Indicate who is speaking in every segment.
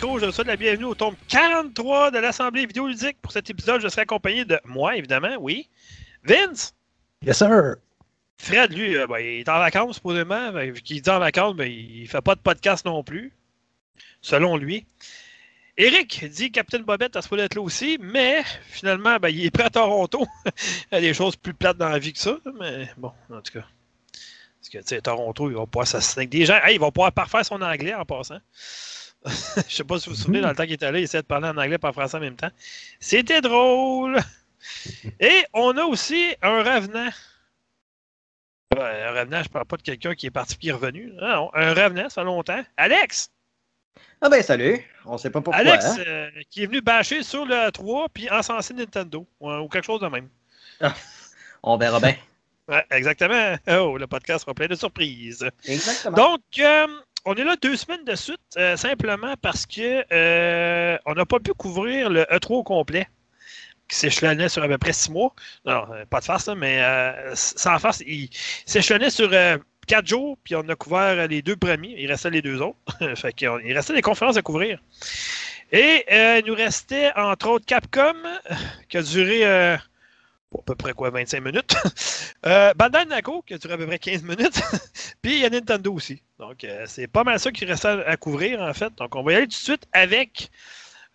Speaker 1: micro. Je vous souhaite la bienvenue au tome 43 de l'Assemblée vidéoludique. Pour cet épisode, je serai accompagné de moi, évidemment, oui. Vince?
Speaker 2: Yes, sir.
Speaker 1: Fred, lui, euh, ben, il est en vacances, supposément. Ben, vu qu'il dit en vacances, ben, il fait pas de podcast non plus, selon lui. Eric dit Captain Bobette, ça se peut être là aussi, mais finalement, ben, il est prêt à Toronto. il y a des choses plus plates dans la vie que ça, mais bon, en tout cas. Parce que, tu sais, Toronto, il va pouvoir s'assassiner avec des gens. Hey, il va pouvoir parfaire son anglais en passant. Je sais pas si vous vous souvenez, dans le temps qu'il était là, il essayait de parler en anglais et en français en même temps. C'était drôle! Et on a aussi un revenant. Un revenant, je parle pas de quelqu'un qui est parti est revenu. Non, non, un revenant, ça fait longtemps. Alex!
Speaker 3: Ah ben salut, on sait pas pourquoi.
Speaker 1: Alex,
Speaker 3: hein?
Speaker 1: euh, qui est venu bâcher sur le 3 puis encenser Nintendo. ou, ou quelque chose de même.
Speaker 3: On verra bien.
Speaker 1: Ouais, exactement. Oh, le podcast sera plein de surprises.
Speaker 3: Exactement.
Speaker 1: Donc, euh, on est là deux semaines de suite, euh, simplement parce que euh, on n'a pas pu couvrir le E3 au complet, qui s'échelonnait sur à peu près six mois. Non, euh, pas de farce, là, mais euh, sans farce, il s'échelonnait sur quatre jours, puis on a couvert les deux premiers. Il restait les deux autres. fait il restait des conférences à couvrir. Et il nous restait, entre autres, Capcom, qui a duré euh, à peu près quoi, 25 minutes. euh, Bandai Namco, qui a duré à peu près 15 minutes. Puis il y a Nintendo aussi. Donc, euh, c'est pas mal ça qui restait à, couvrir, en fait. Donc, on va y aller tout de suite avec.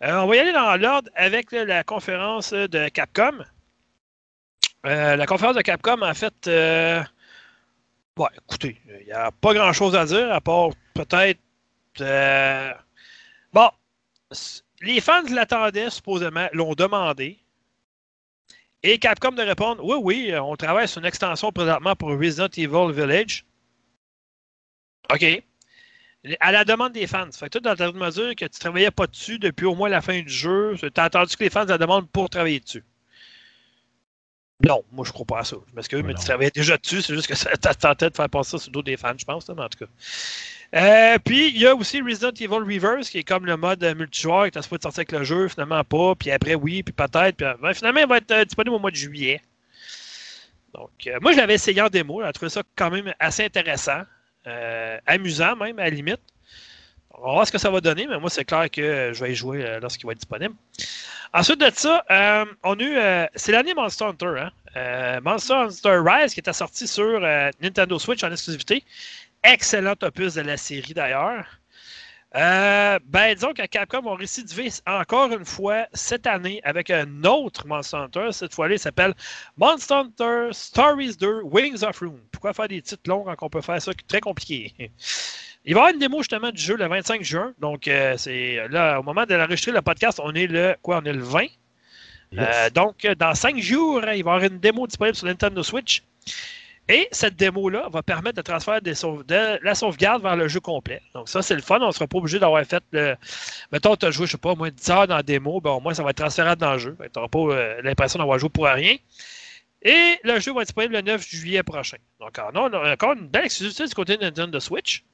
Speaker 1: euh, on va y aller dans l'ordre avec la conférence de Capcom. La conférence de Capcom, en fait. Ouais, écoutez, il n'y a pas grand chose à dire, à part peut-être. bon, les fans l'attendaient, supposément, l'ont demandé. Et Capcom de répondre Oui, oui, euh, on travaille sur une extension présentement pour Resident Evil Village. OK. À la demande des fans. Fait que toi, dans ta mesure que tu ne travaillais pas dessus depuis au moins la fin du jeu, tu as entendu que les fans la demandent pour travailler dessus? Non, moi je crois pas à ça. Je m'excuse, mais
Speaker 2: non.
Speaker 1: tu travaillais déjà dessus, c'est juste que ça t'a tenté de faire passer ça sur le dos des fans, je pense, mais en tout cas. Euh, puis il y a aussi Resident Evil Reverse, qui est comme le mode multijoueur, qui est supposé sortir avec le jeu, finalement pas, puis après oui, puis peut-être, puis ben, finalement il va être euh, disponible au mois de juillet. Donc, euh, moi je l'avais essayé en démo, j'ai trouvé ça quand même assez intéressant, amusant même à la limite. On va voir ce que ça va donner, mais moi c'est clair que je vais y jouer lorsqu'il va être disponible. Ensuite de ça, on a eu. euh, c'est l'année Monster Hunter, hein? Monster Hunter Rise qui était sorti sur Nintendo Switch en exclusivité. Excellent opus de la série d'ailleurs. Euh, ben, disons que Capcom ont récidivé encore une fois cette année avec un autre Monster Hunter. Cette fois-là, il s'appelle Monster Hunter Stories 2 Wings of Room. Pourquoi faire des titres longs quand on peut faire ça? Très compliqué? Il va y avoir une démo justement du jeu le 25 juin. Donc, euh, c'est là, au moment de l'enregistrer le podcast, on est le quoi? On est le 20.
Speaker 2: Yes.
Speaker 1: Euh, donc, dans cinq jours, il va y avoir une démo disponible sur Nintendo Switch. Et cette démo-là va permettre de transférer de la sauvegarde vers le jeu complet. Donc, ça, c'est le fun. On ne sera pas obligé d'avoir fait le. Mettons, tu as joué, je sais pas, moins 10 heures dans la démo, ben, au moins, ça va être transférable dans le jeu. Tu n'auras pas euh, l'impression d'avoir joué pour rien. Et le jeu va être disponible le 9 juillet prochain. Donc, on a encore une belle exclusivité du côté de Nintendo Switch.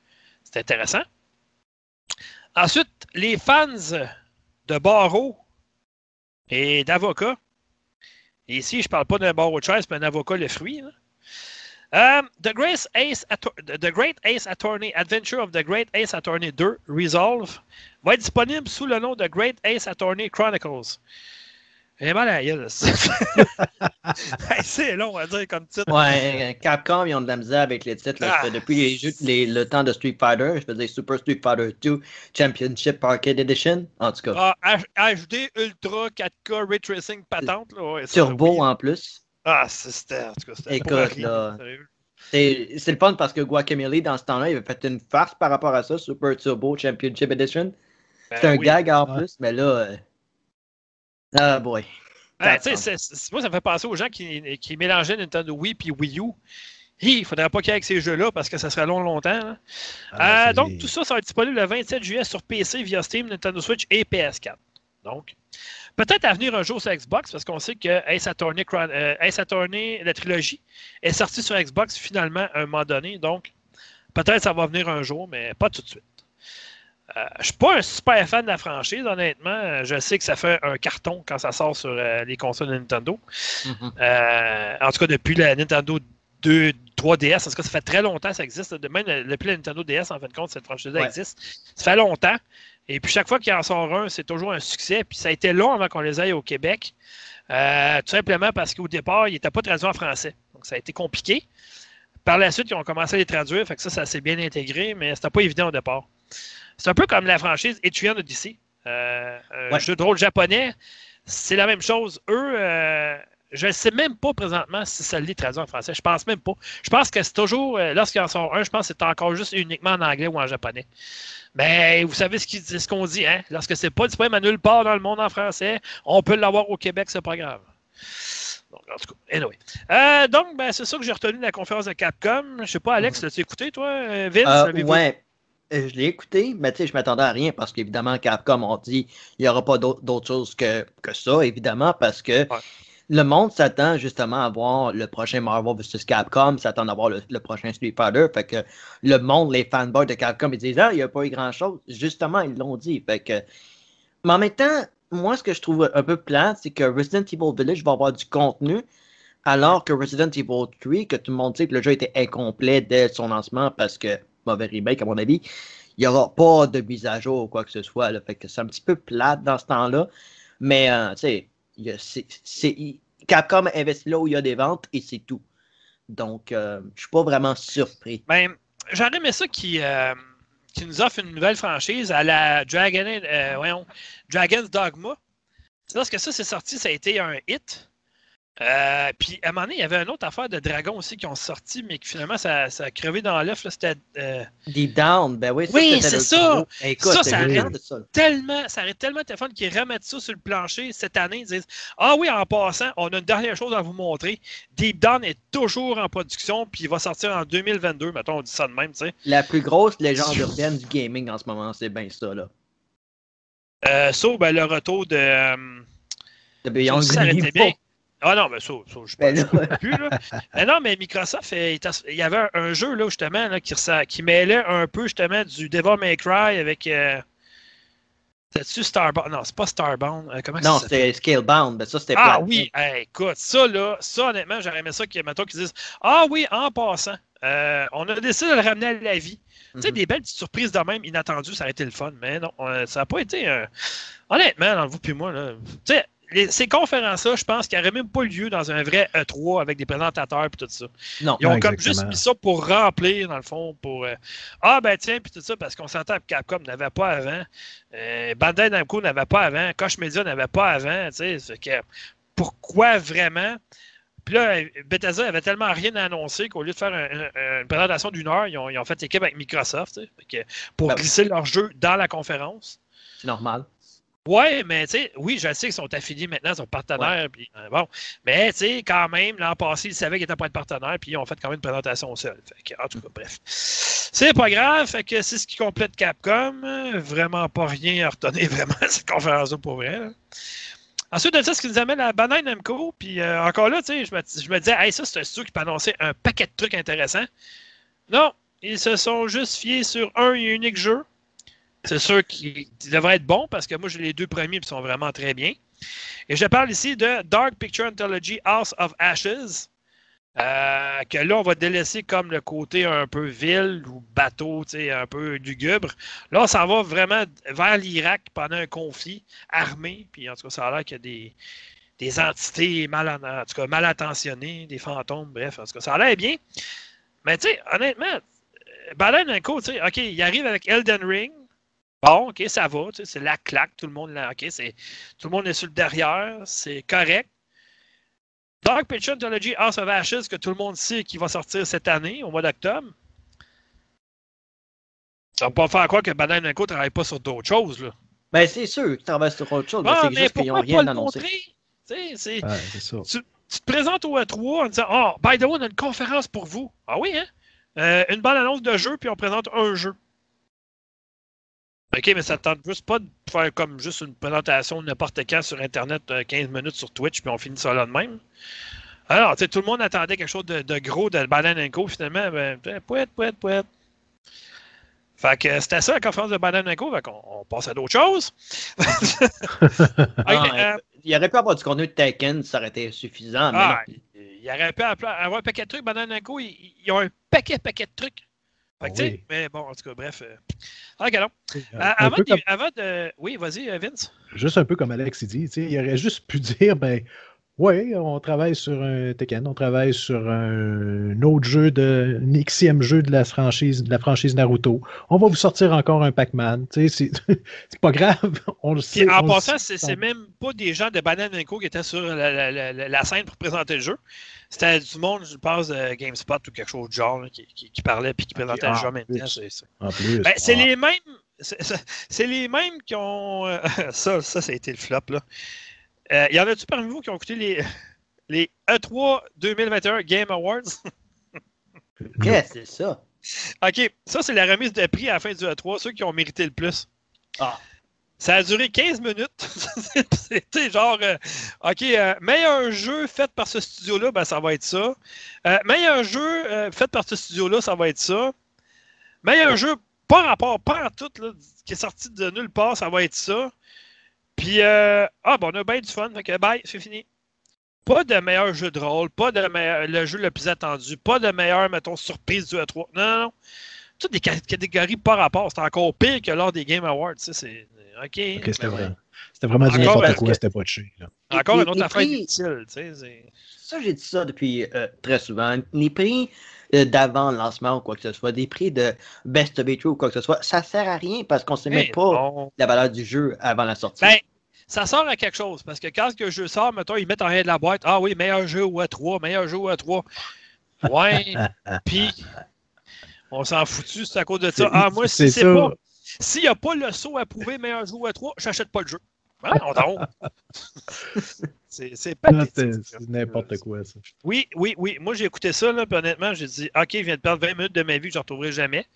Speaker 1: C'est intéressant. Ensuite, les fans de barreaux et d'avocats. Ici, je ne parle pas d'un barreau de chaise, mais un avocat le fruit. là. Euh, the, Great Ace the Great Ace Attorney Adventure of the Great Ace Attorney 2 Resolve va être disponible sous le nom de Great Ace Attorney Chronicles. J'ai mal à la gueule, C'est long à dire comme titre.
Speaker 3: Ouais, Capcom, ils ont de la misère avec les titres.
Speaker 1: Ah.
Speaker 3: Depuis les jeux- les- le temps de Street Fighter, je faisais Super Street Fighter 2 Championship Arcade Edition. En tout cas,
Speaker 1: Ah, HD Ultra 4K Ray Tracing patente. Là, ouais,
Speaker 3: Turbo en plus.
Speaker 1: Ah, c'est- c'était. En tout cas, c'était
Speaker 3: Écoute, là. C'est le fun parce que Guacamole, dans ce temps-là, il avait fait une farce par rapport à ça, Super Turbo Championship Edition.
Speaker 1: Ben
Speaker 3: C'est un
Speaker 1: oui.
Speaker 3: gag en
Speaker 2: Ouais.
Speaker 3: plus, mais là. euh, Ah boy.
Speaker 1: Ben, tu sais, c'est- c'est- moi, ça me fait penser aux gens qui, qui mélangeaient Nintendo Wii et Wii U. Il faudrait pas qu'il y ait avec ces jeux-là parce que ça serait long, longtemps.
Speaker 2: Ah,
Speaker 1: Euh, donc, tout ça, ça va être disponible le 27 juillet sur PC via Steam, Nintendo Switch et PS4. Donc, peut-être à venir un jour sur Xbox parce qu'on sait que Ace Attorney, euh, Ace Attorney, la trilogie, est sortie sur Xbox finalement à un moment donné. Donc, peut-être ça va venir un jour, mais pas tout de suite. Euh, je suis pas un super fan de la franchise, honnêtement. Euh, Je sais que ça fait un carton quand ça sort sur euh, les consoles de Nintendo.
Speaker 3: Mhm.
Speaker 1: En tout cas, depuis la Nintendo 2, 3DS, en tout cas, ça fait très longtemps que ça existe. De même, depuis la Nintendo DS, en fin de compte, cette franchise-là
Speaker 3: Ouais.
Speaker 1: existe. Ça fait longtemps. Et puis chaque fois qu'il en sort un, c'est toujours un succès. Puis ça a été long avant qu'on les aille au Québec. Euh, tout simplement parce qu'au départ, il n'était pas traduit en français. Donc ça a été compliqué. Par la suite, ils ont commencé à les traduire. Fait que ça, ça s'est bien intégré, mais c'était pas évident au départ. C'est un peu comme la franchise Etudiant Odyssey. Euh, un jeu de rôle japonais. C'est la même chose. Eux, euh, je ne sais même pas présentement si ça l'est traduit en français. Je pense même pas. Je pense que c'est toujours, euh, lorsqu'il en sort un, je pense que c'est encore juste uniquement en anglais ou en japonais. Mais vous savez ce qu'on dit, hein? Lorsque c'est pas disponible à nulle part dans le monde en français, on peut l'avoir au Québec, c'est pas grave. Donc, en tout cas, anyway. Euh, donc, ben, c'est ça que j'ai retenu de la conférence de Capcom. Je sais pas, Alex, mm-hmm. l'as-tu écouté, toi, euh, Vince?
Speaker 3: Euh, ouais. Je l'ai écouté, mais tu sais, je m'attendais à rien parce qu'évidemment, Capcom, on dit il n'y aura pas d'autre chose que, que, ça, évidemment, parce que le monde s'attend justement à voir le prochain Marvel vs. Capcom, s'attend à voir le, prochain Street Fighter. Fait que le monde, les fanboys de Capcom, ils disent Ah, il n'y a pas eu grand chose. Justement, ils l'ont dit. Fait que. Mais en même temps, moi, ce que je trouve un peu plat, c'est que Resident Evil Village va avoir du contenu, alors que Resident Evil 3, que tout le monde sait que le jeu était incomplet dès son lancement parce que, mauvais remake à mon avis, il n'y aura pas de mise à jour ou quoi que ce soit. Fait que c'est un petit peu plate dans ce temps-là. Mais, euh, tu sais, c'est, Capcom investit là où il y a des ventes et c'est tout. Donc, euh, je ne suis pas vraiment surpris.
Speaker 1: Ben, j'aurais aimé ça qui, euh, qui nous offre une nouvelle franchise à la Dragon, euh, Dragon's Dogma. Parce que ça, c'est sorti, ça a été un hit. Euh, puis à un moment donné, il y avait une autre affaire de dragons aussi qui ont sorti, mais qui finalement ça, ça a crevé dans l'œuf. C'était. Euh...
Speaker 3: Deep Down, ben oui,
Speaker 1: oui c'est ça. Écoute, ça, ça arrête tellement, ça arrête tellement de téléphone qu'ils remettent ça sur le plancher cette année. Ils disent Ah oui, en passant, on a une dernière chose à vous montrer. Deep Down est toujours en production, puis il va sortir en 2022. Mettons, on dit ça de même, tu sais.
Speaker 3: La plus grosse légende urbaine du gaming en ce moment, c'est bien ça, là.
Speaker 1: Euh, ça, ben, le retour de.
Speaker 3: De Beyond bien.
Speaker 1: Ah non, mais ça, ça je ben ne plus. Là. mais non, mais Microsoft, il, y avait un, jeu là, justement là, qui, qui mêlait un peu justement du Devil May Cry avec. Euh, C'est-tu Starbound? Non, c'est pas Starbound. Euh, comment
Speaker 3: non, c'était Scalebound. Mais ça, c'était
Speaker 1: Ah oui, écoute, ça là, ça honnêtement, j'aurais aimé ça qu'ils disent Ah oui, en passant, euh, on a décidé de le ramener à la vie. Tu sais, mhm. des belles petites surprises de même inattendues, ça aurait été le fun, mais non, ça n'a pas été. Honnêtement, dans vous puis moi, là, tu sais, ces conférences-là, je pense qu'elles n'auraient même pas lieu dans un vrai E3 avec des présentateurs et tout ça. Non, Ils ont comme juste mis ça pour remplir, dans le fond, pour euh, Ah ben tiens, puis tout ça, parce qu'on s'entend que Capcom n'avait pas avant. Euh, Bandai Namco n'avait pas avant. Koch Media n'avait pas avant. Tu sais, que pourquoi vraiment? Puis là, Bethesda avait tellement rien à annoncer qu'au lieu de faire une présentation d'une heure, ils ont, fait équipe avec Microsoft pour ben glisser leur jeu dans la conférence.
Speaker 3: C'est normal.
Speaker 1: Ouais, mais tu sais, oui, je sais qu'ils sont affiliés maintenant, ils sont partenaires. Euh, bon, mais tu sais, quand même, l'an passé, ils savaient qu'ils n'étaient pas de partenaires, puis ils ont fait quand même une présentation seule. Fait en tout cas, bref. C'est pas grave, fait que c'est ce qui complète Capcom. Vraiment pas rien à retenir vraiment cette conférence-là pour vrai. Ensuite de ça, ce qui nous amène à Banane Namco, puis euh, encore là, tu sais, je me, je me disais, hey, ça, c'est un studio qui peut annoncer un paquet de trucs intéressants. Non, ils se sont juste fiés sur un et unique jeu c'est sûr qu'il devrait être bon parce que moi, j'ai les deux premiers qui sont vraiment très bien. Et je parle ici de Dark Picture Anthology House of Ashes. Euh, que là, on va délaisser comme le côté un peu ville ou bateau, un peu lugubre. Là, s'en va vraiment vers l'Irak pendant un conflit armé. Puis en tout cas, ça a l'air qu'il y a des, entités mal, en, tout cas, mal attentionnées, des fantômes, bref, en tout cas, ça a l'air bien. Mais tu sais, honnêtement, Balen tu sais, OK, il arrive avec Elden Ring, Bon, OK, ça va. C'est la claque. Tout le monde, là, OK, c'est, tout le monde est sur le derrière. C'est correct. Dark Picture Anthology House of Ashes, que tout le monde sait qui va sortir cette année, au mois d'octobre. Ça va pas faire quoi que Banana ne travaille pas sur d'autres choses, là.
Speaker 3: Ben, c'est sûr qu'ils travaillent sur autre chose, mais c'est juste qu'ils n'ont rien annoncé.
Speaker 1: Tu, tu, te présentes au E3 en disant Oh, by the way, on a une conférence pour vous. Ah oui, hein? Euh, une bonne annonce de jeu, puis on présente un jeu. OK, mais ça ne tente juste pas de faire comme juste une présentation n'importe quand sur Internet, 15 euh, minutes sur Twitch, puis on finit ça là de même. Alors, tu sais, tout le monde attendait quelque chose de, gros de Banana Co. Finalement, ben, pouet, pouet, pouet. Fait que c'était ça la conférence de Banana Co. Fait qu'on on passe à d'autres choses.
Speaker 3: Ah, euh, il aurait pu avoir du contenu de Tekken, ça aurait été suffisant. Ah,
Speaker 1: il, aurait pu avoir un paquet de trucs. Banana Co. Ils, ils ont un paquet, paquet de trucs oui. Mais bon, en tout cas, bref. Ah, non. avant, de, avant, de, Oui, vas-y, Vince.
Speaker 2: Juste un peu comme Alex dit, il aurait juste pu dire ben, oui, on travaille sur un Tekken, on travaille sur un, autre jeu, de, un XIème jeu de la franchise, de la franchise Naruto. On va vous sortir encore un Pac-Man. C'est pas grave, on le sait.
Speaker 1: en passant, c'est même pas des gens de Banana Co qui étaient sur la, scène pour présenter le jeu. C'était du monde, je pense, de GameSpot ou quelque chose de genre qui, qui, parlait puis qui présentait le jeu en même temps. C'est ben, les mêmes. C'est les mêmes qui ont. ça, ça, ça a été le flop. Là. Euh, y en a-tu parmi vous qui ont écouté les, les E3 2021 Game Awards?
Speaker 3: Qu'est-ce que c'est ça?
Speaker 1: OK, ça, c'est la remise de prix à la fin du E3, ceux qui ont mérité le plus.
Speaker 3: Ah.
Speaker 1: Ça a duré 15 minutes. C'était genre, euh, OK, euh, meilleur jeu fait par ce studio-là, ben, ça va être ça. meilleur jeu fait par ce studio-là, ça va être ça. Meilleur jeu, pas rapport, pas en tout, là, qui est sorti de nulle part, ça va être ça. Puis, euh, ah, bon, on a bien du fun. Fait que, bye, c'est fini. Pas de meilleur jeu de rôle, pas de meilleur, le jeu le plus attendu, pas de meilleur, mettons, surprise du E3. Non, non, non. Toutes des catégories par rapport. C'est encore pire que lors des Game Awards. C'est OK.
Speaker 2: c'était vrai. C'était vraiment du n'importe quoi, c'était pas de chez.
Speaker 1: Encore une autre affaire inutile.
Speaker 3: Ça, j'ai dit ça depuis euh, très souvent. Les prix d'avant le lancement ou quoi que ce soit, des prix de Best of It ou quoi que ce soit, ça sert à rien parce qu'on ne sait même pas la valeur du jeu avant la sortie.
Speaker 1: Ben, ça sort à quelque chose. Parce que quand le jeu sort, mettons, ils mettent en rien de la boîte. Ah oui, meilleur jeu ou A3, meilleur jeu ou A3. Ouais. Puis, on s'en foutu, c'est à cause de ça. Ah, moi, si c'est pas. S'il n'y a pas le saut approuvé meilleur jeu ou A3, j'achète pas le jeu. Hein, on C'est pas
Speaker 2: n'importe quoi, ça.
Speaker 1: Oui, oui, oui. Moi, j'ai écouté ça, là, puis honnêtement, j'ai dit, OK, je viens de perdre 20 minutes de ma vie que je ne retrouverai jamais.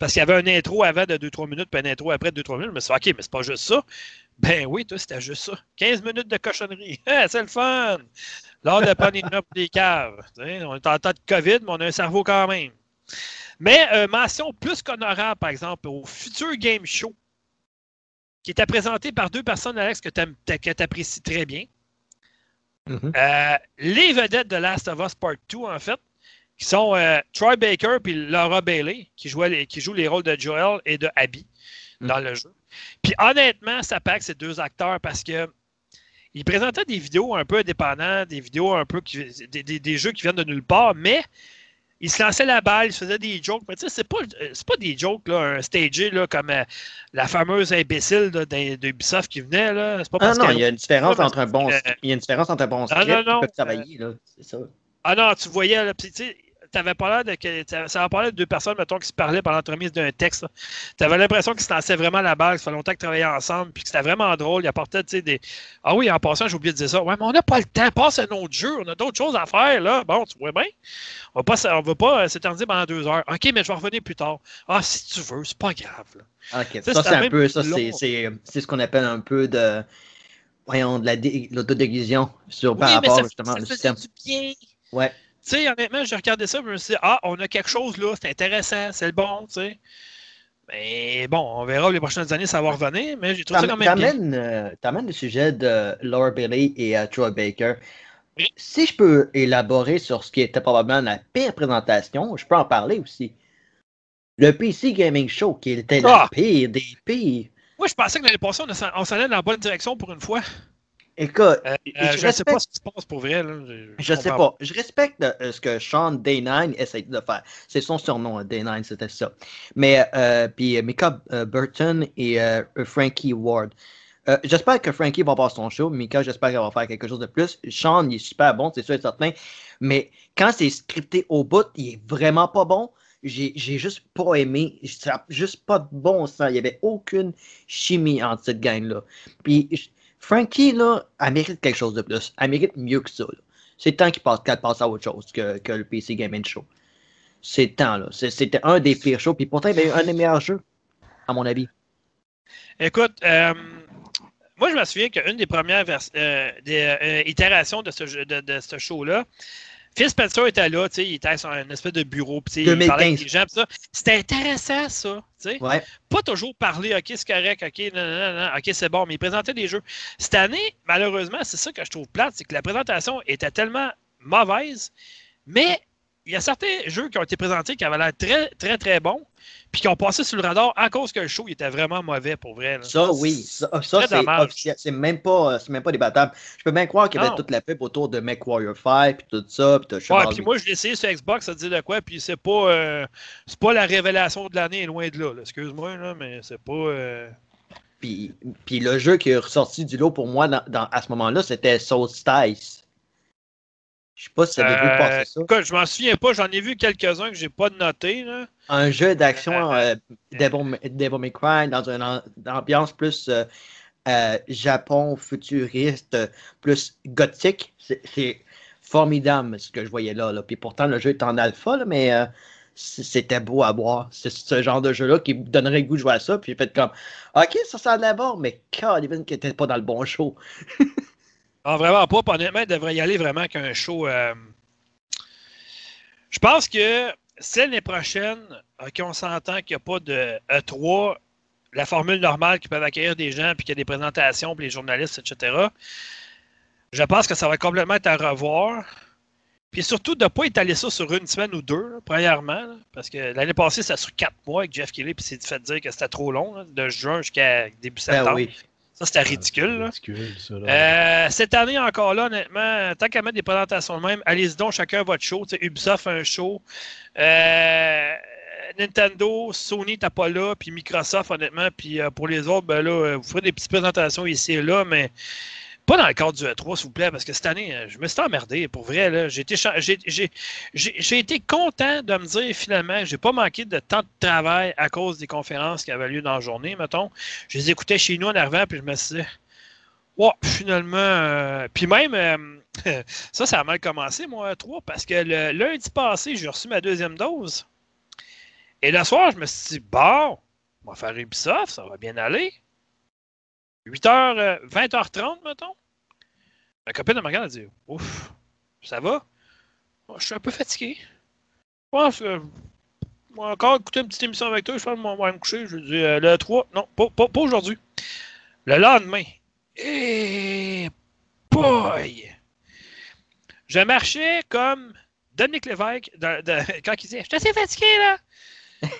Speaker 1: Parce qu'il y avait un intro avant de 2-3 minutes, puis un intro après de 2-3 minutes. Je me suis dit, OK, mais c'est pas juste ça. Ben oui, toi, c'était juste ça. 15 minutes de cochonnerie. c'est le fun! Lors de prendre une pour des caves. on est en temps de COVID, mais on a un cerveau quand même. Mais euh, mention plus qu'honorable, par exemple, au futur Game Show, qui était présenté par deux personnes, Alex, que tu apprécies très bien. Mm-hmm. Euh, les vedettes de Last of Us Part 2, en fait, qui sont euh, Troy Baker et Laura Bailey, qui, qui jouent les rôles de Joel et de Abby mm. dans le jeu. Puis honnêtement, ça pack ces deux acteurs parce que ils présentaient des vidéos un peu indépendantes, des vidéos un peu qui, des, jeux qui viennent de nulle part, mais ils se lançaient la balle, ils se faisaient des jokes. Mais tu sais, c'est pas, pas des jokes, là, un stagé là, comme euh, la fameuse imbécile d'Ubisoft qui venait. Là. Pas
Speaker 3: ah non, il y a une différence entre un bon, il y a une différence entre un bon ah, script non, non, travailler, là. C'est ça.
Speaker 1: Ah non, tu voyais, là, tu sais, t'avais pas l'air de que. Ça de deux personnes, mettons, qui se parlaient pendant l'entremise d'un texte. Tu avais l'impression qu'ils se lançaient vraiment la balle, ça fait longtemps qu'ils travaillaient ensemble, puis que c'était vraiment drôle. Ils apportaient, tu sais, des. Ah oui, en passant, j'ai oublié de dire ça. Ouais, mais on n'a pas le temps, passe un autre jeu, on a d'autres choses à faire, là. Bon, tu vois bien. On ne veut pas s'éterniser pendant deux heures. OK, mais je vais revenir plus tard. Ah, si tu veux, c'est pas grave.
Speaker 3: Là. OK, ça, c'est un peu. Ça, c'est ce qu'on appelle un peu de. Voyons, de l'autodéguision sur par rapport justement au système. Du bien. Ouais.
Speaker 1: Tu sais, honnêtement, j'ai regardé ça, je me suis dit, ah, on a quelque chose là, c'est intéressant, c'est le bon, tu sais. Mais bon, on verra les prochaines années, ça va revenir, mais j'ai trouvé ça quand même bien.
Speaker 3: Euh, T'amènes le sujet de Laura Bailey et uh, Troy Baker. Si je peux élaborer sur ce qui était probablement la pire présentation, je peux en parler aussi. Le PC Gaming Show, qui était la ah! pire des pires.
Speaker 1: Moi, je pensais que l'année passée, on s'allait dans la bonne direction pour une fois.
Speaker 3: Écoute, euh,
Speaker 1: euh, je ne sais pas ce qui se passe pour vrai.
Speaker 3: Je, ne sais pas. Je respecte euh, ce que Sean Day9 essaie de faire. C'est son surnom, Day9, c'était ça. Mais, puis Mika Burton et Frankie Ward. j'espère que Frankie va avoir son show. Mika, j'espère qu'elle va faire quelque chose de plus. Sean, il est super bon, c'est sûr et certain. Mais quand c'est scripté au bout, il est vraiment pas bon. J'ai juste pas aimé. Juste pas de bon sens. Il n'y avait aucune chimie entre cette gang-là. Puis Frankie, là, elle mérite quelque chose de plus. Elle mérite mieux que ça. C'est temps qu'il passe, qu'elle passe à autre chose que, le PC Gaming Show. C'est temps, là. C'était un des pires shows, puis pourtant, il y avait un des meilleurs jeux, à mon avis.
Speaker 1: Écoute, euh, moi, je me souviens qu'une des premières euh, des, euh, itérations de ce show-là, Phil Spencer était là, tu sais, il était sur un espèce de bureau, puis il parlait avec les gens, ça. C'était intéressant, ça. Pas toujours parler, OK, c'est correct, OK, non, non, non, OK, c'est bon, mais il présentait des jeux. Cette année, malheureusement, c'est ça que je trouve plate, c'est que la présentation était tellement mauvaise, mais il y a certains jeux qui ont été présentés qui avaient l'air très, très, très bons, puis qui ont passé sur le radar à cause que le show était vraiment mauvais pour vrai.
Speaker 3: Ça, oui. Ça, c'est officiel. C'est même, pas, même pas débattable. Je peux bien croire qu'il y avait toute la pub autour de MechWarrior 5, puis tout ça. Puis
Speaker 1: ouais, puis moi, je l'ai essayé sur Xbox, ça dit de quoi, puis c'est pas, euh, c'est pas la révélation de l'année, loin de là. Excuse-moi, là, mais c'est pas. Euh,
Speaker 3: puis, puis, le jeu qui est ressorti du lot pour moi dans, à ce moment-là, c'était Solstice. Je sais pas si ça avez vu passer ça.
Speaker 1: Écoute, je m'en souviens pas, j'en ai vu quelques-uns que j'ai pas noté.
Speaker 3: Un jeu d'action euh, Devil, May Cry dans une, ambiance plus euh, euh, Japon futuriste, plus gothique. C'est formidable ce que je voyais là, là. Puis pourtant, le jeu est en alpha, mais c'était beau à voir. C'est ce genre de jeu-là qui me donnerait le goût de jouer à ça. Puis j'ai fait comme, OK, ça sent de bon, mais Calvin qui était pas dans le bon show.
Speaker 1: Non, vraiment pas. Honnêtement, il devrait y aller vraiment qu'un show. Euh, je pense que c'est l'année prochaine, OK, on s'entend qu'il n'y a pas de E3, la formule normale qui peuvent accueillir des gens, puis qu'il y a des présentations, puis les journalistes, etc. Je pense que ça va complètement être à revoir. Puis surtout de ne pas étaler ça sur une semaine ou deux, premièrement. parce que l'année passée, c'était sur quatre mois avec Jeff Kelly, puis s'est fait dire que c'était trop long, de juin jusqu'à début ben septembre. oui. Ça, c'était ridicule. Euh, cette année, encore là, honnêtement, tant qu'à mettre des présentations de même, allez-y donc, chacun votre show. Ubisoft un show. Euh, Nintendo, Sony, t'as pas là, puis Microsoft, honnêtement, puis euh, pour les autres, ben là, vous ferez des petites présentations ici et là, mais pas dans le cadre du E3, s'il vous plaît, parce que cette année, euh, je me suis emmerdé. Pour vrai, j'ai été, été content de me dire finalement que j'ai pas manqué de temps de travail à cause des conférences qui avaient lieu dans la journée, mettons. Je les écoutais chez nous en arrivant, puis je me suis dit, wow, finalement. Euh, puis même, euh, ça, ça a mal commencé, moi, E3, parce que lundi passé, j'ai reçu ma deuxième dose. Et le soir, je me suis dit, bon, on va faire Ubisoft, ça va bien aller. 8h, 20h30, mettons. Ma copine de ma a dit Ouf, ça va? Je suis un peu fatigué. Je pense que. Moi, encore écouter une petite émission avec toi, je pense que me coucher. Je dis euh, le 3, non, pas, pas, aujourd'hui. Le lendemain. Et. Eh, boy Je marchais comme Dominique Lévesque quand il disait Je suis assez fatigué, là.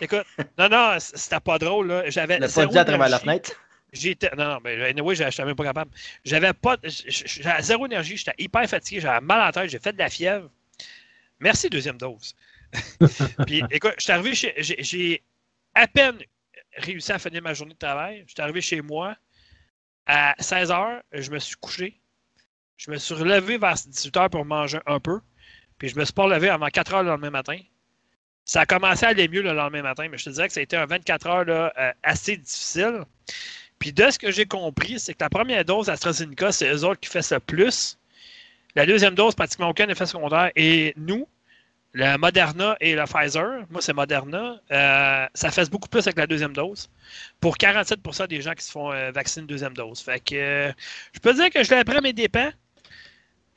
Speaker 1: Écoute, non, non, c'était pas drôle, là. J'avais.
Speaker 3: Le pas dit à travers la fenêtre
Speaker 1: J'étais. Non, non, mais anyway, j'étais même pas capable. J'avais pas. J'avais zéro énergie, j'étais hyper fatigué, j'avais mal à tête, j'ai fait de la fièvre. Merci, deuxième dose. Puis, écoute, je suis arrivé chez. J'ai à peine réussi à finir ma journée de travail. Je suis arrivé chez moi à 16 h, je me suis couché. Je me suis relevé vers 18 h pour manger un peu. Puis je me suis pas levé avant 4 h le lendemain matin. Ça a commencé à aller mieux le lendemain matin, mais je te dirais que ça a été un 24 heures là, euh, assez difficile. Puis de ce que j'ai compris, c'est que la première dose AstraZeneca, c'est eux autres qui fait ça plus. La deuxième dose, pratiquement aucun effet secondaire. Et nous, le Moderna et le Pfizer, moi c'est Moderna, euh, ça fait beaucoup plus avec la deuxième dose. Pour 47% des gens qui se font euh, vacciner deuxième dose. Fait que euh, je peux dire que je l'ai appris à mes dépens.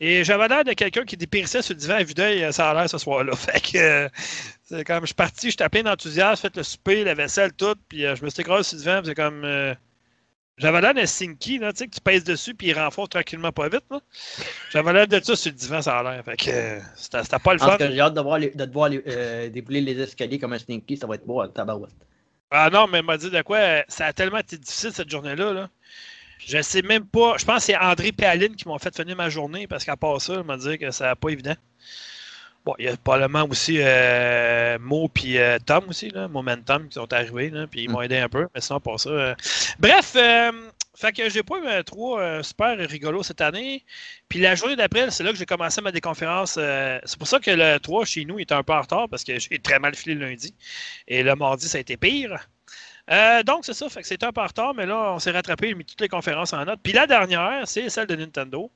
Speaker 1: Et j'avais l'air de quelqu'un qui dépérissait sur le divan à vue d'œil, ça a l'air ce soir-là. Fait que c'est comme je suis parti, j'étais plein d'enthousiasme, fait le souper, la vaisselle, tout, puis je me suis écrasé sur le divan, c'est comme j'avais l'air d'un Sinky, là, tu sais, que tu pèses dessus puis il renforce tranquillement pas vite. J'avais l'air de ça sur le divan, ça a l'air. Fait que euh, c'était pas le fun.
Speaker 3: J'ai hâte de, voir de te voir euh, débouler les escaliers comme un Stinky, ça va être beau à tabarouette.
Speaker 1: Ah non, mais il m'a dit de quoi, ça a tellement été difficile cette journée-là. Là. Je sais même pas. Je pense que c'est André et Aline qui m'ont fait finir ma journée parce qu'à part ça, il m'a dit que ça n'a pas évident. Bon, il y a probablement aussi euh, Mo et euh, Tom aussi, là, Momentum, qui sont arrivés, puis ils m'ont mm. aidé un peu, mais sinon, pas ça. Euh. Bref, euh, fait que j'ai pas eu trop super rigolo cette année. Puis la journée d'après, c'est là que j'ai commencé ma déconférence. c'est pour ça que le 3 chez nous était un peu en retard, parce que j'ai très mal filé le lundi. Et le mardi, ça a été pire. donc, c'est ça, fait que c'était un peu en retard, mais là, on s'est rattrapé, mis toutes les conférences en note. Puis la dernière, c'est celle de Nintendo.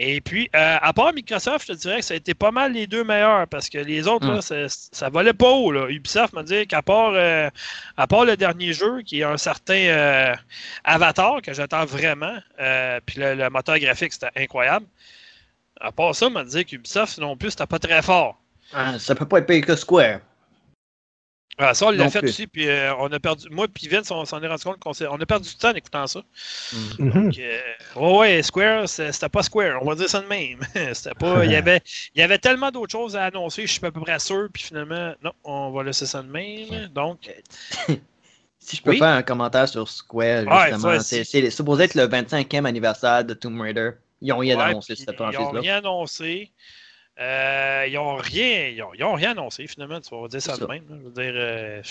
Speaker 1: Et puis, euh, à part Microsoft, je te dirais que ça a été pas mal les deux meilleurs parce que les autres, là, hmm. ça, volait pas haut. Là. Ubisoft m'a dit qu'à part, euh, à part le dernier jeu, qui est un certain euh, Avatar, que j'attends vraiment, puis le, moteur graphique, c'était incroyable. À part ça, m'a dit qu'Ubisoft non plus, c'était pas très fort.
Speaker 3: Ah, ça peut pas être pire que Square.
Speaker 1: Ah, ça, on l'a fait aussi, puis euh, on a perdu. Moi, puis Vince, on s'en est rendu compte qu'on on a perdu du temps en écoutant ça. Mm. Donc, euh, ouais, Square, c'était pas Square, on va dire ça de même. c'était pas. il, y avait, il y avait tellement d'autres choses à annoncer, je suis à peu près sûr, puis finalement, non, on va laisser ça de même. Donc.
Speaker 3: si je peux faire un commentaire sur Square, justement, c'est supposé être le 25e anniversaire de Tomb Raider. Ils n'ont rien annoncé cette franchise-là.
Speaker 1: Ils n'ont rien annoncé. Euh, ils n'ont rien, ils ont, rien annoncé, finalement. Tu vas dire ça de même. Je veux dire, euh,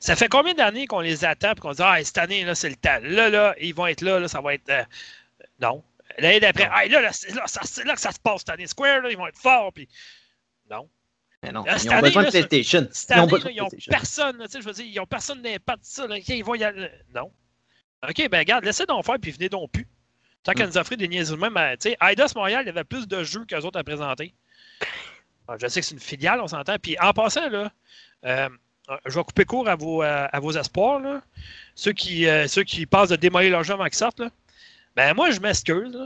Speaker 1: ça fait combien d'années qu'on les attend et qu'on dit Ah, cette année, là, c'est le temps. Là, là, ils vont être là, là ça va être. Euh, non. L'année d'après, ah, là, là, c'est là, là, que ça se passe cette année. Square, là, ils vont être forts. Puis... Non.
Speaker 3: Mais non, ils ont besoin de PlayStation.
Speaker 1: Cette année, ils n'ont personne. Tu sais, je veux dire, ils n'ont personne d'impact ça. Là, ils vont y aller. Non. OK, ben regarde, laissez donc faire puis venez donc plus. Tant qu'elle nous offrait des niaiseries même, euh, tu sais, Eidos Montréal, il y avait plus de jeux qu'eux autres à présenter. Ah, je sais que c'est une filiale, on s'entend. Puis en passant, là, euh, je vais couper court à vos, euh, à vos espoirs. Là. Ceux, qui, ceux qui passent de démolir leur jeu avant qu'ils sortent. Là. Ben moi, je m'excuse.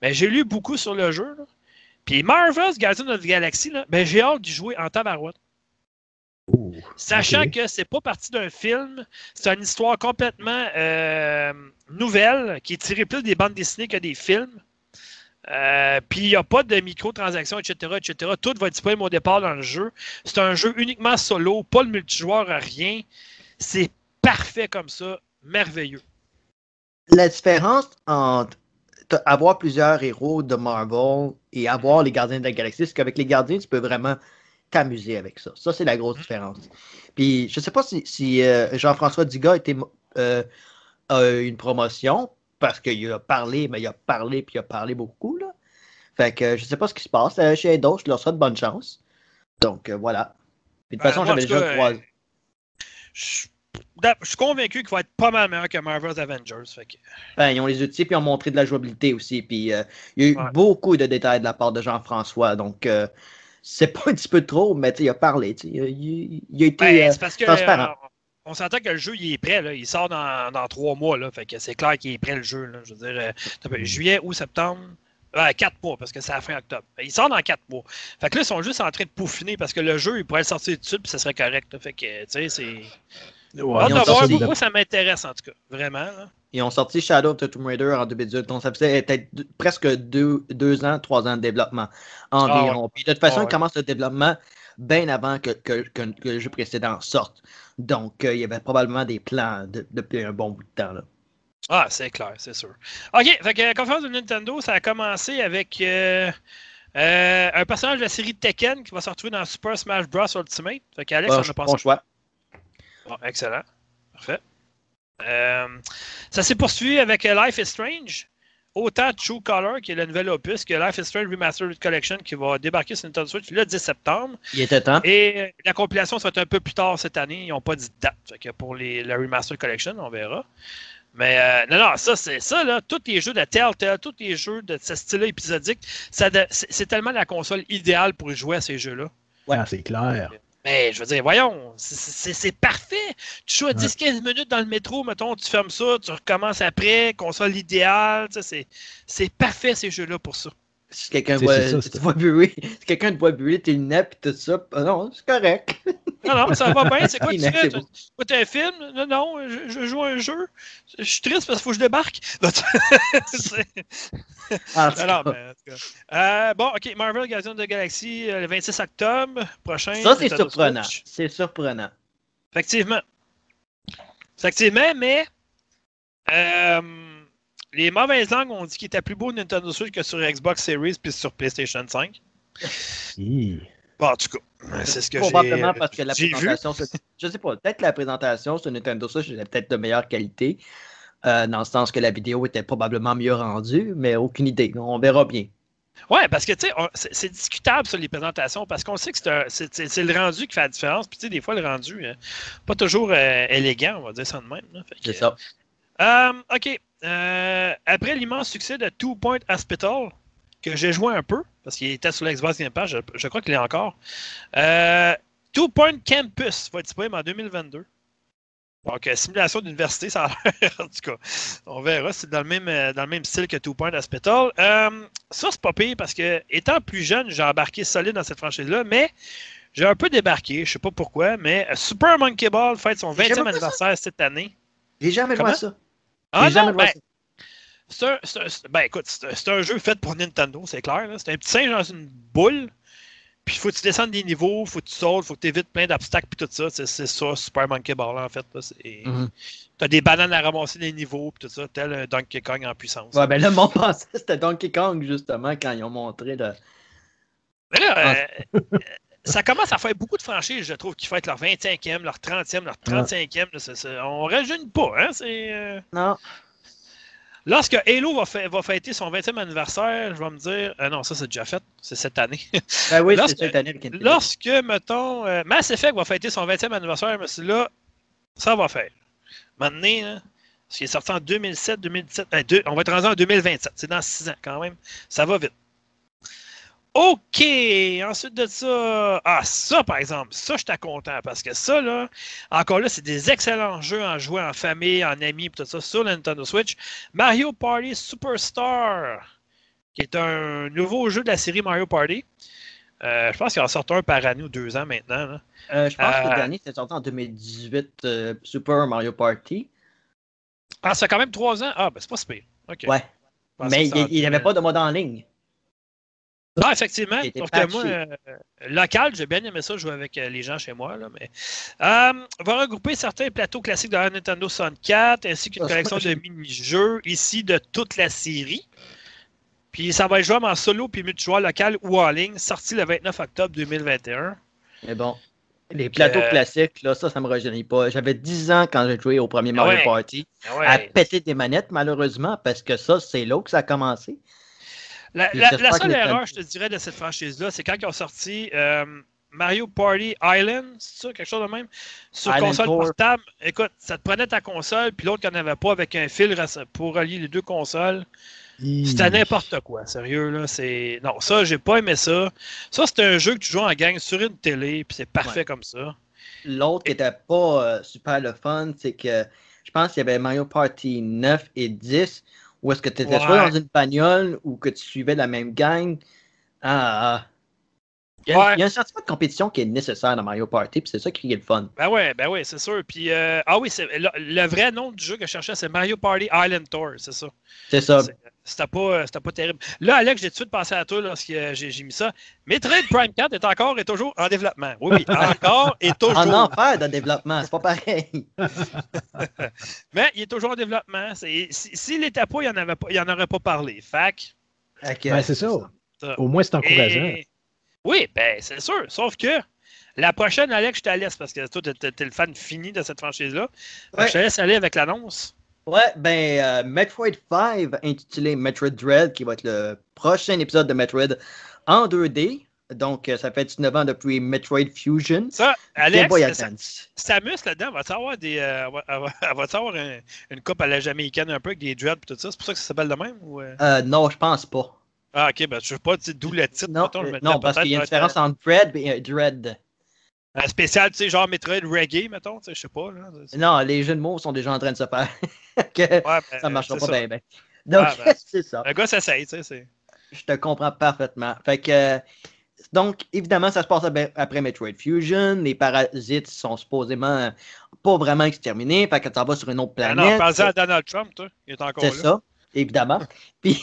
Speaker 1: Mais j'ai lu beaucoup sur le jeu. Là. Puis Marvel's Guardian of the Galaxy, là, ben, j'ai hâte d'y jouer en tabarouette. Sachant que c'est pas parti d'un film, c'est une histoire complètement euh, nouvelle qui est tirée plus des bandes dessinées que des films. Euh, puis il n'y a pas de microtransactions, etc., etc. Tout va être disponible au départ dans le jeu. C'est un jeu uniquement solo, pas le multijoueur, rien. C'est parfait comme ça, merveilleux.
Speaker 3: La différence entre avoir plusieurs héros de Marvel et avoir les gardiens de la galaxie, c'est qu'avec les gardiens, tu peux vraiment t'amuser avec ça. Ça, c'est la grosse mm-hmm. différence. Puis, je ne sais pas si, euh, Jean-François Dugas était, euh, a eu une promotion parce qu'il a parlé, mais il a parlé, puis il a parlé beaucoup. Là. Fait que je ne sais pas ce qui se passe. Euh, chez Eidos, je leur souhaite bonne chance. Donc, voilà. Puis, de toute façon, j'avais déjà croisé.
Speaker 1: Je suis convaincu qu'il va être pas mal meilleur que Marvel's Avengers. Fait
Speaker 3: ben, ils ont les outils puis ils ont montré de la jouabilité aussi. Puis il y a eu beaucoup de détails de la part de Jean-François. Donc c'est pas un petit peu trop, mais il a parlé. Il, il, a été ben, euh, parce que, transparent.
Speaker 1: Euh, on s'entend que le jeu il est prêt, là. il sort dans, dans trois mois, là. fait que c'est clair qu'il est prêt le jeu. Là. Je veux dire, euh, juillet ou septembre, quatre mois, parce que c'est la fin octobre. Il sort dans quatre mois. Fait que là, ils sont juste en train de peaufiner parce que le jeu, il pourrait le sortir tout de suite, puis ça serait correct. Fait que, tu sais, c'est. Moi, ça m'intéresse en tout cas, vraiment.
Speaker 3: Ils ont sorti Shadow of the Tomb Raider en 2018, donc ça faisait peut-être presque deux, deux, ans, trois ans de développement environ. Ah Puis de toute façon, ah ils commencent le développement bien avant que, que, que, le jeu précédent sorte. Donc, euh, il y avait probablement des plans depuis un bon bout de temps. Là.
Speaker 1: Ah, c'est clair, c'est sûr. OK, fait que la conférence de Nintendo, ça a commencé avec euh, euh, un personnage de la série Tekken qui va se retrouver dans Super Smash Bros. Ultimate. Fait qu'Alex,
Speaker 3: on a pensé. Bon choix.
Speaker 1: Bon, excellent. Parfait. Euh, ça s'est poursuivi avec Life is Strange. Autant True Color, qui est le nouvel opus, que Life is Strange Remastered Collection, qui va débarquer sur Nintendo Switch le 10 septembre.
Speaker 3: Il était temps.
Speaker 1: Et la compilation sera un peu plus tard cette année. Ils n'ont pas dit de date. Fait que pour les, la Remastered Collection, on verra. Mais euh, non, non, ça, c'est ça, là. Tous les jeux de Telltale, tous les jeux de ce style épisodique, c'est tellement la console idéale pour jouer à ces jeux-là.
Speaker 2: Ouais, ah, c'est clair.
Speaker 1: Mais je veux dire, voyons, c'est parfait. Tu joues à 10-15 minutes dans le métro, mettons, tu fermes ça, tu recommences après, console idéale. C'est parfait ces jeux-là pour ça.
Speaker 3: Si quelqu'un voit, si quelqu'un te voit brûler tes lunettes et tout ça, ah non, c'est correct.
Speaker 1: Non, non, ça va bien. C'est quoi tu fais? Tu écoutes un film? Non, non, je, joue à un jeu. Je suis triste parce qu'il faut que je débarque. ah, non, mais, en tout cas. Euh, bon, OK, Marvel Guardians de la Galaxie, euh, le 26 octobre prochain.
Speaker 3: Ça, c'est surprenant. C'est surprenant.
Speaker 1: Effectivement. Effectivement, mais euh, les mauvaises langues ont dit qu'il était plus beau Nintendo Switch que sur Xbox Series puis sur PlayStation 5. Bon, en tout cas, c'est ce que j'ai
Speaker 3: Probablement parce que la présentation, je sais pas, peut-être la présentation sur Nintendo Switch était peut-être de meilleure qualité, euh, dans le sens que la vidéo était probablement mieux rendue, mais aucune idée. On verra bien.
Speaker 1: Ouais, parce que tu sais, c'est discutable sur les présentations parce qu'on sait que c'est le rendu qui fait la différence. Puis tu sais, des fois, le rendu, euh, pas toujours euh, élégant, on va dire ça de même.
Speaker 3: C'est ça.
Speaker 1: OK. Après l'immense succès de Two Point Hospital, que j'ai joué un peu, parce qu'il était sur l'Xbox Game Pass, je, crois qu'il est encore. Euh, Two Point Campus va être disponible en 2022. Donc, euh, simulation d'université, ça a l'air, en tout cas. On verra, c'est dans le même, euh, dans le même style que Two Point Hospital. Euh, ça, c'est pas pire parce que, étant plus jeune, j'ai embarqué solide dans cette franchise-là, mais j'ai un peu débarqué, je sais pas pourquoi, mais Super Monkey Ball fête son 20e anniversaire cette année.
Speaker 3: J'ai jamais joué à ça.
Speaker 1: Ah non, ben, c'est un, ben, écoute, c'est un jeu fait pour Nintendo, c'est clair. C'est un petit singe dans une boule. Puis il faut que tu descendes des niveaux, il faut que tu sautes, il faut que tu évites plein d'obstacles puis tout ça. C'est ça, Super Monkey Ball en fait. Mm-hmm. Tu as des bananes à ramasser des niveaux puis tout ça, tel un Donkey Kong en puissance.
Speaker 3: Ouais, ben là, mon pensée, c'était Donkey Kong justement quand ils ont montré le.
Speaker 1: Mais là, ah. euh, ça commence à faire beaucoup de franchises, je trouve, qui fêtent leur 25e, leur 30e, leur 35e. Là, on ne rajeunit pas, hein? Euh,
Speaker 3: non.
Speaker 1: Lorsque Halo va, va, fêter son 20e anniversaire, je vais me dire. Euh, non, ça c'est déjà fait. C'est cette année.
Speaker 3: Ben oui, c'est cette année.
Speaker 1: Lorsque, mettons, euh, Mass Effect va fêter son 20e anniversaire, mais là, ça va faire. Maintenant, hein, ce qui est sorti en 2007, 2017, ben, on va être rendu en 2027. C'est dans 6 ans quand même. Ça va vite. OK! Ensuite de ça, ah, ça par exemple, ça, je suis content parce que ça, là, encore là, c'est des excellents jeux à jouer en famille, en amis, tout ça, sur la Nintendo Switch. Mario Party Superstar, qui est un nouveau jeu de la série Mario Party. Euh, je pense qu'il en sort un par année ou deux ans maintenant.
Speaker 3: Euh, je pense que le euh, dernier, c'était sorti en 2018, Super Mario Party.
Speaker 1: Ah, ça fait quand même trois ans? Ah, ben c'est pas super. OK.
Speaker 3: Ouais. Mais il n'y avait pas de mode en ligne.
Speaker 1: Non, effectivement. Sauf que moi, euh, local, j'ai bien aimé ça jouer avec euh, les gens chez moi. Là, mais, euh, on va regrouper certains plateaux classiques de la Nintendo 64 ainsi qu'une ah, collection de mini-jeux ici de toute la série. Puis ça va être jouable en solo puis multijoueur local ou en ligne, sorti le 29 octobre 2021.
Speaker 3: Mais bon, les plateaux classiques, là, ça, ça me rajeunit pas. J'avais 10 ans quand j'ai joué au premier Mario Party à péter des manettes, malheureusement, parce que ça, c'est là que ça a commencé.
Speaker 1: La, seule erreur, je te dirais, de cette franchise-là, c'est quand ils ont sorti euh, Mario Party Island, c'est ça, quelque chose de même, sur console portable. Écoute, ça te prenait ta console, puis l'autre qui n'en avait pas avec un fil pour relier les deux consoles. C'était n'importe quoi, sérieux. Là, c'est... Non, ça, j'ai pas aimé ça. Ça, c'est un jeu que tu joues en gang sur une télé, puis c'est parfait comme ça.
Speaker 3: L'autre qui était pas euh, super le fun, c'est que je pense qu'il y avait Mario Party 9 et 10 ou est-ce que tu étais soit dans une bagnole ou que tu suivais la même gang? Ah, Il y, a, un sentiment de compétition qui est nécessaire dans Mario Party, puis c'est ça qui est le fun.
Speaker 1: Ben ouais, ben ouais, c'est sûr. Puis, euh, ah oui, le, le, vrai nom du jeu que je cherchais, c'est Mario Party Island Tour, c'est ça.
Speaker 3: C'est ça.
Speaker 1: C'était pas, pas terrible. Là, Alex, j'ai tout de suite pensé à toi lorsque j'ai mis ça. Metroid Prime 4 est encore et toujours en développement. Oui, oui, encore et toujours.
Speaker 3: En enfer de développement, c'est pas pareil.
Speaker 1: Mais il est toujours en développement. S'il n'était pas, il n'en aurait pas parlé. Fac.
Speaker 2: Ben, c'est ça. Au moins, c'est encourageant.
Speaker 1: Oui, ben c'est sûr. Sauf que la prochaine, Alex, je te laisse parce que toi, tu es, le fan fini de cette franchise-là. Je te laisse aller avec l'annonce.
Speaker 3: Ouais, ben, euh, Metroid 5, intitulé Metroid Dread, qui va être le prochain épisode de Metroid en 2D. Donc, euh, ça fait 19 ans depuis Metroid Fusion.
Speaker 1: Ça, Alex, Samus, là-dedans, va-tu avoir, des, euh, va, avoir une coupe à la jamaïcaine un peu avec des dreads et tout ça? C'est pour ça que ça s'appelle de même? Ou,
Speaker 3: non, je pense pas.
Speaker 1: Ah, ok, ben, je ne sais pas d'où le titre.
Speaker 3: Non, euh, non parce qu'il y a une différence entre Dread et euh, Dread.
Speaker 1: Un spécial, tu sais, genre Metroid Reggae, mettons, tu sais, je sais pas. Là.
Speaker 3: Non, les jeux de mots sont déjà en train de se faire. que ouais, ben, ça marchera pas bien, bien. Donc, ben, c'est ça.
Speaker 1: Le gars s'essaye, tu sais.
Speaker 3: Je te comprends parfaitement. Fait que, donc, évidemment, ça se passe après Metroid Fusion. Les parasites sont supposément pas vraiment exterminés. Fait que ça va sur une autre planète. non,
Speaker 1: pensez à Donald Trump, toi. Il est encore là.
Speaker 3: C'est ça évidemment. puis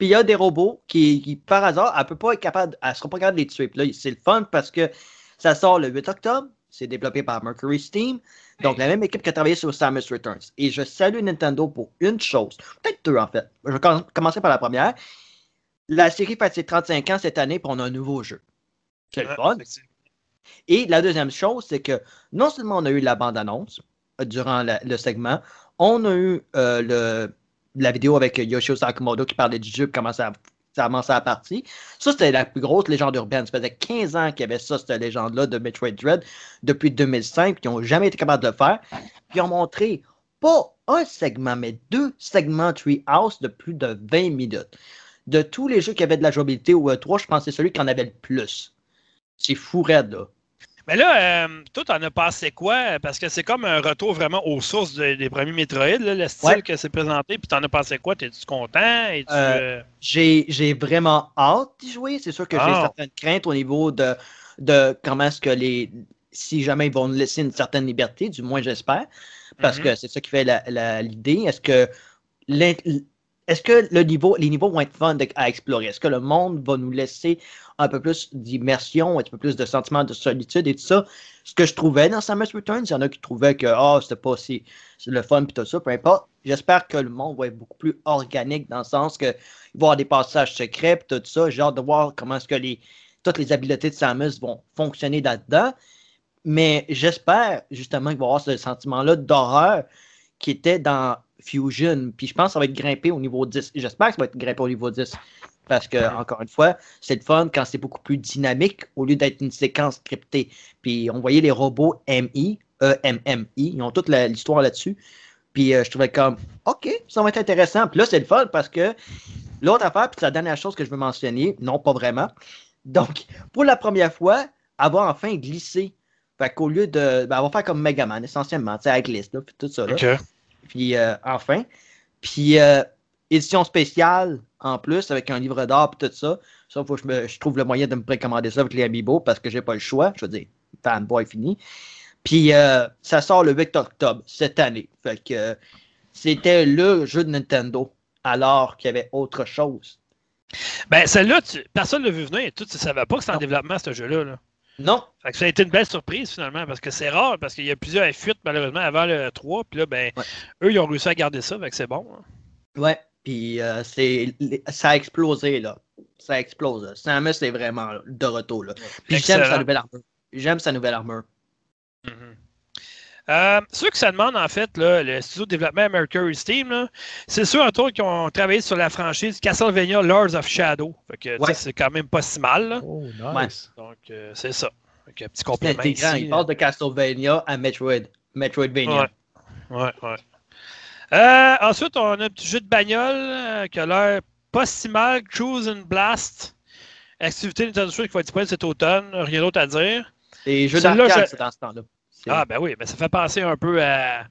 Speaker 3: il y a des robots qui, par hasard, elle peut pas être capable, elle sera pas capable de les tuer. Puis là, c'est le fun parce que ça sort le 8 octobre. C'est développé par Mercury Steam. Donc, la même équipe qui a travaillé sur Samus Returns. Et je salue Nintendo pour une chose. Peut-être deux, en fait. Je vais commencer par la première. La série fait ses 35 ans cette année, pour on a un nouveau jeu. C'est le fun. Et la deuxième chose, c'est que non seulement on a eu la bande-annonce euh, durant le segment, on a eu euh, le, la vidéo avec Yoshio Sakamoto qui parlait du jeu, comment ça, ça a commencé à partir. Ça, c'était la plus grosse légende urbaine. Ça faisait 15 ans qu'il y avait ça, cette légende-là de Metroid Dread, depuis 2005, qui n'ont jamais été capables de le faire. Puis ils ont montré pas un segment, mais deux segments Treehouse de plus de 20 minutes. De tous les jeux qui avaient de la jouabilité ou E3, je pense que c'est celui qui en avait le plus. C'est fou raide, là.
Speaker 1: Mais là, euh, toi, t'en as pensé quoi? Parce que c'est comme un retour vraiment aux sources des premiers Metroid, le style que c'est présenté. Puis t'en as pensé quoi? T'es-tu content? Euh,
Speaker 3: euh, j'ai vraiment hâte d'y jouer. C'est sûr que j'ai ah. certaines craintes au niveau de, de comment est-ce que les. Si jamais ils vont nous laisser une certaine liberté, du moins j'espère, parce
Speaker 1: Mhm.
Speaker 3: que c'est ça qui fait la- la- l'idée. Est-ce que est-ce que le niveau, les niveaux vont être fun à explorer? Est-ce que le monde va nous laisser un peu plus d'immersion, un peu plus de sentiment de solitude et tout ça? Ce que je trouvais dans Samus Returns, il y en a qui trouvaient que oh, c'était pas si le fun puis tout ça, peu importe. J'espère que le monde va être beaucoup plus organique dans le sens que avoir des passages secrets puis tout ça. Hâte de voir comment est-ce que les, toutes les habiletés de Samus vont fonctionner là-dedans. Mais j'espère justement qu'il va y avoir ce sentiment-là d'horreur qui était dans Fusion. Puis je pense que ça va être grimpé au niveau 10. J'espère que ça va être grimpé au niveau 10. Parce que, encore une fois, c'est le fun quand c'est beaucoup plus dynamique au lieu d'être une séquence scriptée. Puis on voyait les robots MI, E-M-M-I, ils ont toute l'histoire là-dessus. Puis euh, je trouvais comme, OK, ça va être intéressant. Puis là, c'est le fun parce que l'autre affaire, puis c'est la dernière chose que je veux mentionner, non, pas vraiment. Donc, pour la première fois, avoir enfin glissé. Fait qu'au lieu de. Ben, on va faire comme Megaman, essentiellement, tu sais, avec liste, puis tout ça. Là. Puis euh, enfin. Puis euh, édition spéciale en plus avec un livre d'art et tout ça. Ça, faut que je, me- je trouve le moyen de me précommander ça avec les Amiibo parce que j'ai pas le choix. Je veux dire, fanboy fini. Puis euh, ça sort le 8 octobre cette année. Fait que c'était le jeu de Nintendo alors qu'il y avait autre chose.
Speaker 1: Ben, celle-là, tu- personne ne l'a vu venir. Tout, tu ne savais pas que c'était en
Speaker 3: Non.
Speaker 1: développement, ce jeu-là. là.
Speaker 3: Non,
Speaker 1: Fait que ça a été une belle surprise finalement, parce que c'est rare, parce qu'il y a plusieurs fuites malheureusement avant le 3, puis là, ben,
Speaker 3: Ouais.
Speaker 1: eux, ils ont réussi à garder ça, fait que c'est bon. hein.
Speaker 3: ouais. Puis euh, c'est ça a explosé là. Ça a explosé. Samus est vraiment de retour là. Puis j'aime sa nouvelle armure. J'aime sa nouvelle armure.
Speaker 1: Euh, ceux que ça demande, en fait, là, le studio de développement Mercury Steam, c'est ceux, entre autres, qui ont travaillé sur la franchise Castlevania Lords of Shadow.
Speaker 3: Ouais.
Speaker 1: c'est quand même pas si mal. là.
Speaker 2: Oh,
Speaker 3: Ouais.
Speaker 2: nice.
Speaker 1: Donc, euh, c'est ça. Fait que, petit complément.
Speaker 3: Il passe de Castlevania à Metroid. Metroidvania.
Speaker 1: Ouais. Ouais, ouais. Euh, ensuite, on a un petit jeu de bagnole euh, qui a l'air pas si mal. Cruise and Blast. Activité Nintendo Switch qui va être disponible cet automne. Rien d'autre à dire.
Speaker 3: Les jeux d'arcade,
Speaker 1: je-
Speaker 3: c'est dans ce temps-là.
Speaker 1: Ah, ben oui, ben ça fait penser un peu à.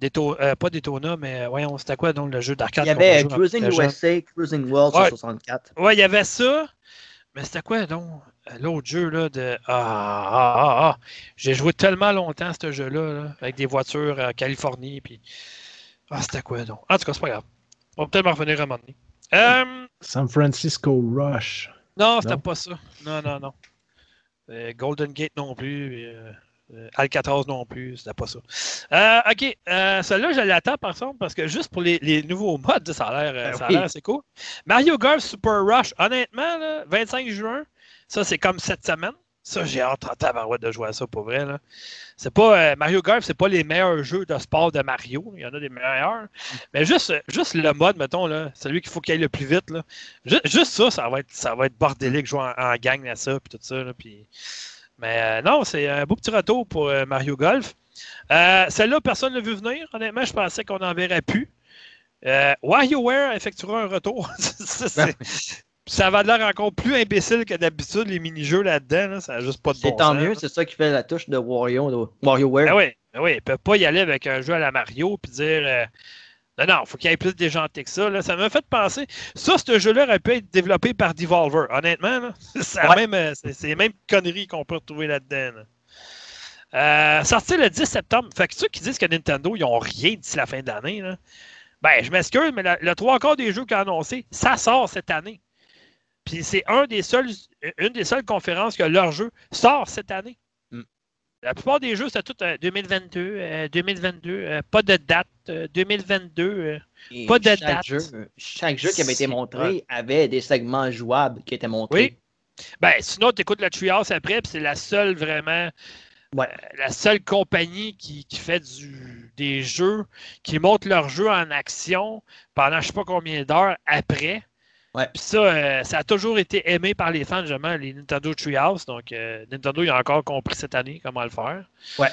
Speaker 1: Dayto- euh, pas Daytona, mais voyons, c'était quoi donc le jeu d'arcade
Speaker 3: Il y avait Cruising USA, Cruising World
Speaker 1: Ouais.
Speaker 3: sur 64.
Speaker 1: jeune? Ouais, il y avait ça. Mais c'était quoi donc euh, l'autre jeu là de. Ah, ah, ah, ah. J'ai joué tellement longtemps à ce jeu-là, là, avec des voitures en Californie. Puis... Ah, c'était quoi donc? En tout cas, c'est pas grave. On va peut-être m'en revenir à un moment donné. Euh,
Speaker 2: San Francisco Rush.
Speaker 1: non, c'était
Speaker 2: Non?
Speaker 1: pas ça. Non, non, non. Euh, Golden Gate non plus. euh, euh, Alcatraz non plus, c'était pas ça. Euh, ok, euh, celui-là, je l'attends par contre parce que juste pour les, les nouveaux modes, ça a l'air euh,
Speaker 3: Ben
Speaker 1: ça a
Speaker 3: oui.
Speaker 1: l'air assez cool. Mario Golf Super Rush, honnêtement, là, 25 juin, ça c'est comme cette semaine. Ça, j'ai hâte en tabarouette de jouer à ça pour vrai. Là. C'est pas, euh, Mario Golf, c'est pas les meilleurs jeux de sport de Mario. Il y en a des meilleurs. Mais juste, juste le mode, mettons, là, celui qu'il faut qu'il aille le plus vite. Là. Ju- Juste, ça, ça va être, ça va être bordélique jouer en, en gang à ça, puis tout ça. Là, puis... Mais euh, non, c'est un beau petit retour pour euh, Mario Golf. Euh, Celle-là, personne ne l'a vu venir. Honnêtement, je pensais qu'on n'en verrait plus. WarioWare effectuera un retour. ça, c'est- ça va de l'air encore plus imbécile que d'habitude, les mini-jeux là-dedans. là. Ça n'a juste pas de
Speaker 3: C'est
Speaker 1: bon
Speaker 3: tant
Speaker 1: sens,
Speaker 3: mieux,
Speaker 1: là.
Speaker 3: c'est ça qui fait la touche de Wario, de WarioWare.
Speaker 1: Ben oui, ben oui, ils ne peuvent pas y aller avec un jeu à la Mario puis dire euh, Non, non, il faut qu'il y ait plus déjanté que ça. Là. Ça m'a fait penser. Ça, ce jeu-là aurait pu être développé par Devolver, honnêtement. là.
Speaker 3: Ouais.
Speaker 1: même, euh, c'est les mêmes conneries qu'on peut retrouver là-dedans. là. Euh, sorti le 10 septembre. Fait que ceux qui disent que Nintendo, ils n'ont rien d'ici la fin de l'année, ben, je m'excuse, mais la- le trois quarts des jeux qu'ils ont annoncé, ça sort cette année. Puis c'est un des seuls, une des seules conférences que leur jeu sort cette année. La plupart des jeux, c'était tout euh, 2022, euh, 2022, euh, pas de date, euh, 2022. euh.
Speaker 3: Et
Speaker 1: Pas de
Speaker 3: chaque
Speaker 1: date.
Speaker 3: Jeu, chaque jeu qui avait été
Speaker 1: C'est-
Speaker 3: montré avait des segments jouables qui étaient montrés.
Speaker 1: Ben, sinon, tu écoutes la Treehouse après, puis c'est la seule vraiment.
Speaker 3: Ouais.
Speaker 1: euh, la seule compagnie qui, qui fait du, des jeux, qui montre leurs jeux en action pendant je sais pas combien d'heures après.
Speaker 3: Ouais.
Speaker 1: Puis ça, euh, ça a toujours été aimé par les fans, justement, les Nintendo Treehouse. Donc, euh, Nintendo, il a encore compris cette année comment le faire.
Speaker 3: Ouais.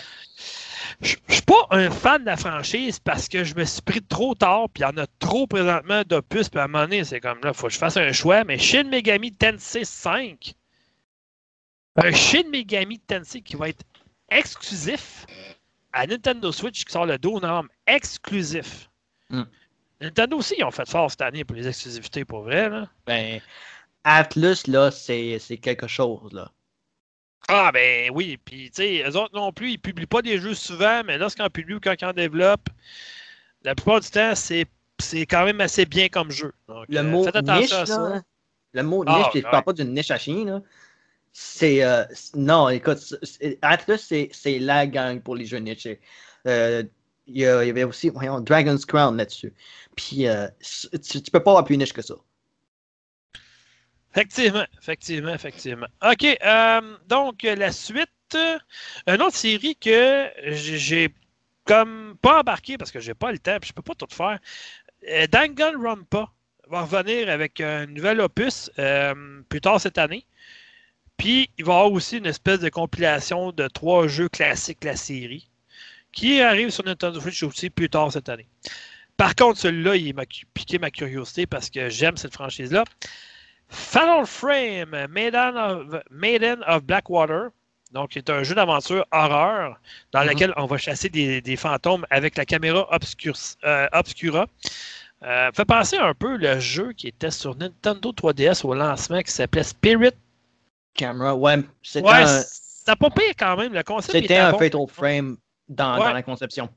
Speaker 1: Je suis pas un fan de la franchise parce que je me suis pris trop tard, puis il y en a trop présentement d'opus, puis à un moment donné, c'est comme là, il faut que je fasse un choix. Mais Shin Megami Tensei 5, un Shin Megami Tensei qui va être exclusif à Nintendo Switch qui sort le 12 novembre, exclusif.
Speaker 3: Hmm.
Speaker 1: Nintendo aussi, ils ont fait fort cette année pour les exclusivités, pour vrai. Là.
Speaker 3: Ben, Atlus, là, c'est quelque chose, là.
Speaker 1: Ah, ben oui. Puis, tu sais, eux autres non plus, ils publient pas des jeux souvent, mais lorsqu'ils en publient ou quand ils en développent, la plupart du temps, c'est, quand même assez bien comme jeu. Donc,
Speaker 3: Le
Speaker 1: euh,
Speaker 3: mot
Speaker 1: faites attention
Speaker 3: niche,
Speaker 1: à ça.
Speaker 3: là, le mot
Speaker 1: Ah,
Speaker 3: niche, puis je
Speaker 1: ouais.
Speaker 3: parle pas d'une niche à chien, là. C'est. euh, non, écoute, Atlus, c'est c'est la gang pour les jeux niche. Euh, Il y, avait aussi, Dragon's Crown là-dessus. Puis, euh, tu, peux pas avoir plus niche que ça.
Speaker 1: Effectivement, effectivement, effectivement. OK, euh, donc la suite, euh, une autre série que j'ai comme pas embarqué parce que j'ai pas le temps, puis je peux pas tout faire. Danganronpa va revenir avec un nouvel opus plus tard cette année. Puis il va y avoir aussi une espèce de compilation de trois jeux classiques de la série qui arrive sur Nintendo Switch aussi plus tard cette année. Par contre, celui-là, il m'a piqué ma curiosité parce que j'aime cette franchise-là. Fatal Frame, Maiden of, Maiden of Blackwater. Donc, c'est un jeu d'aventure horreur dans
Speaker 3: Mhm.
Speaker 1: lequel on va chasser des, des fantômes avec la caméra obscur- euh, Obscura. Euh, fait penser un peu le jeu qui était sur Nintendo 3DS au lancement qui s'appelait Spirit.
Speaker 3: Camera, ouais, c'était
Speaker 1: Ouais,
Speaker 3: un,
Speaker 1: pas pire quand même. Le concept
Speaker 3: c'était
Speaker 1: était
Speaker 3: un
Speaker 1: bon.
Speaker 3: Fatal Frame dans,
Speaker 1: Ouais.
Speaker 3: dans la conception.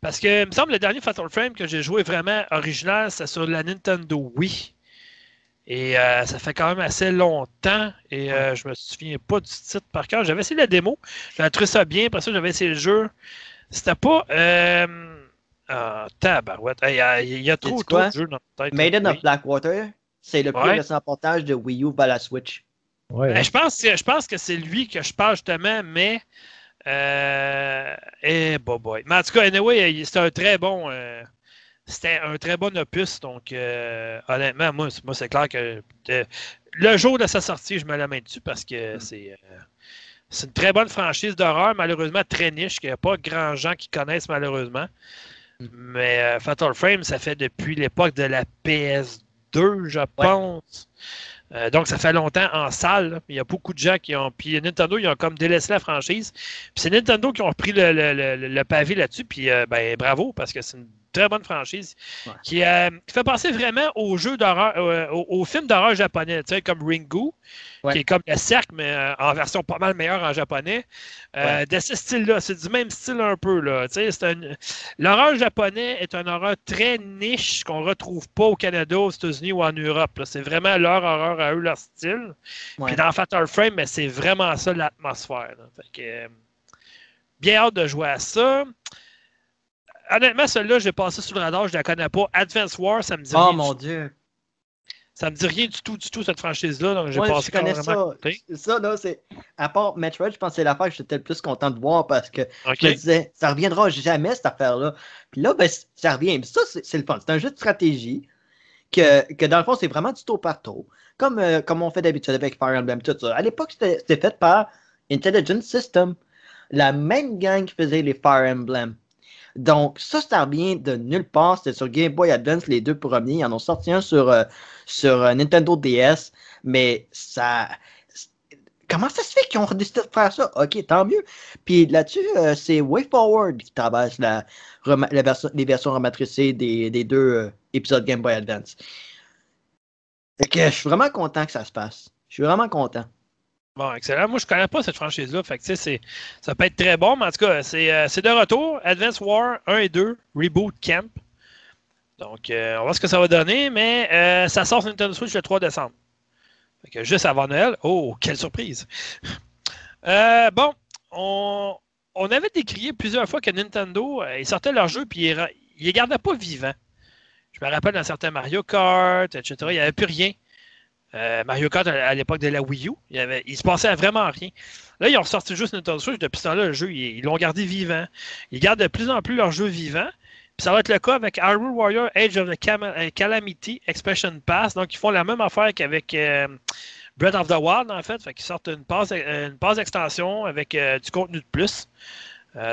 Speaker 1: Parce que, il me semble, le dernier Fatal Frame que j'ai joué vraiment original, c'est sur la Nintendo Wii. Et euh, ça fait quand même assez longtemps. Et euh, je me souviens pas du titre par cœur. J'avais essayé la démo. J'avais trouvé ça bien. Après ça, j'avais essayé le jeu. C'était pas. Euh... Ah, tabarouette. Il y a, il y a trop, de jeux dans la tête.
Speaker 3: Maiden of Blackwater, c'est le plus
Speaker 1: Ouais.
Speaker 3: récent portage de Wii U vers la Switch.
Speaker 2: Ouais,
Speaker 1: Ben, je, pense, que- je pense que c'est lui que je parle justement, mais. Euh, eh, boy, boy. Mais en tout cas, anyway, c'était un très bon. euh, c'était un très bon opus. Donc, euh, honnêtement, moi, c'est- moi c'est clair que euh, le jour de sa sortie, je me la mets dessus parce que c'est. euh, c'est une très bonne franchise d'horreur, malheureusement très niche, qu'il n'y a pas grand gens qui connaissent malheureusement.
Speaker 3: Mm.
Speaker 1: Mais Fatal Frame, ça fait depuis l'époque de la PS2, je pense. Euh, donc, ça fait longtemps en salle. Il y a beaucoup de gens qui ont. Puis Nintendo, ils ont comme délaissé la franchise. Puis c'est Nintendo qui ont repris le pavé là-dessus. Puis euh, ben, bravo, parce que c'est une très bonne franchise
Speaker 3: Ouais.
Speaker 1: qui, euh, qui fait penser vraiment aux jeux d'horreur, euh, aux, aux films d'horreur japonais, tu sais, comme Ringu,
Speaker 3: Ouais.
Speaker 1: qui est comme le cercle, mais euh, en version pas mal meilleure en japonais. De ce style-là, c'est du même style un peu. Là. Tu sais, un- L'horreur japonais est un horreur très niche qu'on retrouve pas au Canada, aux États-Unis ou en Europe. là. C'est vraiment leur horreur à eux, leur style. Puis dans Fatal Frame, ben, c'est vraiment ça l'atmosphère. là. Fait que, bien hâte de jouer à ça. Honnêtement, celle-là, j'ai passé sous le radar, je la connais pas. Advance War, ça me dit
Speaker 3: Oh
Speaker 1: rien.
Speaker 3: mon
Speaker 1: du,
Speaker 3: dieu.
Speaker 1: ça me dit rien du tout, du tout, cette franchise-là. Donc j'ai
Speaker 3: Ouais,
Speaker 1: passé
Speaker 3: je connais ça. Ça, là, c'est. À part Metroid, je pense que c'est l'affaire que j'étais le plus content de voir parce que je me disais, ça reviendra jamais, cette affaire-là. Puis là, ben, ça revient. Ça, c'est le fun. C'est un jeu de stratégie que, que dans le fond, c'est vraiment du tour par tour. Comme, euh, comme on fait d'habitude avec Fire Emblem, tout ça. À l'époque, c'était c'était fait par Intelligent System, la même gang qui faisait les Fire Emblem. Donc, ça, ça revient de nulle part. C'était sur Game Boy Advance, les deux premiers. Ils en ont sorti un sur, euh, sur euh, Nintendo DS. Mais ça. Comment ça se fait qu'ils ont décidé de faire ça? Ok, tant mieux. Puis là-dessus, euh, c'est WayForward qui sur la, la les versions rematricées des, des deux euh, épisodes Game Boy Advance. Fait je suis vraiment content que ça se passe. Je suis vraiment content.
Speaker 1: Bon, excellent. Moi, je connais pas cette franchise-là. Fait que, c'est- ça peut être très bon, mais en tout cas, c'est euh, de retour. Advance War 1 et 2, Reboot Camp. Donc, euh, on va voir ce que ça va donner, mais euh, ça sort sur Nintendo Switch le 3 décembre. Fait que juste avant Noël. Oh, quelle surprise! Bon, on, avait décrié plusieurs fois que Nintendo, ils sortaient leurs jeux puis ils, ils les gardaient pas vivants. Je me rappelle dans certains Mario Kart, etc., il n'y avait plus rien. Euh, Mario Kart à, l'époque de la Wii U, il, se passait vraiment rien. Là, ils ont ressorti juste Nintendo Switch. Depuis ce temps-là, le jeu, ils l'ont gardé vivant. Ils gardent de plus en plus leurs jeux vivants. Puis ça va être le cas avec Hyrule Warrior Age of the euh, Calamity Expression Pass. Donc, ils font la même affaire qu'avec euh, Breath of the Wild, en fait. Fait qu'ils sortent une passe, euh, une avec du contenu de plus.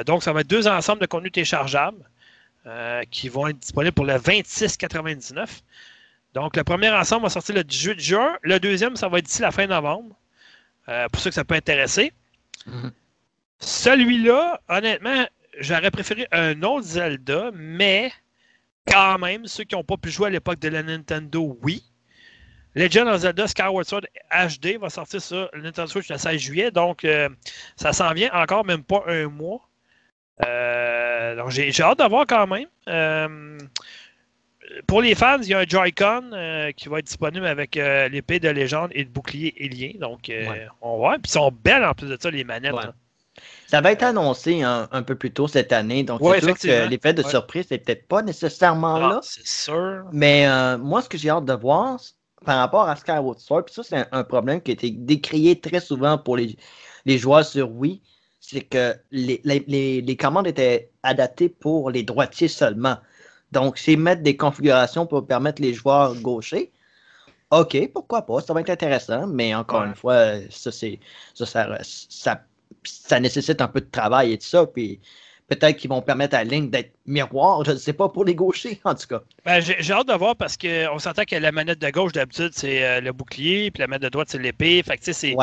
Speaker 1: Donc, ça va être deux ensembles de contenus téléchargeables qui vont être disponibles pour le 26,99. Donc, le premier ensemble va sortir le 18 juin. Le deuxième, ça va être d'ici la fin novembre. Euh, pour ceux que ça peut intéresser.
Speaker 3: Mhm.
Speaker 1: Celui-là, honnêtement, j'aurais préféré un autre Zelda, mais quand même, ceux qui n'ont pas pu jouer à l'époque de la Nintendo, oui. Legend of Zelda Skyward Sword HD va sortir sur Nintendo Switch le 16 juillet. Donc, euh, ça s'en vient encore même pas un mois. Euh, donc, j'ai hâte d'avoir quand même. Euh, pour les fans, il y a un Joy-Con qui va être disponible avec l'épée de légende et le bouclier lien. Donc, on va. Puis, ils sont belles en plus de ça, les manettes.
Speaker 3: Ça va être annoncé un, peu plus tôt cette année, donc c'est sûr que l'effet de surprise n'est peut-être pas nécessairement ah, là.
Speaker 1: C'est sûr.
Speaker 3: Mais moi, ce que j'ai hâte de voir, par rapport à Skyward Sword, puis ça, c'est un, problème qui a été décrié très souvent pour les, les joueurs sur Wii, c'est que les, les, les, commandes étaient adaptées pour les droitiers seulement. Donc, c'est mettre des configurations pour permettre les joueurs gauchers. OK, pourquoi pas, ça va être intéressant, mais encore une fois, ça, c'est ça, ça, ça, nécessite un peu de travail et tout ça. Puis peut-être qu'ils vont permettre à Link d'être miroir, je ne sais pas, pour les gauchers, en tout cas.
Speaker 1: Ben, j'ai hâte de voir parce qu'on s'entend que la manette de gauche, d'habitude, c'est euh, le bouclier, puis la manette de droite, c'est l'épée. Fait que, c'est.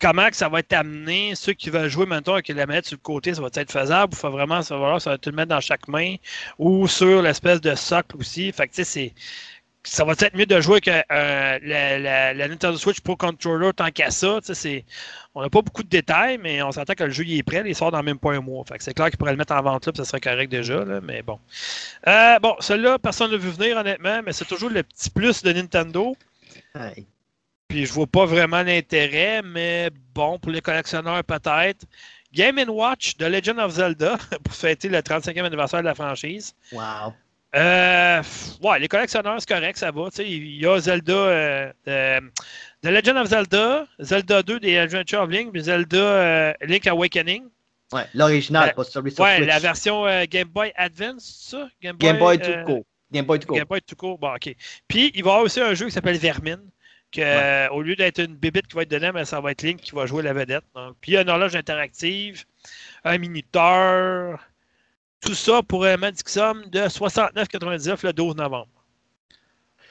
Speaker 1: Comment ça va être amené, ceux qui veulent jouer maintenant avec la manette sur le côté, ça va être faisable ou faut vraiment va, ça va tout le mettre dans chaque main ou sur l'espèce de socle aussi. Fait que ça va être mieux de jouer que euh, la, Nintendo Switch Pro Controller tant qu'à ça. On n'a pas beaucoup de détails, mais on s'entend que le jeu il est prêt, il sort dans même pas un mois. c'est clair qu'il pourrait le mettre en vente là, puis ça serait correct déjà, mais bon. Euh, bon, celui-là, personne ne l'a vu venir, honnêtement, mais c'est toujours le petit plus de Nintendo. Puis je vois pas vraiment l'intérêt, mais bon, pour les collectionneurs peut-être. Game Watch de Legend of Zelda pour fêter le 35e anniversaire de la franchise.
Speaker 3: Wow.
Speaker 1: Euh, ouais, les collectionneurs, c'est correct, ça va. Il y a Zelda, euh, The Legend of Zelda, Zelda 2 des Adventure of Link, puis Zelda euh, Link Awakening.
Speaker 3: Ouais, l'original, pas celui
Speaker 1: sur Ouais, la version euh, Game Boy Advance, ça?
Speaker 3: Game Boy, Game Boy euh, Tuco. Game Boy Tuco.
Speaker 1: Game Boy Tuco, bon, ok. Puis, il va y avoir aussi un jeu qui s'appelle Vermine, que au lieu d'être une bébite qui va être dedans, mais ça va être Link qui va jouer la vedette. Puis, il y a une horloge interactive, un minuteur, tout ça pour un magic de 69,99 le 12 novembre.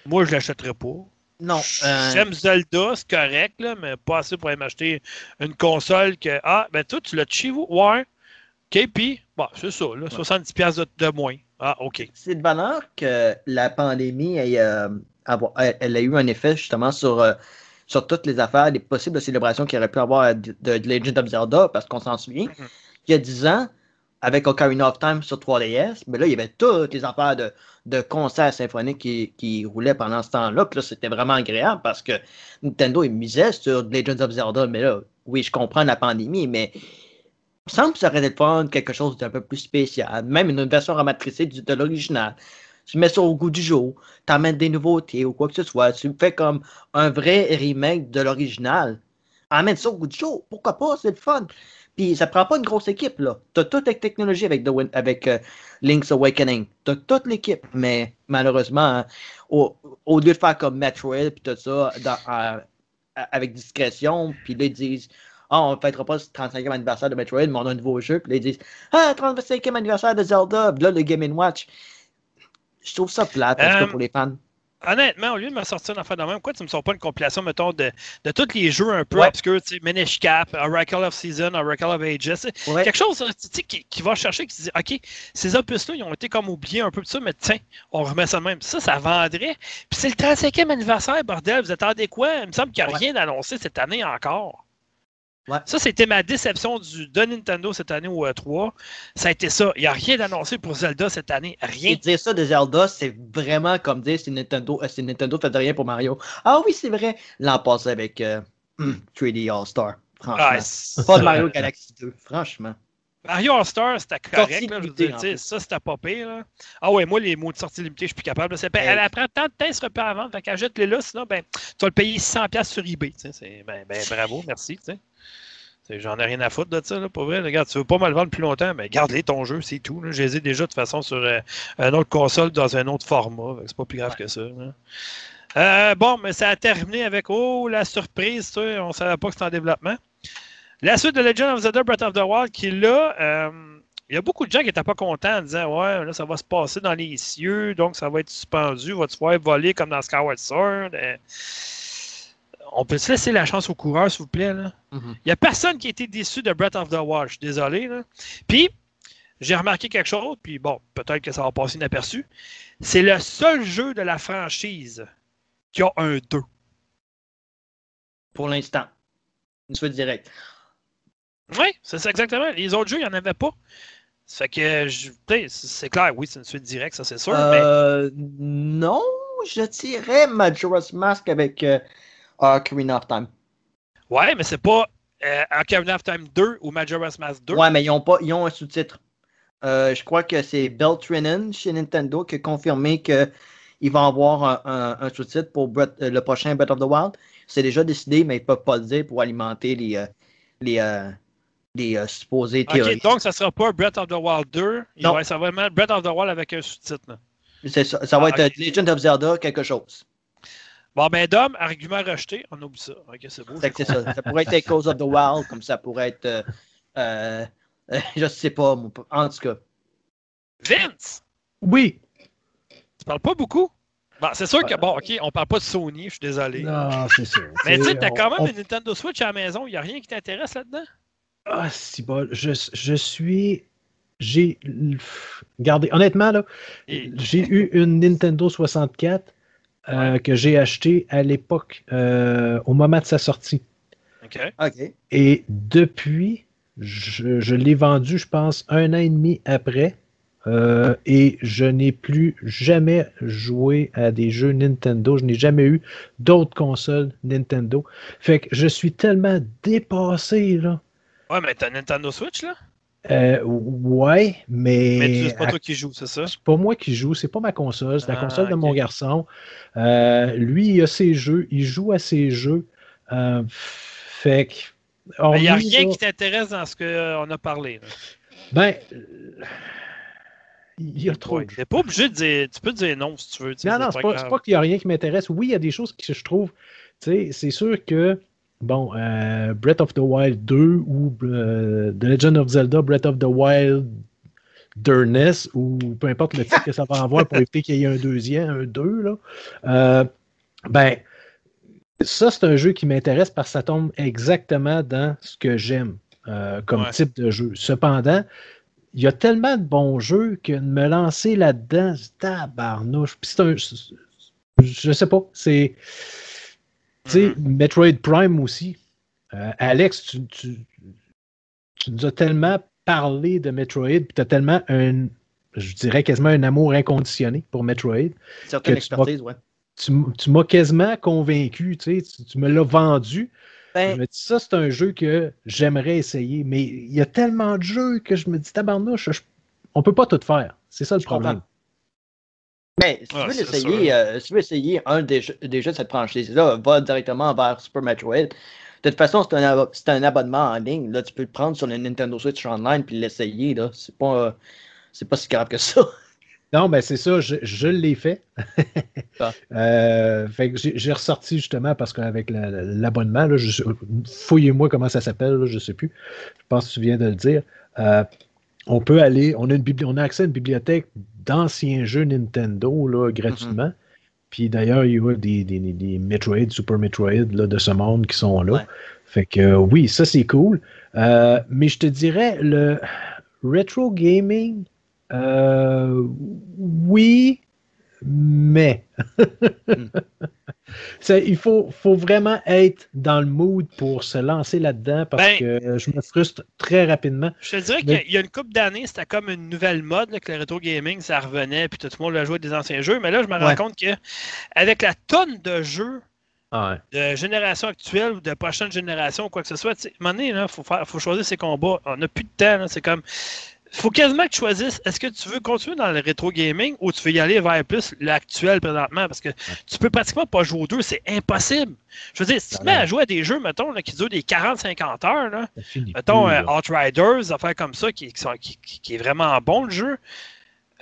Speaker 1: Moi, je ne l'achèterai pas.
Speaker 3: Non.
Speaker 1: Euh... J'aime Zelda, c'est correct, là, mais pas assez pour aller m'acheter une console que. Ah, ben toi, tu l'as chez vous? Ouais. KP, bon, c'est ça, là, 70$ de, de, moins. Ah, OK.
Speaker 3: C'est de valeur que la pandémie ait, euh, elle a eu un effet justement sur, euh, sur toutes les affaires, les possibles célébrations qu'il aurait pu avoir de, de Legend of Zelda, parce qu'on s'en souvient. Mm-hmm. Il y a 10 ans, avec Ocarina of Time sur 3DS, mais là, il y avait toutes les affaires de, de concerts symphoniques qui, qui roulaient pendant ce temps-là. Puis là, c'était vraiment agréable parce que Nintendo, il misait sur Legends of Zelda. Mais là, oui, je comprends la pandémie, mais il me semble que ça aurait été quelque chose d'un peu plus spécial. Même une version ramatricée de l'original. Tu mets ça au goût du jour, tu amènes des nouveautés ou quoi que ce soit. Tu fais comme un vrai remake de l'original. Amène ça au goût du jour. Pourquoi pas? C'est le fun. Puis ça prend pas une grosse équipe, là. As toute la technologie avec, avec euh, Link's Awakening. T'as toute l'équipe, mais malheureusement, au, lieu de faire comme Metroid puis tout ça, avec discrétion, puis ils disent Ah, on ne fêtera pas le 35e anniversaire de Metroid, mais on a un nouveau jeu. Puis là, ils disent Ah, 35e anniversaire de Zelda, là, le Game Watch. Je trouve ça plate, euh, pour les fans
Speaker 1: honnêtement, au lieu de me sortir une affaire de même, pourquoi tu ne me sors pas une compilation, mettons, de, de tous les jeux un peu obscurs, tu sais, Minish Cap, Oracle of Season, Oracle of Ages, quelque chose qui, qui, va chercher, qui se dit, OK, ces opus-là, ils ont été comme oubliés un peu de ça, mais tiens, on remet ça de même. Ça, ça vendrait. Puis c'est le 35e anniversaire, bordel, vous attendez quoi? Il me semble qu'il n'y a rien annoncé cette année encore. Ça, c'était ma déception du, de Nintendo cette année au E3. Ça a été ça. Il n'y a rien d'annoncé pour Zelda cette année. Rien.
Speaker 3: Et dire ça de Zelda, c'est vraiment comme dire si Nintendo, euh, si Nintendo fait rien pour Mario. Ah oui, c'est vrai. L'an passé avec 3D euh, All-Star. Franchement. pas de Mario Galaxy 2. Franchement.
Speaker 1: Mario All-Star, c'était correct. Là, je veux dire, ça, c'était pas pire. Là. Ah ouais, moi, les mots de sortie limitée, je suis plus capable. Elle prend tant de se repère avant. Fait qu'ajoute-les là, sinon, ben, tu vas le payer 100$ sur eBay. Ben, ben, bravo, merci. J'en ai rien à foutre de ça, là, pour vrai. Regarde, tu veux pas me le vendre plus longtemps, mais garde-les ton jeu, c'est tout. Là. Je les ai déjà de toute façon sur euh, un autre console dans un autre format. C'est pas plus grave que ça. Euh, bon, mais ça a terminé avec Oh, la surprise, tu on savait pas que c'était en développement. La suite de Legend of Zelda Breath of the Wild qui là, euh, il y a beaucoup de gens qui n'étaient pas contents en disant Ouais, là, ça va se passer dans les cieux, donc ça va être suspendu, va te voir voler comme dans Skyward Sword on peut se laisser la chance aux coureurs, s'il vous plaît. Mm-hmm. Il n'y a personne qui a été déçu de Breath of the Wild. Je suis désolé. Puis, j'ai remarqué quelque chose, puis bon, peut-être que ça va passer inaperçu. C'est le seul jeu de la franchise qui a un 2.
Speaker 3: pour l'instant. Une suite directe.
Speaker 1: Oui, c'est ça exactement. Les autres jeux, il n'y en avait pas. Ça fait que, c'est clair, oui, c'est une suite directe, ça c'est sûr.
Speaker 3: Euh, Non, je dirais Majora's Mask avec euh, Ocarina of Time.
Speaker 1: Ouais, mais c'est pas euh, Ocarina of Time 2 ou Majora's Mask 2.
Speaker 3: Ouais, mais ils ont, pas, ils ont un sous-titre. Euh, je crois que c'est Beltrinen chez Nintendo qui a confirmé qu'il va avoir un, sous-titre pour euh, le prochain Breath of the Wild. C'est déjà décidé, mais ils ne peuvent pas le dire pour alimenter les, les, les supposés théories.
Speaker 1: Ok, donc ça ne sera pas Breath of the Wild 2. non. ça va être Breath of the Wild avec un sous-titre.
Speaker 3: Ça, ça, va ah, être Legend of Zelda quelque chose.
Speaker 1: Bon, ben, Dom, argument rejeté, on oublie ça. Ok, c'est beau.
Speaker 3: C'est ça. ça pourrait être Cause of the Wild, comme ça pourrait être. Euh, euh, je sais pas, en tout cas.
Speaker 1: Vince!
Speaker 2: Oui.
Speaker 1: Tu parles pas beaucoup? Bon, c'est sûr que, bon, OK, on parle pas de Sony, je suis désolé.
Speaker 2: Non, c'est sûr.
Speaker 1: Mais tu sais, t'as quand même une Nintendo Switch à la maison, il n'y a rien qui t'intéresse là-dedans?
Speaker 2: Ah, si bon, je, je suis. J'ai. Regardez, honnêtement, là, j'ai eu une Nintendo 64 euh, que j'ai acheté à l'époque, euh, au moment de sa sortie.
Speaker 3: OK.
Speaker 2: Et depuis, je, l'ai vendu, je pense, un an et demi après. Euh, et je n'ai plus jamais joué à des jeux Nintendo. Je n'ai jamais eu d'autres consoles Nintendo. Fait que je suis tellement dépassé, là.
Speaker 1: Ouais, mais t'as Nintendo Switch, là?
Speaker 2: Euh, ouais, mais.
Speaker 1: Mais c'est pas toi qui joues, c'est ça?
Speaker 2: C'est pas moi qui joue, c'est pas ma console, c'est la ah, console de mon garçon. Euh, lui, il a ses jeux, il joue à ses jeux. Euh, fait que.
Speaker 1: Il n'y a rien qui t'intéresse dans ce qu'on a parlé.
Speaker 2: Ben. Il y a trop.
Speaker 1: Tu pas obligé de dire. Tu peux dire non si tu veux.
Speaker 2: Non, non, c'est pas, pas qu'il n'y a rien qui m'intéresse. Oui, il y a des choses que je trouve. Tu sais, c'est sûr que bon, euh, Breath of the Wild 2 ou euh, The Legend of Zelda Breath of the Wild Durness ou peu importe le titre que ça va avoir pour éviter qu'il y ait un deuxième, un 2, là, euh, ben, ça, c'est un jeu qui m'intéresse parce que ça tombe exactement dans ce que j'aime comme type de jeu. Cependant, il y a tellement de bons jeux que de me lancer là-dedans, tabarnouche. Puis c'est un. Je sais pas, c'est. Tu sais, mm-hmm. Metroid Prime aussi. Euh, Alex, tu, nous as tellement parlé de Metroid, puis tu as tellement un, je dirais quasiment un amour inconditionné pour Metroid.
Speaker 3: Certaine expertise, ouais.
Speaker 2: Tu, m'as quasiment convaincu, tu, sais, tu, me l'as vendu. Ben je me dis, ça, c'est un jeu que j'aimerais essayer, mais il y a tellement de jeux que je me dis, tabarnouche, on peut pas tout faire. C'est ça le problème.
Speaker 3: Mais si, tu veux essayer, euh, si tu veux essayer un des jeux, de cette franchise-là, va directement vers Super Metroid. De toute façon, c'est un, un, abonnement en ligne. Là, tu peux le prendre sur le Nintendo Switch Online puis l'essayer. C'est pas, c'est pas si grave que ça.
Speaker 2: Non, ben c'est ça, je, je l'ai fait. Ah. euh, fait j'ai ressorti justement parce qu'avec l'abonnement, fouillez-moi comment ça s'appelle, je ne sais plus. Je pense que tu viens de le dire. Euh, on peut aller, on a, une on a accès à une bibliothèque d'anciens jeux Nintendo là, gratuitement. Mm-hmm. Puis d'ailleurs, il y a des, des, Metroid, Super Metroid là, de ce monde qui sont là. Fait que oui, ça c'est cool. Euh, mais je te dirais, le retro gaming, euh, oui, mais il faut, faut, vraiment être dans le mood pour se lancer là-dedans parce ben, que je me frustre très rapidement.
Speaker 1: Je te dirais qu'il y a une couple d'années, c'était comme une nouvelle mode que le rétro gaming, ça revenait, puis tout le monde a joué des anciens jeux. Mais là, je me rends compte que avec la tonne de jeux
Speaker 2: ah
Speaker 1: de génération actuelle ou de prochaine génération ou quoi que ce soit, à un moment donné, il faut, faut choisir ses combats. On n'a plus de temps. C'est comme faut quasiment que tu choisisses est-ce que tu veux continuer dans le rétro gaming ou tu veux y aller vers plus l'actuel présentement? Parce que tu peux pratiquement pas jouer aux deux, c'est impossible. Je veux dire, si tu te mets à jouer à des jeux, mettons, qui durent des 40-50 heures, là, mettons euh, Outriders, affaires comme ça, qui, qui, est vraiment bon le jeu.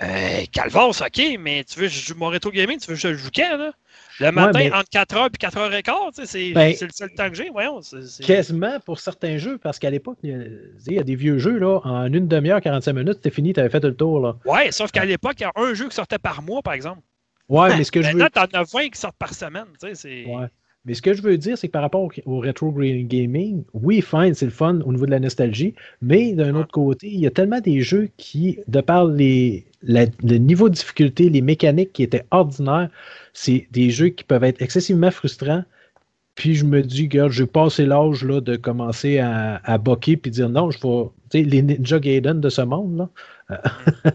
Speaker 1: Euh, Calvas, ok, mais tu veux jouer mon rétro gaming, tu veux que je joue quand, là? Le matin, entre 4h et 4h15, ben, c'est le seul temps que j'ai. Voyons.
Speaker 2: Quasiment pour certains jeux, parce qu'à l'époque, il y, a des vieux jeux, là, en une demi-heure, 45 minutes, c'était fini, tu avais fait le tour. Là.
Speaker 1: Ouais, sauf qu'à l'époque, il y a un jeu qui sortait par mois, par exemple.
Speaker 2: Ouais, mais ce que je veux.
Speaker 1: Maintenant, t'en as 20 qui sortent par semaine.
Speaker 2: Ouais. Mais ce que je veux dire, c'est que par rapport au, retro gaming, oui, fine, c'est le fun au niveau de la nostalgie, mais d'un autre côté, il y a tellement des jeux qui, de par les, le niveau de difficulté, les mécaniques qui étaient ordinaires, c'est des jeux qui peuvent être excessivement frustrants. Puis je me dis, regarde, j'ai passé l'âge là, de commencer à, à boquer puis dire non, je vais. Tu sais, les Ninja Gaiden de ce monde, là.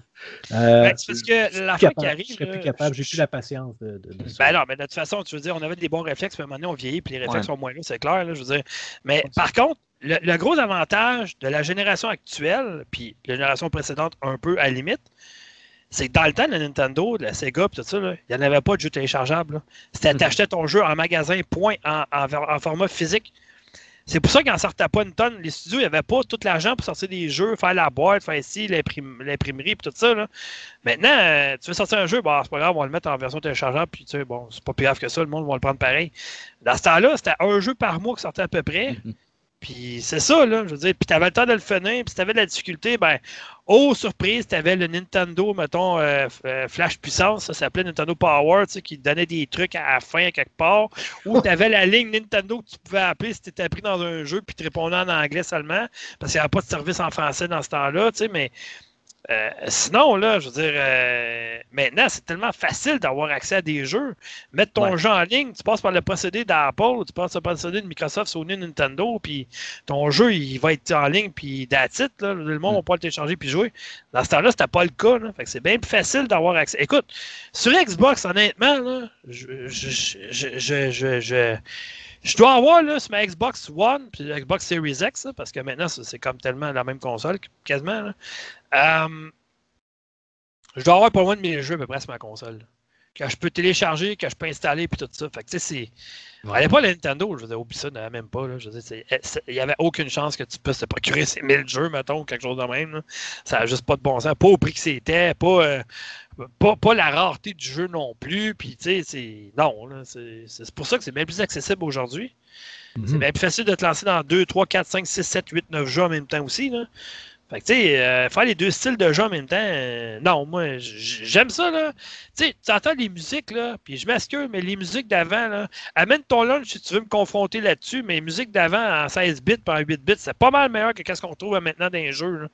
Speaker 1: Euh, ben, c'est parce que la fin qui arrive.
Speaker 2: Je serais plus capable, j'ai plus la patience de, de,
Speaker 1: de ça. Ben non, mais de toute façon, tu veux dire, on avait des bons réflexes, mais à un moment donné, on vieillit, puis les réflexes sont moins là, c'est clair, là, je veux dire. Mais par contre, le, le, gros avantage de la génération actuelle, puis la génération précédente un peu à la limite, c'est que dans le temps de la Nintendo, de la Sega, tout ça, il n'y en avait pas de jeu téléchargeable. C'était d'acheter mhm. ton jeu en magasin, point, en, en, format physique. C'est pour ça qu'ils n'en sortaient pas une tonne. Les studios, avait pas tout l'argent pour sortir des jeux, faire la boîte, faire ici, l'imprimerie, tout ça. Là. Maintenant, euh, tu veux sortir un jeu, bon, c'est pas grave, on va le mettre en version téléchargeable, puis tu sais, bon, c'est pas plus grave que ça, le monde va le prendre pareil. Dans ce temps-là, c'était un jeu par mois qui sortait à peu près. Puis c'est ça, là, je veux dire. Puis t'avais le temps de le finir, puis si t'avais de la difficulté, ben, oh, surprise, t'avais le Nintendo, mettons, euh, euh, Flash Puissance, ça s'appelait Nintendo Power, tu sais, qui donnait des trucs à la fin, à quelque part. Ou t'avais la ligne Nintendo que tu pouvais appeler si t'étais pris dans un jeu, puis tu répondais en anglais seulement, parce qu'il n'y avait pas de service en français dans ce temps-là, tu sais, mais euh, sinon, là, je veux dire, euh, maintenant, c'est tellement facile d'avoir accès à des jeux. Mettre ton jeu en ligne, tu passes par le procédé d'Apple, tu passes par le procédé de Microsoft, Sony, Nintendo, puis ton jeu, il va être en ligne, puis that's là, le monde mm. va pas le télécharger puis jouer. Dans ce temps-là, c'était pas le cas. Là. Fait que c'est bien plus facile d'avoir accès. Écoute, sur Xbox, honnêtement, là, je, je, je, je je dois avoir là, sur ma Xbox One puis Xbox Series X, parce que maintenant, c'est comme tellement la même console, quasiment. Là. Euh, je dois avoir pas loin de mes jeux à peu près sur ma console. Que je peux télécharger, que je peux installer, puis tout ça. Fait que tu sais, c'est. Ouais. pas la Nintendo, je veux dire, oublie ça, même pas. Là. Je veux dire, il n'y avait aucune chance que tu puisses te procurer ces 1000 jeux, mettons, ou quelque chose de même. Là. Ça n'a juste pas de bon sens. Pas au prix que c'était, pas, euh, pas, pas, la rareté du jeu non plus. Puis, tu sais, c'est. Non, c'est pour ça que c'est bien plus accessible aujourd'hui. Mm -hmm. C'est bien plus facile de te lancer dans 2, 3, 4, 5, 6, 7, 8, 9 jeux en même temps aussi. Là. Fait que, tu sais, euh, faire les deux styles de jeu en même temps, euh, non, moi, j'aime ça, là. Tu sais, tu entends les musiques, là, puis je m'excuse, mais les musiques d'avant, là, amène ton lunch si tu veux me confronter là-dessus, mais les musiques d'avant en 16 bits par 8 bits, c'est pas mal meilleur que ce qu'on trouve maintenant dans les jeux,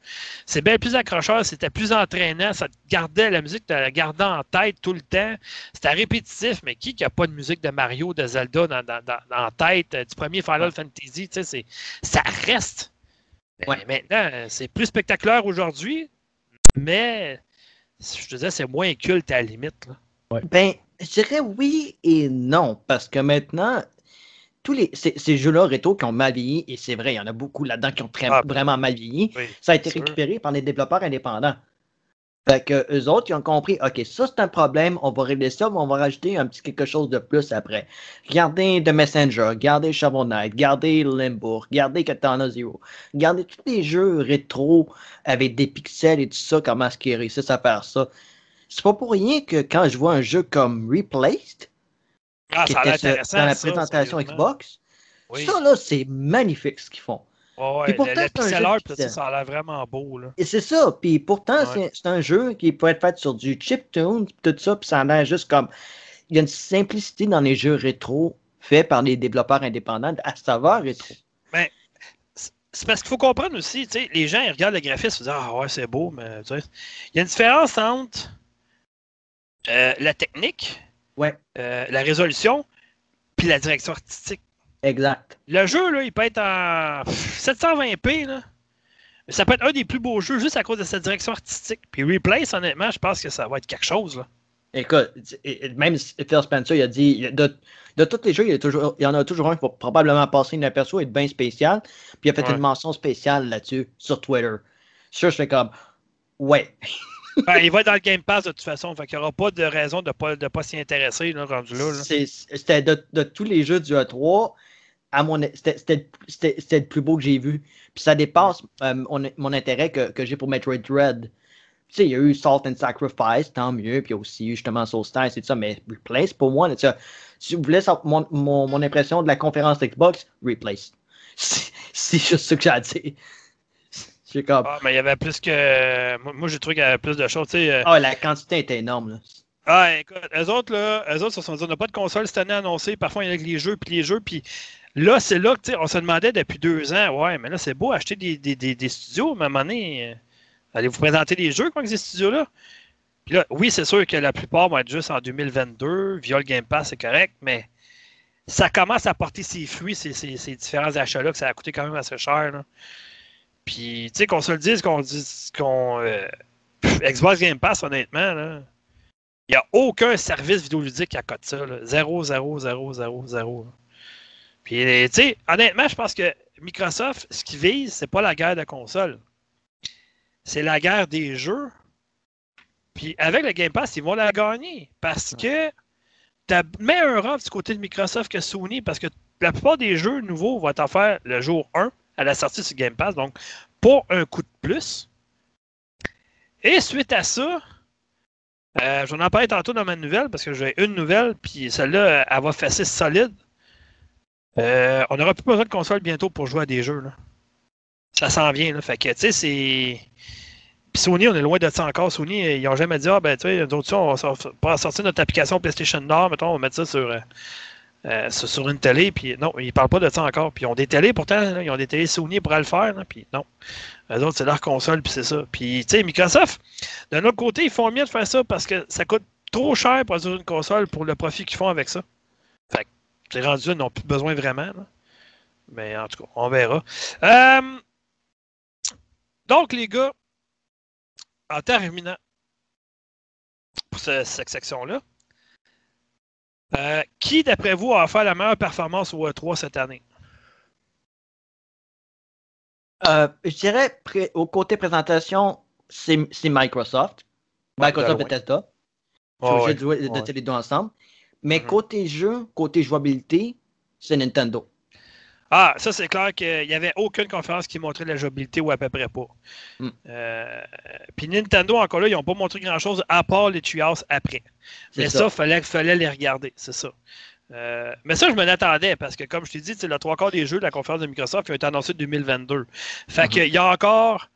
Speaker 1: C'est bien plus accrocheur, c'était plus entraînant, ça te gardait, la musique te la gardait en tête tout le temps. C'était répétitif, mais qui qui a pas de musique de Mario, de Zelda dans, dans, dans, en tête, euh, du premier Final Fantasy, tu sais, ça reste. Ouais. Maintenant, c'est plus spectaculaire aujourd'hui, mais je te disais, c'est moins culte à la limite. Là.
Speaker 3: Ouais. Ben, je dirais oui et non, parce que maintenant, tous les, ces, ces jeux-là rétro qui ont mal vieilli, et c'est vrai, il y en a beaucoup là-dedans qui ont très, ah, vraiment mal vieilli, oui, ça a été récupéré sûr. par les développeurs indépendants. Fait que eux autres, ils ont compris, OK, ça c'est un problème, on va régler ça, mais on va rajouter un petit quelque chose de plus après. Regardez The Messenger, regardez Shovel Knight, regardez Limbo, regardez Katana Zero, regardez tous les jeux rétro avec des pixels et tout ça, comment est-ce qu'ils réussissent à faire ça. C'est pas pour rien que quand je vois un jeu comme Replaced,
Speaker 1: ah, qui était
Speaker 3: dans la
Speaker 1: ça,
Speaker 3: présentation Xbox, oui. ça là, c'est magnifique ce qu'ils font.
Speaker 1: Oh ouais, pourtant, le, le pixel art, ça, ça a l'air vraiment beau. Là.
Speaker 3: Et c'est ça. Puis pourtant, ouais. c'est un jeu qui peut être fait sur du chiptune, tout ça, puis ça a l'air juste comme. Il y a une simplicité dans les jeux rétro faits par les développeurs indépendants à savoir rétro.
Speaker 1: Mais ben, c'est parce qu'il faut comprendre aussi, tu sais, les gens ils regardent le graphisme et disent Ah ouais, c'est beau, mais tu sais, il y a une différence entre euh, la technique,
Speaker 3: ouais.
Speaker 1: euh, la résolution, puis la direction artistique.
Speaker 3: Exact.
Speaker 1: Le jeu, là, il peut être en 720p, là. Ça peut être un des plus beaux jeux juste à cause de sa direction artistique. Puis Replace, honnêtement, je pense que ça va être quelque chose, là.
Speaker 3: Écoute, même Phil Spencer, il a dit de, de tous les jeux, il y, a toujours, il y en a toujours un qui va probablement passer inaperçu et être bien spécial. Puis il a fait ouais. une mention spéciale là-dessus sur Twitter. Sûr, je fais comme Ouais.
Speaker 1: ben, il va être dans le Game Pass de toute façon. Fait qu'il n'y aura pas de raison de ne pas, de pas s'y intéresser là, rendu là. là.
Speaker 3: C'était de, de, tous les jeux du E3 à mon c'était le plus beau que j'ai vu. Puis ça dépasse euh, mon, mon, intérêt que, que j'ai pour Metroid Dread. Tu sais, il y a eu Salt and Sacrifice, tant mieux, puis il y a aussi eu justement Solstice et tout ça, mais Replace, pour moi, là, si vous voulez mon, mon, mon, impression de la conférence Xbox, Replace. C'est juste ce que j'ai à dire.
Speaker 1: Comme... Ah, mais il y avait plus que. Moi, moi j'ai trouvé qu'il y avait plus de choses. Euh...
Speaker 3: Ah, la quantité était énorme. Là.
Speaker 1: Ah, écoute, eux autres, là, eux autres, se sont dit, on n'a pas de console cette année annoncée. Parfois, il y a les jeux, puis les jeux, puis Là, c'est là que on se demandait depuis deux ans, ouais, mais là, c'est beau acheter des, studios, mais à un moment donné, euh, allez vous présenter des jeux avec ces studios-là. Puis là, oui, c'est sûr que la plupart vont être juste en 2022, via le Game Pass, c'est correct, mais ça commence à porter ses fruits, ces, différents achats-là, que ça a coûté quand même assez cher. Là. Puis, tu sais, qu'on se le dise, qu'on dise qu'on. Euh, Xbox Game Pass, honnêtement, là, il n'y a aucun service vidéoludique qui accote ça. Là. 0, 0, 0, 0, 0. Puis, tu sais, honnêtement, je pense que Microsoft, ce qu'ils vise, c'est pas la guerre de console. C'est la guerre des jeux. Puis, avec le Game Pass, ils vont la gagner. Parce que tu mets un rang du côté de Microsoft que Sony, parce que la plupart des jeux nouveaux vont être faire le jour 1 à la sortie sur Game Pass, donc pas un coup de plus. Et suite à ça, euh, j'en ai parlé tantôt dans ma nouvelle, parce que j'ai une nouvelle, puis celle-là, elle va fesser solide. Euh, on n'aura plus besoin de console bientôt pour jouer à des jeux. Ça s'en vient. Là. Fait que, tu sais, c'est. Sony, on est loin de ça encore. Sony, ils n'ont jamais dit, ah, ben, tu sais, d'autres, on va sortir notre application PlayStation Nord, mettons, on va mettre ça sur, euh, euh, sur une télé. Puis non, ils parlent pas de ça encore. Puis ils ont des télés, pourtant, ils ont des télés Sony pour le faire. puis non. Les autres, c'est leur console, puis c'est ça. Puis, tu sais, Microsoft, d'un autre côté, ils font mieux de faire ça parce que ça coûte trop cher pour avoir une console pour le profit qu'ils font avec ça. Fait que, c'est rendu, ils n'ont plus besoin vraiment. Mais en tout cas, on verra. Euh, donc, les gars, en terminant pour cette section-là, euh, qui, d'après vous, a fait la meilleure performance au E3 cette année?
Speaker 3: Euh, je dirais, au côté présentation, c'est Microsoft. Microsoft et Bethesda. Je suis de jouer les deux ensemble. Mais mm-hmm. côté jeu, côté jouabilité, c'est Nintendo.
Speaker 1: Ah, ça, c'est clair qu'il n'y avait aucune conférence qui montrait la jouabilité ou à peu près pas. Mm. Euh, puis Nintendo, encore là, ils n'ont pas montré grand-chose à part les tuyas après. Mais ça, il fallait, fallait les regarder, c'est ça. Euh, mais ça, je me l'attendais parce que, comme je t'ai dit, c'est le trois quarts des jeux de la conférence de Microsoft qui ont été annoncés en 2022. Fait mm-hmm. qu'il y a encore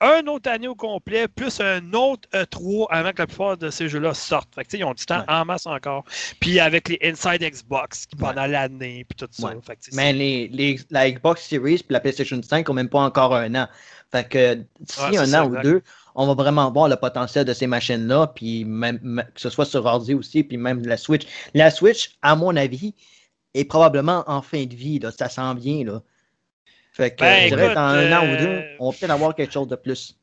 Speaker 1: un autre année au complet, plus un autre E3 avant que la plupart de ces jeux-là sortent. Fait que, ils ont du temps en masse encore. Puis avec les Inside Xbox pendant l'année, puis tout ça.
Speaker 3: Mais les, les, la Xbox Series puis la PlayStation 5 n'ont même pas encore un an. Fait que d'ici un an ou deux, on va vraiment voir le potentiel de ces machines-là, puis même que ce soit sur ordi aussi, puis même la Switch. La Switch, à mon avis, est probablement en fin de vie. Là. Ça s'en vient. Là. Fait que ben, je dirais dans un an ou deux, euh, on peut avoir quelque chose de plus.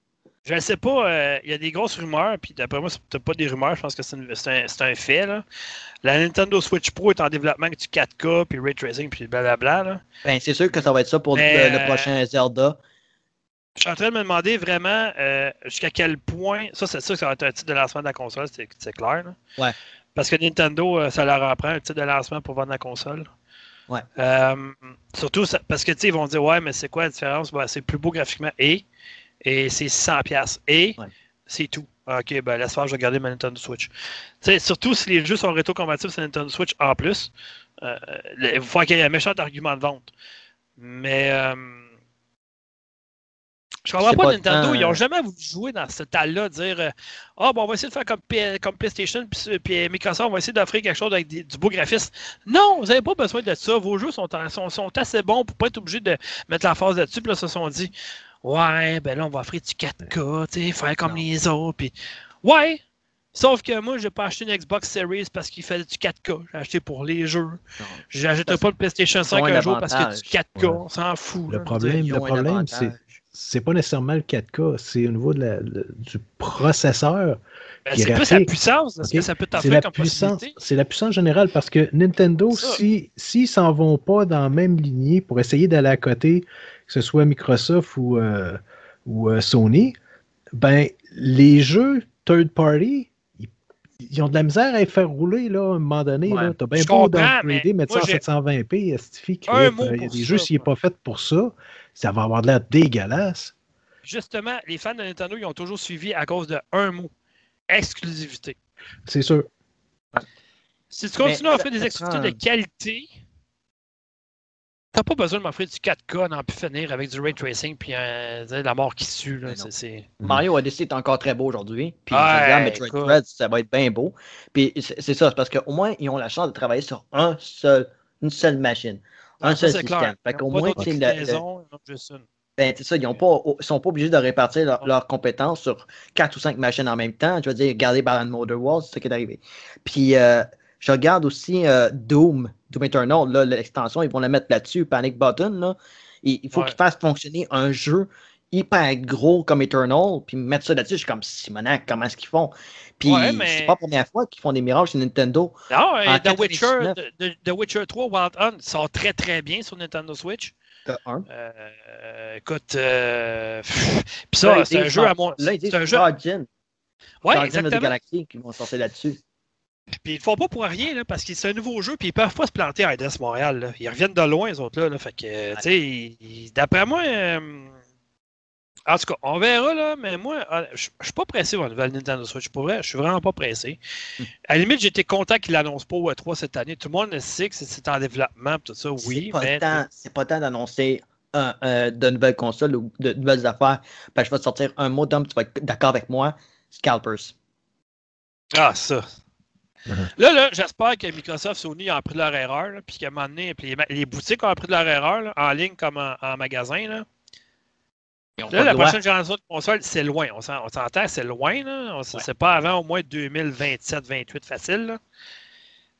Speaker 1: Je ne sais pas, euh, il y a des grosses rumeurs, puis d'après moi, c'est pas des rumeurs, je pense que c'est un, un, fait. Là. La Nintendo Switch Pro est en développement avec du 4K, puis Ray Tracing, puis blablabla. Là.
Speaker 3: Ben, c'est sûr que ça va être ça pour le, prochain Zelda.
Speaker 1: Je suis en train de me demander vraiment euh, jusqu'à quel point. Ça, c'est ça, ça va être un titre de lancement de la console, c'est clair. Là.
Speaker 3: Ouais.
Speaker 1: Parce que Nintendo, ça leur apprend un titre de lancement pour vendre la console.
Speaker 3: Ouais.
Speaker 1: Euh, surtout parce que ils vont dire ouais, mais c'est quoi la différence? Ben, c'est plus beau graphiquement et, et c'est 100$ et c'est tout. Ok, ben laisse faire, je vais garder ma Nintendo Switch. sais surtout si les jeux sont rétro-compatibles sur Nintendo Switch en plus, euh, il faut qu'il y ait un méchant argument de vente. Mais euh, je comprends pas, Nintendo, ils n'ont jamais voulu jouer dans ce tas-là, dire euh, Ah, bon, on va essayer de faire comme, comme PlayStation, puis, Microsoft, on va essayer d'offrir quelque chose avec du beau graphisme. Non, vous n'avez pas besoin de ça. Vos jeux sont, sont, sont assez bons pour pas être obligés de mettre la force là-dessus. Puis là, ils se sont dit Ouais, ben là, on va offrir du 4K, tu sais, faire comme les autres. Puis, ouais, Sauf que moi, je n'ai pas acheté une Xbox Series parce qu'il fallait du 4K. J'ai acheté pour les jeux. Je n'achèterai pas le PlayStation 5 un jour parce que du 4K, on s'en fout.
Speaker 2: Le problème, le problème c'est c'est pas nécessairement le 4K, c'est au niveau de la, du processeur.
Speaker 1: Ben, c'est plus la puissance, ce que ça peut t'offrir comme puissance,
Speaker 2: C'est la puissance générale parce que Nintendo, s'ils si, s'en vont pas dans la même lignée pour essayer d'aller à côté, que ce soit Microsoft ou, euh, ou euh, Sony, ben les jeux third party, ils, ont de la misère à les faire rouler là, à un moment donné. Tu as bien beau d'upgrader, mettre ça en 720p, il y a des jeux, s'il n'est pas fait pour ça, ça va avoir de l'air dégueulasse.
Speaker 1: Justement, les fans de Nintendo, ils ont toujours suivi à cause de un mot exclusivité.
Speaker 2: C'est sûr.
Speaker 1: Si tu continues à offrir des exclusivités de qualité, t'as pas besoin de m'offrir du 4K n'en plus finir avec du ray tracing puis la mort qui sue. Là,
Speaker 3: Mario Odyssey est encore très beau aujourd'hui. Puis Metroid ça va être bien beau. Puis c'est ça, c'est parce qu'au moins, ils ont la chance de travailler sur un seul, une seule machine un seul système. Fait qu'au moins, c'est le, ben, c'est ça, ils ne sont pas obligés de répartir leurs compétences sur quatre ou cinq machines en même temps. Je veux dire, regarder Baron Motor Wars, c'est ce qui est arrivé. Puis, euh, je regarde aussi euh, Doom, Doom Eternal, l'extension, ils vont la mettre là-dessus, Panic Button. Là. il faut qu'ils fassent fonctionner un jeu hyper gros comme Eternal, puis mettre ça là-dessus, je suis comme Simonac, comment est-ce qu'ils font? Puis c'est pas la première fois qu'ils font des miracles sur Nintendo.
Speaker 1: Non, The, Witcher, The, Witcher 3 Wild Hunt sort très très bien sur Nintendo Switch. Euh, écoute, euh, puis ça, c'est un jeu à mon.
Speaker 3: Là, ils disent un jeu. Ouais, exactement. de Galaxy qui vont sortir là-dessus.
Speaker 1: Puis ils ne font pas pour rien, là, parce que c'est un nouveau jeu, puis ils peuvent pas se planter à IDS Montréal. Là. Ils reviennent de loin, les autres, là. fait que, tu sais, d'après moi, euh, en tout cas, on verra, là, mais moi, je ne suis pas pressé pour la nouvelle Nintendo Switch. Pour vrai, je suis vraiment pas pressé. À la limite, j'étais content qu'il l'annonce pas au E3 cette année. Tout le monde sait que c'est en développement, tout ça, oui.
Speaker 3: C'est pas, pas temps d'annoncer de nouvelles consoles ou de nouvelles affaires. Ben, je vais te sortir un mot d'homme, tu vas être d'accord avec moi. Scalpers.
Speaker 1: Ah, ça. Uh-huh. Là, là j'espère que Microsoft, Sony ont pris leur erreur, puis qu'à un moment donné, les, boutiques ont pris leur erreur, en ligne comme en, magasin. Là. Là, la prochaine génération de consoles, c'est loin. On s'entend, c'est loin. Là. C'est pas avant au moins 2027-28 facile.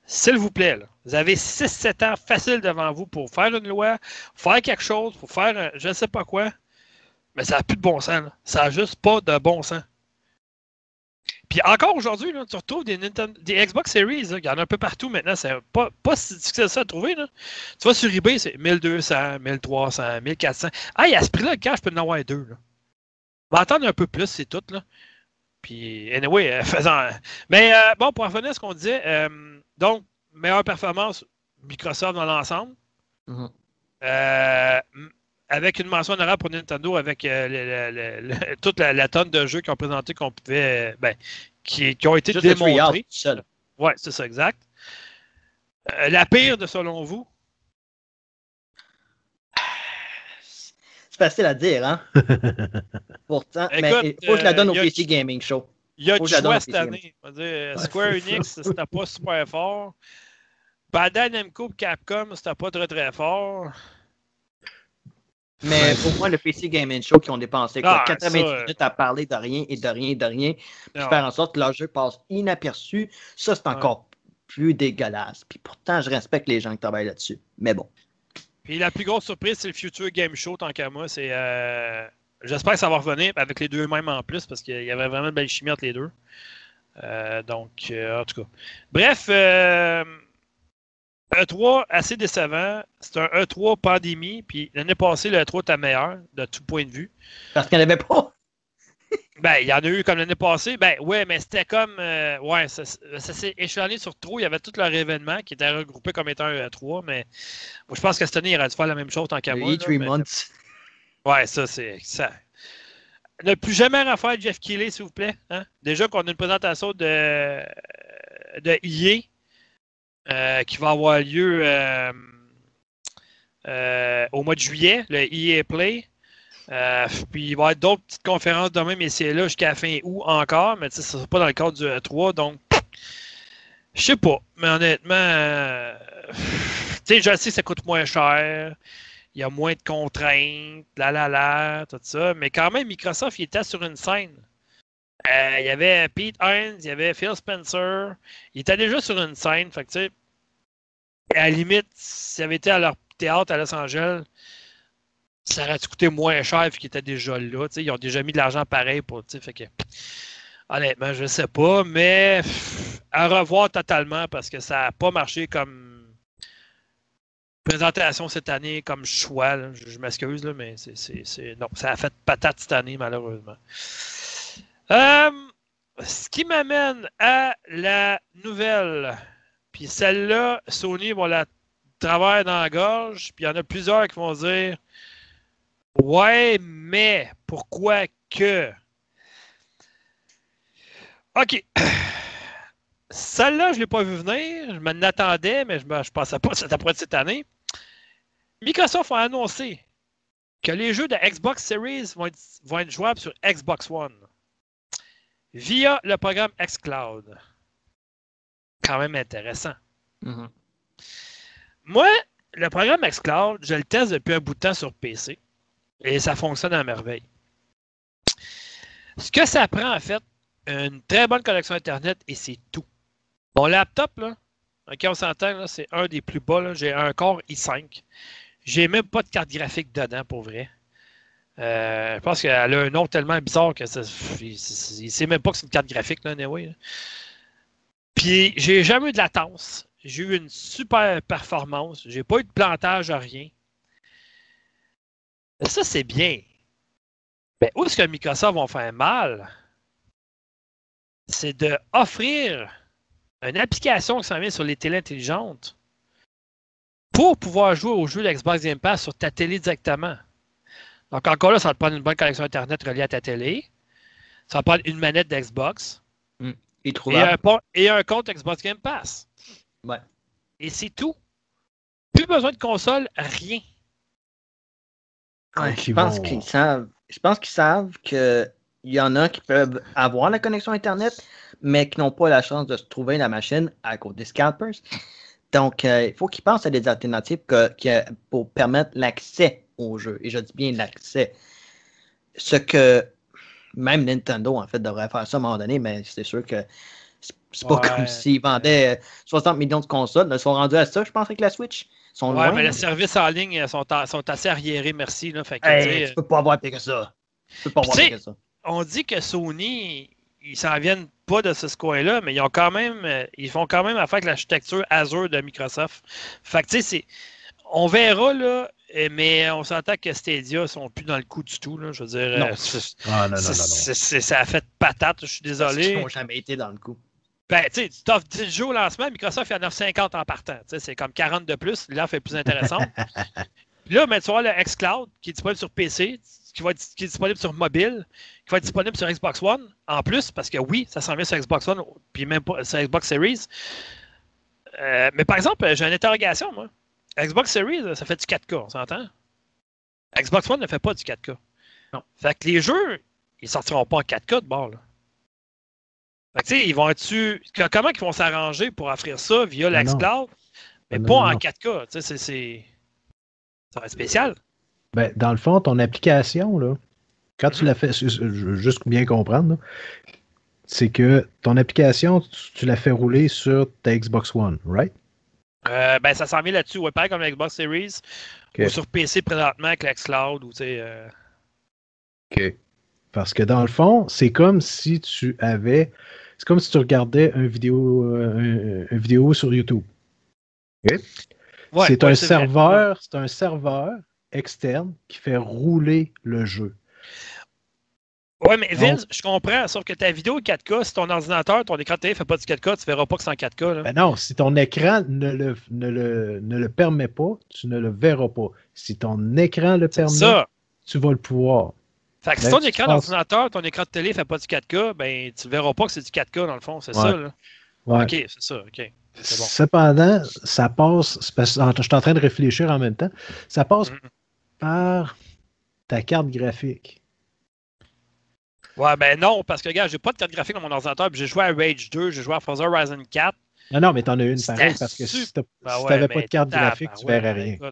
Speaker 1: S'il vous plaît, vous avez 6-7 ans facile devant vous pour faire une loi, faire quelque chose, pour faire je ne sais pas quoi. Mais ça n'a plus de bon sens. Ça n'a juste pas de bon sens. Puis encore aujourd'hui, tu retrouves des, des Xbox Series, il y en a un peu partout maintenant. C'est pas, pas si difficile ça à trouver. Là. Tu vois, sur eBay, c'est 1200, 1300, 1400. Ah, à ce prix-là, le je peux en avoir deux. Là. On va attendre un peu plus, c'est tout. Là. Puis, anyway, euh, faisant. Mais euh, bon, pour revenir à ce qu'on disait, euh, donc, meilleure performance, Microsoft dans l'ensemble. Euh, avec une mention honorable pour Nintendo, avec euh, toute la, tonne de jeux qu'ils ont présenté qu'on pouvait. Ben, qui, qui, ont été démontrés. Oui, c'est ça, exact. Euh, la pire de selon vous?
Speaker 3: C'est facile à dire, hein? Pourtant, mais il faut que je la donne au euh, PC Gaming Show.
Speaker 1: Il y a du choix cette année. Square Enix, c'était pas super fort. Bandai Namco Capcom, c'était pas très très fort.
Speaker 3: Mais pour moi, le PC Gaming Show qui ont dépensé quoi, 80 ah, minutes à parler de rien et de rien et de rien, puis faire en sorte que leur jeu passe inaperçu, ça c'est encore plus dégueulasse. Puis pourtant, je respecte les gens qui travaillent là-dessus. Mais bon.
Speaker 1: Puis la plus grosse surprise, c'est le Future Game Show, tant qu'à moi. C'est, euh, J'espère que ça va revenir avec les deux mêmes en plus, parce qu'il y avait vraiment une belle chimie entre les deux. Euh, donc, euh, en tout cas. Bref, E3, assez décevant. C'est un E3 pandémie. Puis l'année passée, le E3 était meilleur de tout point de vue.
Speaker 3: Parce qu'il n'y en avait pas.
Speaker 1: ben, il y en a eu comme l'année passée. Ben, ouais, mais c'était comme. Euh, ouais, ça, s'est échelonné sur trop. Il y avait tous leurs événements qui étaient regroupés comme étant un E3. Mais moi, je pense que cette année, il aurait dû faire la même chose tant qu'à moi.
Speaker 3: months.
Speaker 1: Ouais, ça, c'est. Ça. Ne plus jamais refaire Jeff Keighley, s'il vous plaît. Hein? Déjà qu'on a une présentation de, de EA euh, qui va avoir lieu euh, euh, au mois de juillet, le EA Play. puis il va y avoir d'autres petites conférences demain, mais c'est là jusqu'à fin août encore, mais ce ne sera pas dans le cadre du E3, donc je sais pas, mais honnêtement, tu sais, je sais que ça coûte moins cher, il y a moins de contraintes, la la la, tout ça, mais quand même, Microsoft, il était sur une scène. Il y avait Pete Hines, il y avait Phil Spencer. Il était déjà sur une scène. Fait que, à la limite, s'il avait été à leur théâtre à Los Angeles, ça aurait coûté moins cher vu qu'ils étaient déjà là. Ils ont déjà mis de l'argent pareil pour. Fait que, honnêtement, je ne sais pas, mais à revoir totalement parce que ça n'a pas marché comme présentation cette année, comme choix. Je, m'excuse, mais c'est, non, ça a fait patate cette année, malheureusement. Euh, ce qui m'amène à la nouvelle. Puis celle-là, Sony va la travailler dans la gorge. Puis il y en a plusieurs qui vont dire Ouais, mais pourquoi que? OK. Celle-là, je ne l'ai pas vu venir. Je m'en attendais, mais je ne pensais pas que après cette année. Microsoft a annoncé que les jeux de Xbox Series vont vont être jouables sur Xbox One via le programme xCloud. Quand même intéressant. Mm-hmm. Moi, le programme xCloud, je le teste depuis un bout de temps sur PC et ça fonctionne à merveille. Ce que ça prend, en fait, une très bonne connexion Internet et c'est tout. Mon laptop, là, OK, on s'entend, c'est un des plus bas. J'ai un Core i5. J'ai même pas de carte graphique dedans, pour vrai. Euh, je pense qu'elle a un nom tellement bizarre que ça, il, ne sait même pas que c'est une carte graphique, là, anyway. Puis, j'ai jamais eu de latence. J'ai eu une super performance. J'ai pas eu de plantage à rien. Ça, c'est bien. Mais où est-ce que Microsoft vont faire mal? C'est de offrir une application qui s'en vient sur les télés intelligentes pour pouvoir jouer au jeu de Xbox Game Pass sur ta télé directement. Donc, encore là, ça va te prendre une bonne connexion Internet reliée à ta télé. Ça va prendre une manette d'Xbox.
Speaker 3: Hmm.
Speaker 1: Et, un, et un compte Xbox Game Pass.
Speaker 3: Ouais.
Speaker 1: Et c'est tout. Plus besoin de console, rien.
Speaker 3: je pense qu'ils savent. Je pense qu'ils savent qu'il y en a qui peuvent avoir la connexion Internet, mais qui n'ont pas la chance de se trouver la machine à cause des scalpers. Donc, euh, il faut qu'ils pensent à des alternatives pour permettre l'accès au jeu. Et je dis bien l'accès. Ce que même Nintendo, en fait, devrait faire ça à un moment donné, mais c'est sûr que c'est pas comme s'ils vendaient 60 euh, millions de consoles. Ils sont rendus à ça, je pense, avec la Switch.
Speaker 1: Sont ouais, mais les services en ligne sont, sont assez arriérés, merci. Là. Fait
Speaker 3: que, tu peux pas avoir pire que ça. Tu peux pas avoir pire que ça.
Speaker 1: On dit que Sony, ils s'en viennent pas de ce coin-là, mais ils ont quand même, euh, ils font quand même affaire avec l'architecture Azure de Microsoft. Fait que, tu sais, on verra, là, mais on s'entend que Stadia sont plus dans le coup du tout. Là, je veux dire,
Speaker 3: non.
Speaker 1: Ah, non, non, non, ça a fait patate, je suis désolé.
Speaker 3: Ils n'ont jamais été dans le coup.
Speaker 1: Ben, tu sais, tu t'offres 10 jours au lancement, Microsoft, il y en a 50 en partant. C'est comme 40 de plus. L'offre est plus intéressante. là, mais tu vois le xCloud qui est disponible sur PC, qui, va être, qui est disponible sur mobile, qui va être disponible sur Xbox One en plus, parce que oui, ça s'en vient sur Xbox One, puis même pas sur Xbox Series. Euh, mais par exemple, j'ai une interrogation, moi. Xbox Series, ça fait du 4K, on s'entend? Xbox One ne fait pas du 4K. Non. Fait que les jeux, ils sortiront pas en 4K de bord. Là. Fait que, tu sais, ils vont être Comment ils vont s'arranger pour offrir ça via ben l'Xcloud, mais ben pas en 4K? Tu sais, c'est. Ça va être spécial.
Speaker 2: Ben, dans le fond, ton application, là, quand tu mhm. la fais, juste bien comprendre, c'est que ton application, tu, la fais rouler sur ta Xbox One, right?
Speaker 1: Euh, ben, ça s'en vient là-dessus. Ouais, pareil comme la Xbox Series. Ou sur PC présentement avec l'Xcloud. Ou, euh...
Speaker 2: OK. Parce que dans le fond, c'est comme si tu avais. C'est comme si tu regardais une vidéo, euh, un, vidéo sur YouTube. OK? c'est un serveur, c'est un serveur externe qui fait rouler le jeu.
Speaker 1: Oui, mais Vince, je comprends, sauf que ta vidéo est 4K, si ton ordinateur, ton écran de télé ne fait pas du 4K, tu ne verras pas que c'est en 4K.
Speaker 2: Ben non, si ton écran ne le, ne, le, ne le permet pas, tu ne le verras pas. Si ton écran le permet, tu vas le pouvoir.
Speaker 1: Fait que si ben, ton écran d'ordinateur, ton écran de télé ne fait pas du 4K, ben tu ne verras pas que c'est du 4K dans le fond, c'est ça. Là. Ok, c'est ça, ok. Bon.
Speaker 2: Cependant, ça passe, je suis en train de réfléchir en même temps, ça passe par ta carte graphique.
Speaker 1: Ouais, ben non, parce que, gars, j'ai pas de carte graphique dans mon ordinateur, puis j'ai joué à Rage 2, j'ai joué à Forza Horizon 4.
Speaker 2: Non, non, mais t'en as une pareille, parce que si ben t'avais pas de carte graphique, tu verrais ben rien.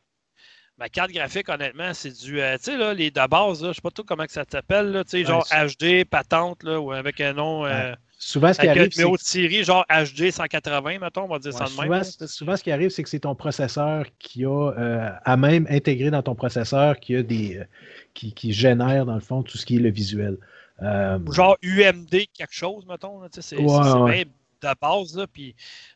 Speaker 1: ma carte graphique, honnêtement, c'est du. Euh, tu sais, là, les de base, là, je sais pas tout comment que ça s'appelle, tu sais, genre HD, patente, là, ou avec un nom. Euh,
Speaker 2: souvent, ce qui arrive.
Speaker 1: Numéro de série, genre HD 180, mettons, on va dire ça de
Speaker 2: souvent, même. Souvent, ce qui arrive, c'est que c'est ton processeur qui a, euh, à même intégré dans ton processeur, qui a des. qui, qui génère, dans le fond, tout ce qui est le visuel.
Speaker 1: Euh, genre UMD quelque chose, mettons. C'est ouais, de base. Là, puis,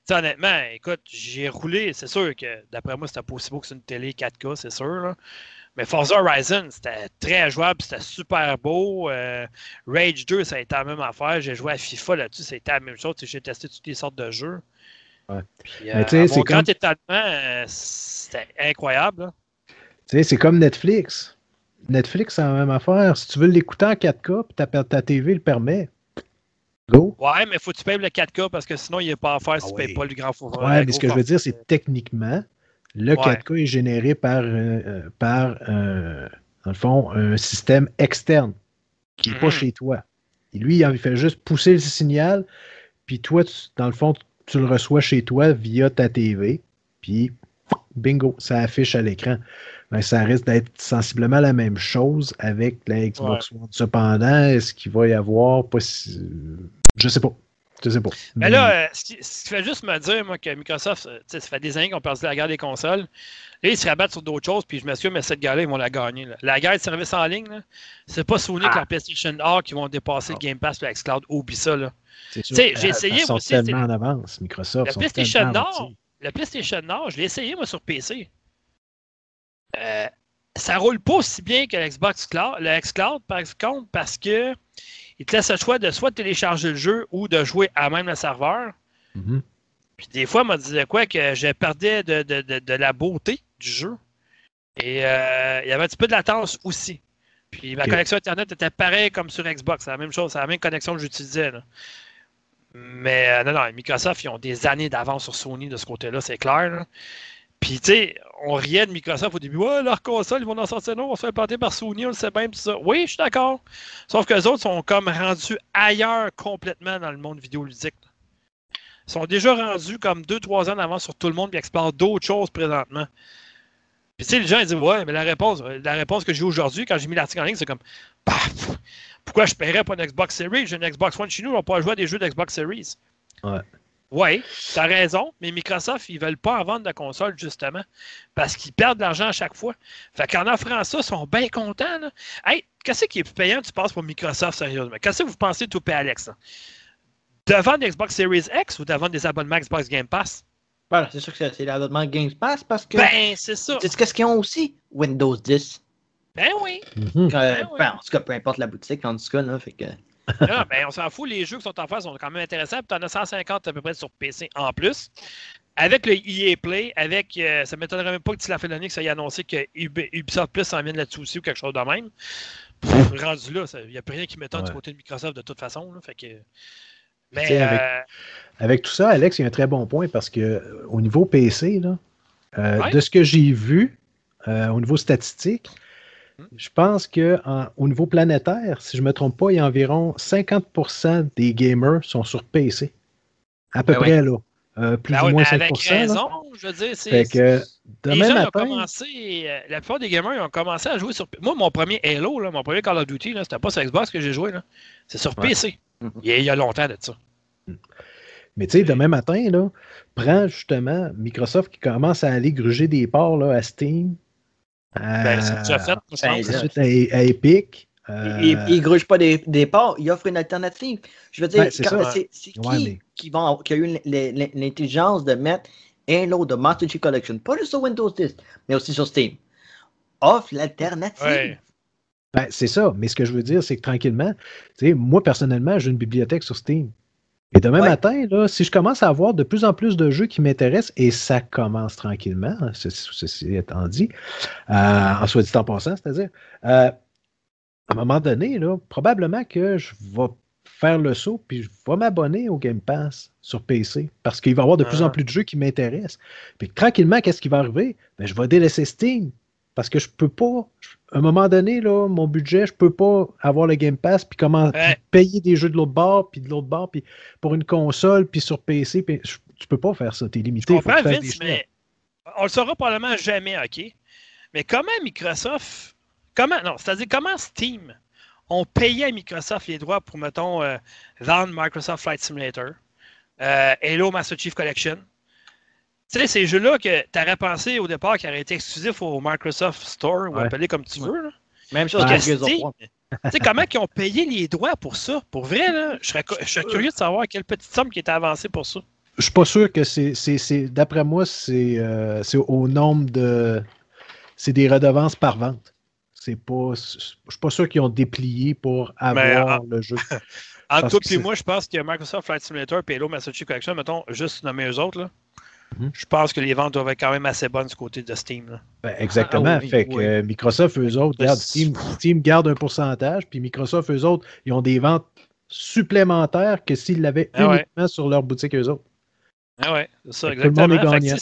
Speaker 1: honnêtement, écoute, j'ai roulé. C'est sûr que d'après moi, c'était pas aussi beau que c'est une télé 4K, c'est sûr. Là. Mais Forza Horizon, c'était très jouable, c'était super beau. Euh, Rage 2, ça a été la même affaire. J'ai joué à FIFA là-dessus, été la même chose. J'ai testé toutes les sortes de jeux.
Speaker 2: Ouais.
Speaker 1: Puis, euh, mon grand étalement, c'était incroyable.
Speaker 2: C'est comme Netflix. Netflix, c'est la même affaire. Si tu veux l'écouter en 4K, puis ta, ta TV le permet, go.
Speaker 1: Ouais, mais faut que tu payes le 4K parce que sinon, il n'y a pas à faire si tu ne ah payes pas le grand
Speaker 2: format. Ouais, mais ce que je veux dire, c'est techniquement, le 4K est généré par, euh, euh, par euh, dans le fond, un système externe qui n'est pas mhm. chez toi. Et lui, il fait juste pousser le signal, puis toi, dans le fond, tu le reçois chez toi via ta TV, puis bingo, ça affiche à l'écran ben, ça risque d'être sensiblement la même chose avec la Xbox One. Cependant, est-ce qu'il va y avoir pas Je sais pas. Je sais pas.
Speaker 1: Mais là, euh, ce, qui, fait juste me dire, moi, que Microsoft, euh, ça fait des années qu'on perdu la guerre des consoles. Là, ils se rabattent sur d'autres choses, puis je m'assure, mais cette guerre-là, ils vont la gagner. La guerre de services en ligne, c'est pas Sony ah. que la PlayStation Or qui vont dépasser le Game Pass et Xcloud. Oublie ça, là. J'ai essayé,
Speaker 2: moi aussi. tellement en avance, Microsoft.
Speaker 1: Le PlayStation Nord, le PlayStation Nord, je l'ai essayé, moi, sur PC. Euh, ça roule pas aussi bien que l'Xbox Cloud, le Xcloud, par contre, parce que il te laisse le choix de soit télécharger le jeu ou de jouer à même le serveur.
Speaker 2: Mm-hmm.
Speaker 1: Puis des fois, il me disait quoi que je perdais de, la beauté du jeu. Et euh, il y avait un petit peu de latence aussi. Puis ma connexion Internet était pareille comme sur Xbox. C'est la même chose, c'est la même connexion que j'utilisais. Mais euh, non, non, Microsoft, ils ont des années d'avance sur Sony de ce côté-là, c'est clair. Puis, tu sais, on riait de Microsoft au début. Ouais, leur console, ils vont en sortir non, on va se faire planter par Sony, on le sait tout ça. Oui, je suis d'accord. Sauf que les autres sont comme rendus ailleurs complètement dans le monde vidéoludique. Ils sont déjà rendus comme 2-3 ans d'avance sur tout le monde et explorent d'autres choses présentement. Puis, tu sais, les gens ils disent Ouais, mais la réponse, la réponse que j'ai aujourd'hui, quand j'ai mis l'article en ligne, c'est comme Paf! Pourquoi je paierais pas une Xbox Series? J'ai une Xbox One chez nous, on pas jouer à des jeux d'Xbox Series.
Speaker 2: Ouais.
Speaker 1: Oui, tu as raison, mais Microsoft, ils veulent pas en vendre de console, justement, parce qu'ils perdent de l'argent à chaque fois. Fait qu'en offrant ça, ils sont bien contents. Là. Hey, qu'est-ce qui est plus payant, tu penses, pour Microsoft, sérieusement? Qu'est-ce que vous pensez, tout payer Alex? Devant vendre Xbox Series X ou devant des abonnements Xbox Game Pass?
Speaker 3: Voilà, c'est sûr que c'est l'abonnement Game Pass parce que.
Speaker 1: Ben, c'est ça.
Speaker 3: C'est ce qu'ils ont aussi? Windows 10.
Speaker 1: Ben oui.
Speaker 3: Mm-hmm. ben, en tout cas, peu importe la boutique, en tout cas, là, fait que.
Speaker 1: Non, ben, on s'en fout, les jeux qui sont en face sont quand même intéressants. Tu en as 150 à peu près sur PC en plus. Avec le EA Play, avec. Euh, ça ne m'étonnerait même pas que tu l'as fait l'année que ça ait annoncé que Ubisoft Plus s'en vient là-dessus aussi ou quelque chose de même. rendu là, il n'y a plus rien qui m'étonne du côté de Microsoft de toute façon. fait que, mais,
Speaker 2: euh, avec, tout ça, Alex, il y a un très bon point parce que euh, au niveau PC, là, de ce que j'ai vu, au niveau statistique, je pense qu'au niveau planétaire, si je ne me trompe pas, il y a environ 50% des gamers sont sur PC. À peu ben près, là. Euh, plus ben ou moins 5%. Avec
Speaker 1: raison, je veux dire. C'est,
Speaker 2: que demain matin,
Speaker 1: commencé, euh, la plupart des gamers ils ont commencé à jouer sur. Moi, mon premier Halo, là, mon premier Call of Duty, là, c'était pas sur Xbox que j'ai joué. Là. C'est sur PC. Mhm. il, y a, longtemps de ça.
Speaker 2: Mm. Mais tu sais, demain matin, là, prends justement Microsoft qui commence à aller gruger des parts là, à Steam,
Speaker 1: ben, c'est déjà fait,
Speaker 2: Ensuite, à, Epic.
Speaker 3: Euh... Il ne gruge pas des, des parts, il offre une alternative. Je veux dire, ben, c'est qui, qui, va, qui, a eu l'intelligence de mettre un lot de Master Chief Collection, pas juste sur Windows 10, mais aussi sur Steam, offre l'alternative.
Speaker 2: Ben, c'est ça, mais ce que je veux dire, c'est que tranquillement, moi personnellement, j'ai une bibliothèque sur Steam. Et demain matin, là, si je commence à avoir de plus en plus de jeux qui m'intéressent, et ça commence tranquillement, ceci, étant dit, euh, en soit dit en passant, c'est-à-dire, euh, à un moment donné, là, probablement que je vais faire le saut, puis je vais m'abonner au Game Pass sur PC, parce qu'il va y avoir de plus en ah. plus de jeux qui m'intéressent. Puis tranquillement, qu'est-ce qui va arriver? Ben, je vais délaisser Steam, parce que je peux pas, à un moment donné, là, mon budget, je peux pas avoir le Game Pass, puis comment payer des jeux de l'autre bord, puis de l'autre bord, puis pour une console, puis sur PC, puis tu peux pas faire ça, es limité.
Speaker 1: Je comprends, Vince, mais on le saura probablement jamais, OK? Mais comment Microsoft, comment, non, c'est-à-dire comment Steam ont payé à Microsoft les droits pour, mettons, euh, vendre Microsoft Flight Simulator, euh, Halo Master Chief Collection, sais, ces jeux-là que tu aurais pensé au départ qu'ils auraient été exclusifs au Microsoft Store, ou appelé comme tu veux. Là.
Speaker 3: Même chose que
Speaker 1: sais, comment ils ont payé les droits pour ça? Pour vrai, là, je serais, je serais curieux de savoir quelle petite somme qui était avancée pour ça.
Speaker 2: Je suis pas sûr que c'est. D'après moi, euh, c'est au nombre de. C'est des redevances par vente. C'est pas. Je suis pas sûr qu'ils ont déplié pour avoir le jeu.
Speaker 1: en tout et moi, je pense a Microsoft Flight Simulator et Master Chief Collection, mettons, juste nommer eux autres. Là. Mhm. Je pense que les ventes doivent être quand même assez bonnes du côté de Steam.
Speaker 2: Ben, exactement. Ah, fait que euh, Microsoft, eux autres, Steam, Steam, garde un pourcentage, puis Microsoft, eux autres, ils ont des ventes supplémentaires que s'ils l'avaient ah uniquement sur leur boutique, eux autres.
Speaker 1: Ah ouais, c'est ça, exactement. Tout le monde est gagnant.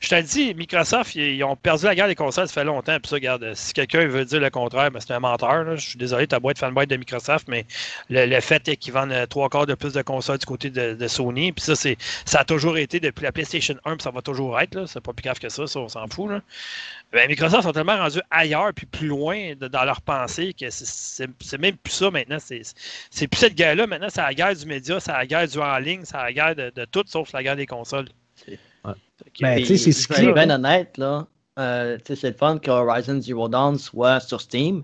Speaker 1: Je te dis, Microsoft, ils, ont perdu la guerre des consoles, ça fait longtemps. Puis ça, regarde, si quelqu'un veut dire le contraire, ben, c'est un menteur. Je suis désolé, beau être fanboy de Microsoft, mais le, fait est qu'ils vendent euh, trois quarts de plus de consoles du côté de, Sony. Puis ça, c'est, ça a toujours été depuis la PlayStation 1, puis ça va toujours être. C'est pas plus grave que ça, ça on s'en fout. Ben, Microsoft sont tellement rendus ailleurs puis plus loin dans leur pensée que c'est, même plus ça maintenant. C'est, plus cette guerre-là. Maintenant, c'est la guerre du média, c'est la guerre du en ligne, c'est la guerre de, de tout sauf la guerre des consoles.
Speaker 3: Ben, tu sais, c'est bien honnête, là. Euh, c'est le fun que Horizon Zero Dawn soit sur Steam.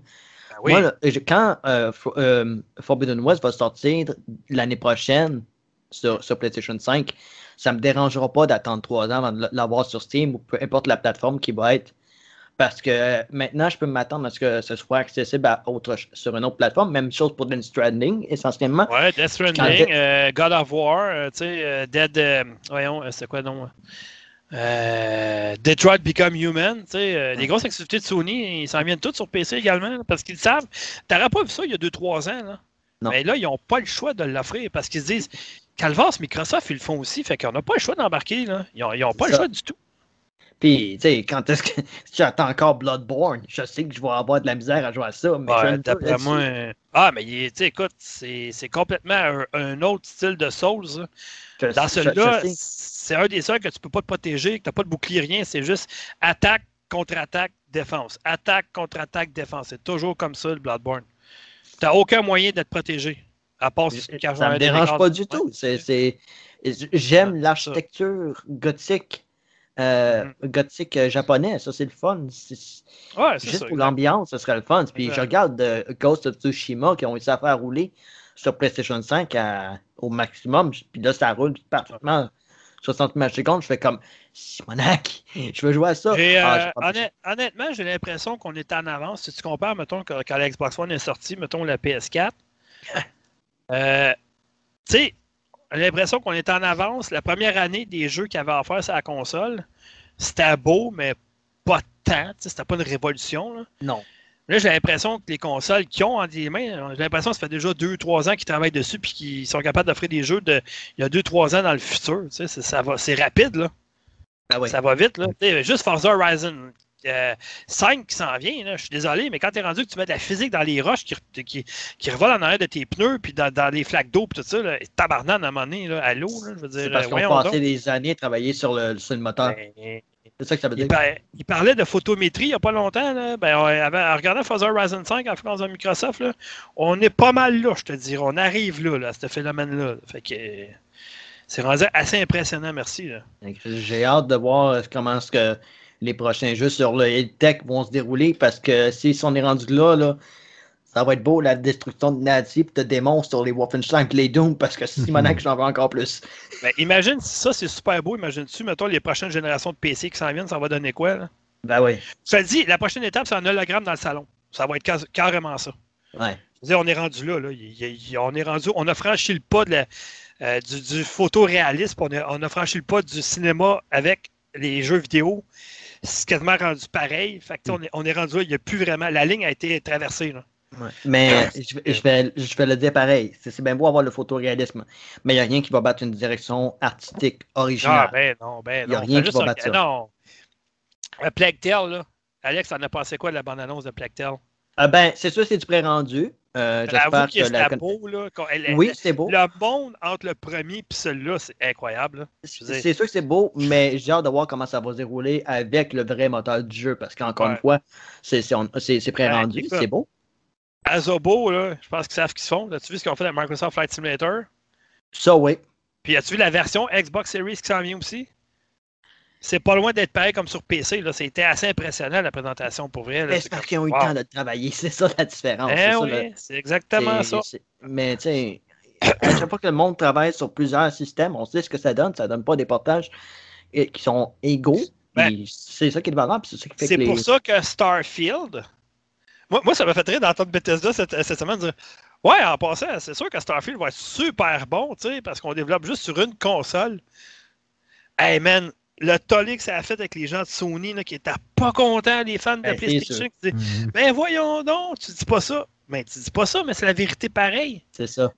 Speaker 3: Ben Moi, quand euh, euh, Forbidden West va sortir l'année prochaine sur, sur, PlayStation 5, ça ne me dérangera pas d'attendre trois ans avant de l'avoir sur Steam ou peu importe la plateforme qui va être. Parce que maintenant, je peux m'attendre à ce que ce soit accessible à autre, sur une autre plateforme. Même chose pour Death Stranding, essentiellement.
Speaker 1: Ouais, Death Stranding, euh, God of War, euh, tu sais, euh, Dead. voyons, c'est quoi non? Detroit Become Human, tu sais, les grosses activités de Sony, ils s'en viennent toutes sur PC également, parce qu'ils savent. T'aurais pas vu ça il y a 2-3 ans, là. Mais là, ils n'ont pas le choix de l'offrir parce qu'ils se disent, Calvas, Microsoft, ils le font aussi, fait qu'on n'a pas le choix d'embarquer, là. Ils n'ont pas le choix du tout.
Speaker 3: Puis, tu sais, quand est-ce que j'attends encore Bloodborne, je sais que je vais avoir de la misère à jouer à ça.
Speaker 1: Mais d'après moi. Ah, mais tu sais, écoute, c'est complètement un, autre style de Souls. Dans celui-là, c'est un des seuls que tu peux pas te protéger, que tu n'as pas de bouclier, rien. C'est juste attaque, contre-attaque, défense. Attaque, contre-attaque, défense. C'est toujours comme ça, le Bloodborne. Tu n'as aucun moyen d'être protégé. À part si
Speaker 3: Ça me dérange pas du tout. J'aime l'architecture gothique euh, mm. gothique euh, japonais. Ça, c'est le fun.
Speaker 1: Ouais,
Speaker 3: Juste pour l'ambiance, ce serait le fun. Puis je regarde euh, Ghost of Tsushima qui ont réussi à faire rouler sur PlayStation 5 au maximum. Puis là, ça roule parfaitement 60 matchs secondes. Je fais comme Simonac, je veux jouer à ça.
Speaker 1: Ah, honnêtement, j'ai l'impression qu'on est en avance. Si tu compares, mettons, quand, quand la Xbox One est sortie, mettons la PS4. tu sais, l'impression qu'on est en avance. La première année des jeux qu'il avait à faire sur la console, c'était beau, mais pas tant. C'était pas une révolution.
Speaker 3: Non.
Speaker 1: Là, j'ai l'impression que les consoles qui ont en des mains, j'ai l'impression que ça fait déjà 2-3 ans qu'ils travaillent dessus et qu'ils sont capables d'offrir des jeux de il y a 2-3 ans dans le futur. Ça va, c'est rapide, là. Ah Ça va vite, là. juste Forza Horizon 5 euh, qui s'en vient, je suis désolé, mais quand tu es rendu que tu mets de la physique dans les roches qui, qui, qui revolent en arrière de tes pneus, puis dans, dans les flaques d'eau, puis tout ça, là, tabarnane à un moment donné, là, à l'eau, je veux dire.
Speaker 3: C'est parce qu'on passé des années à travailler sur le, sur le moteur. Ben, c'est ça que ça veut dire.
Speaker 1: Il, parlait de photométrie il n'y a pas longtemps. Là. Ben, en regardant Forza Horizon 5 en France de Microsoft, là, on est pas mal là, je te dirais. On arrive là, là à ce phénomène-là. Fait que c'est rendu assez impressionnant, merci.
Speaker 3: J'ai hâte de voir comment est-ce que les prochains jeux sur le tech vont se dérouler parce que si on est rendu là, là ça va être beau la destruction de Nazi et de démons sur les Wolfenstein et les Doom parce que Simonac, j'en veux encore plus.
Speaker 1: Ben, imagine si ça c'est super beau, imagine-tu, mettons les prochaines générations de PC qui s'en viennent, ça va donner quoi là?
Speaker 3: Ben oui.
Speaker 1: Ça dit, la prochaine étape, c'est un hologramme dans le salon. Ça va être carrément ça.
Speaker 3: Ouais.
Speaker 1: Dire, on est rendu là, là. on est rendu, on a franchi le pas de euh, du, du photoréalisme, on a, on a franchi le pas du cinéma avec les jeux vidéo c'est quasiment rendu pareil. Fait que, on, est, on est rendu là, il n'y a plus vraiment. La ligne a été traversée. Là.
Speaker 3: Mais je, je, vais, je vais le dire pareil. C'est bien beau avoir le photoréalisme, mais il n'y a rien qui va battre une direction artistique originale.
Speaker 1: Ah, ben non, ben
Speaker 3: non. Il n'y a rien qui va battre ça.
Speaker 1: Non. Plague Tale, là. Alex, en a pensé quoi de la bande-annonce de Plague Tale?
Speaker 3: Ah ben, c'est sûr, c'est du pré-rendu. Euh, que la...
Speaker 1: beau, là.
Speaker 3: oui, c'est beau.
Speaker 1: Le monde entre le premier et celui-là, c'est incroyable.
Speaker 3: C'est sûr que c'est beau, mais j'ai hâte de voir comment ça va se dérouler avec le vrai moteur du jeu, parce qu'encore une fois, c'est pré-rendu, c'est beau.
Speaker 1: Azobo, là, je pense qu'ils savent ce qu'ils font. As-tu vu ce qu'ils ont fait avec Microsoft Flight Simulator?
Speaker 3: Ça, oui.
Speaker 1: Puis as-tu vu la version Xbox Series qui s'en vient aussi? C'est pas loin d'être pareil comme sur PC. C'était assez impressionnant la présentation pour vrai.
Speaker 3: C'est parce qu'ils ont eu le temps de travailler, c'est ça la différence.
Speaker 1: Eh c'est exactement ça.
Speaker 3: Mais tu sais, à chaque fois que le monde travaille sur plusieurs systèmes, on sait ce que ça donne. Ça donne pas des portages qui sont égaux. Ben, c'est ça qui est valable.
Speaker 1: C'est pour ça que Starfield. Moi, moi ça m'a fait rire d'entendre Bethesda cette, cette semaine dire Ouais, en passant, c'est sûr que Starfield va être super bon, tu sais, parce qu'on développe juste sur une console. Hey man, le tollé que ça a fait avec les gens de Sony là, qui étaient pas contents, les fans de la ben, PlayStation, qui disaient mhm. Ben voyons donc, tu dis pas ça. Mais ben, tu dis pas ça, mais c'est la vérité pareil.
Speaker 3: C'est ça.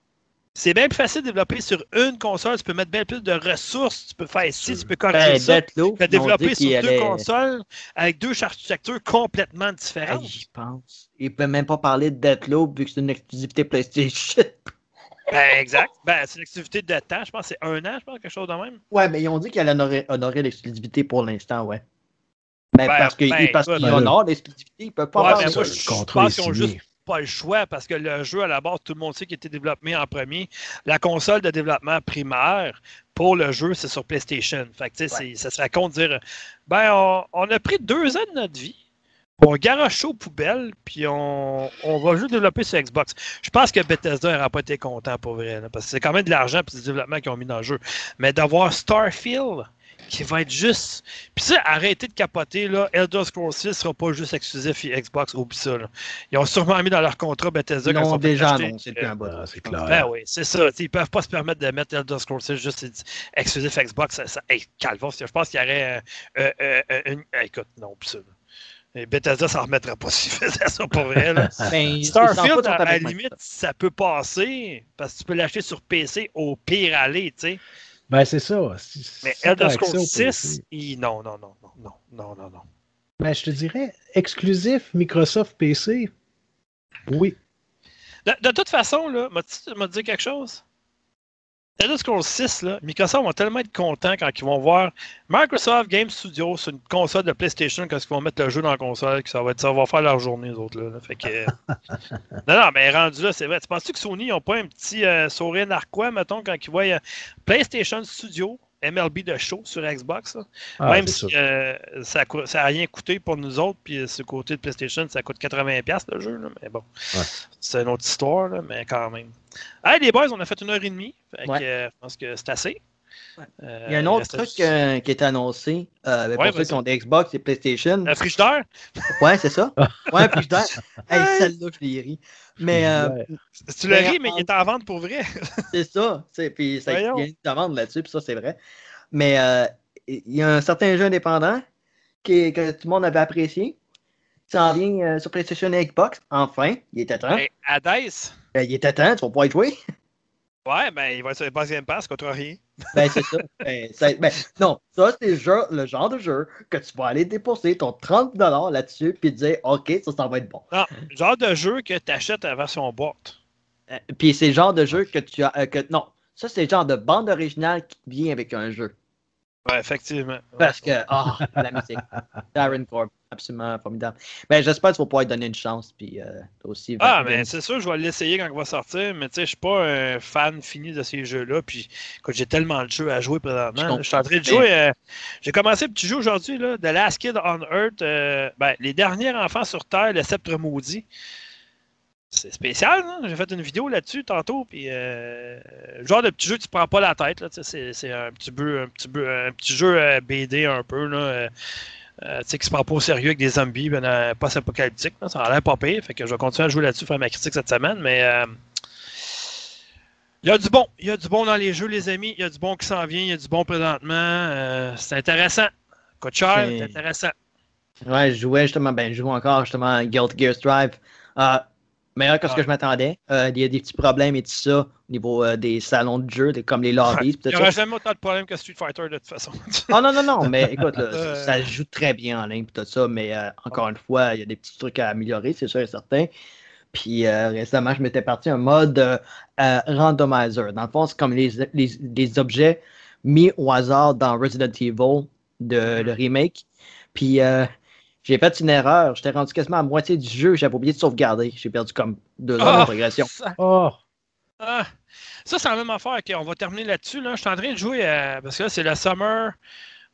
Speaker 1: c'est bien plus facile de développer sur une console. Tu peux mettre bien plus de ressources. Tu peux faire ici, tu peux
Speaker 3: Ben,
Speaker 1: corriger ça.
Speaker 3: Deathloop,
Speaker 1: Tu peux développer sur deux
Speaker 3: allait-
Speaker 1: consoles avec deux architectures complètement différentes.
Speaker 3: J'y pense. Il peut même pas parler de Deathloop vu que c'est une exclusivité PlayStation.
Speaker 1: Ben, exact. Ben, c'est une activité de temps. Je pense que c'est un an, je pense, quelque chose de même.
Speaker 3: ouais, mais ils ont dit qu'elle honorait, honorait l'exclusivité pour l'instant, ouais. Ben,
Speaker 1: Ben,
Speaker 3: parce qu'ils
Speaker 1: ben,
Speaker 3: parce
Speaker 2: ben,
Speaker 3: honorent l'exclusivité, ils peuvent pas
Speaker 1: Ouais, mais
Speaker 3: de
Speaker 1: moi, je
Speaker 2: contrat
Speaker 1: pense qu'ils ont
Speaker 2: signé.
Speaker 1: juste pas le choix parce que le jeu, à la base, tout le monde sait qu'il était développé en premier. La console de développement primaire pour le jeu, c'est sur PlayStation. Fait que, ça se raconte dire ben, on, on a pris deux ans de notre vie. On garoche aux poubelles, puis on, on va juste développer sur Xbox. Je pense que Bethesda n'aura pas été content pour vrai, là, parce que c'est quand même de l'argent et du développement qu'ils ont mis dans le jeu. Mais d'avoir Starfield, qui va être juste. Puis ça, arrêtez de capoter, là. Elder Scrolls 6 sera pas juste exclusif Xbox, oublie ça, là. Ils ont sûrement mis dans leur contrat Bethesda
Speaker 3: Ils
Speaker 1: quand ils
Speaker 3: l'ont déjà
Speaker 1: acheter.
Speaker 3: annoncé depuis un bout.
Speaker 2: Ah, c'est clair.
Speaker 1: Ben oui, c'est ça. T'sais, ils peuvent pas se permettre de mettre Elder Scrolls 6 juste exclusif Xbox. Ça, ça, hey, calvos, je pense qu'il y aurait euh, euh, euh, une. écoute, non, pis ça. là. Et Bethesda s'en remettrait pas s'ils faisaient ça pour vrai. Là.
Speaker 3: Ben,
Speaker 1: Starfield, à, à la limite, ça peut passer parce que tu peux l'acheter sur PC au pire aller, tu sais.
Speaker 2: Ben, c'est ça. Si-
Speaker 1: Mais
Speaker 2: si
Speaker 1: Elder Scrolls
Speaker 2: au
Speaker 1: 6,
Speaker 2: PC.
Speaker 1: il- non, non, non, non, non, non, non, non.
Speaker 2: Ben, je te dirais, exclusif Microsoft PC. Oui.
Speaker 1: De, de toute façon, là, m'as-tu m'as dit quelque chose? Elder Scrolls 6, là, Microsoft va tellement être content quand ils vont voir Microsoft Game Studios sur une console de PlayStation quand ils vont mettre le jeu dans la console, que ça va, être, ça va faire leur journée, les autres. Là, là. Fait que... non, non, mais rendu là, c'est vrai. Tu penses-tu que Sony n'ont pas un petit euh, sourire narquois, mettons, quand ils voient euh, PlayStation Studio, MLB de show sur Xbox?
Speaker 2: Ah,
Speaker 1: Même si
Speaker 2: ça.
Speaker 1: euh, ça n'a rien coûté pour nous autres, puis euh, ce côté de PlayStation, ça coûte 80$ le jeu, là, mais bon.
Speaker 2: Ouais.
Speaker 1: C'est une autre histoire, là, mais quand même. Hey, les boys, on a fait une heure et demie. Fait que,
Speaker 3: Ouais.
Speaker 1: euh, je pense que c'est assez.
Speaker 3: Ouais.
Speaker 1: Euh,
Speaker 3: Il y a un autre
Speaker 1: reste
Speaker 3: truc euh, qui est annoncé euh, ben,
Speaker 1: Ouais,
Speaker 3: pour ceux qui ont des Xbox et PlayStation.
Speaker 1: Un frigidaire?
Speaker 3: Ouais, c'est ça. Ouais, dis, hey, celle-là, je l'ai ri. Mais euh,
Speaker 2: Ouais.
Speaker 1: Tu l'as
Speaker 3: Mais
Speaker 1: rit, mais il est en vente pour vrai?
Speaker 3: c'est ça. Puis ça
Speaker 1: Voyons.
Speaker 3: il y a une demande là-dessus, puis ça, c'est vrai. Mais euh, il y a un certain jeu indépendant qui, que tout le monde avait apprécié. Ça en vient euh, sur PlayStation et Xbox. Enfin, il était temps.
Speaker 1: Hey, Hades?
Speaker 3: Ben, il était temps, tu vas pouvoir y jouer.
Speaker 1: Ouais, ben, il va être sur le Pass Game Pass contre rien.
Speaker 3: Ben, c'est ça. Ben, ça- ben, non, ça, c'est le, le genre de jeu que tu vas aller déposer ton 30$ là-dessus, puis te dire, OK, ça, ça va être bon.
Speaker 1: Non, genre de jeu que tu achètes la version boîte.
Speaker 3: Euh, Puis c'est le genre de jeu que tu as. euh, que, non, ça, c'est le genre de bande originale qui vient avec un jeu.
Speaker 1: Ouais, effectivement.
Speaker 3: Parce que, ah, la musique. Darren Corb, absolument formidable. Ben, j'espère que tu vas pouvoir lui donner une chance, puis euh, aussi.
Speaker 1: Ah, mais c'est sûr, je vais l'essayer quand il va sortir, mais tu sais, je suis pas un fan fini de ces jeux-là. Puis, écoute, j'ai tellement de jeux à jouer présentement. Je suis en train de jouer. euh, j'ai commencé un petit jeu aujourd'hui, là, The Last Kid on Earth. euh, ben, les derniers enfants sur Terre, le sceptre maudit. C'est spécial, hein? J'ai fait une vidéo là-dessus tantôt, puis euh, le genre de petit jeu tu prends pas la tête, c'est, c'est un petit peu, un petit peu, un petit jeu BD un peu, là, euh, tu sais, qui se prend pas au sérieux avec des zombies, ben, euh, post-apocalyptiques, là, ça a l'air pas pire, fait que je vais continuer à jouer là-dessus, faire ma critique cette semaine, mais euh, il y a du bon, il y a du bon dans les jeux, les amis, il y a du bon qui s'en vient, il y a du bon présentement, euh, c'est intéressant, coûte cher,
Speaker 3: C'est-
Speaker 1: intéressant.
Speaker 3: Ouais, je jouais justement, ben, je joue encore justement Guild Gear Strive. Euh, meilleur que ce
Speaker 1: Ah.
Speaker 3: que je m'attendais. Euh, il y a des petits problèmes et tout ça au niveau euh, des salons de jeu, des- comme les lobbies.
Speaker 1: Il n'y aura jamais autant de problèmes que Street Fighter de toute façon.
Speaker 3: Oh non, non, non, mais écoute, là,
Speaker 1: Euh.
Speaker 3: ça joue très bien en ligne, tout ça, mais euh, encore une fois, il y a des petits trucs à améliorer, c'est sûr et certain. Puis récemment, je m'étais parti un mode randomizer. Dans le fond, c'est comme les, les, les objets mis au hasard dans Resident Evil, de, le remake. Puis j'ai fait une erreur. J'étais rendu quasiment à moitié du jeu. J'avais oublié de sauvegarder. J'ai perdu comme deux heures
Speaker 1: Ah,
Speaker 3: de progression.
Speaker 1: ça-
Speaker 2: Oh,
Speaker 1: Ah, ça, c'est la même affaire. OK, on va terminer là-dessus. Là. Je suis en train de jouer à- Parce que là, c'est le Summer.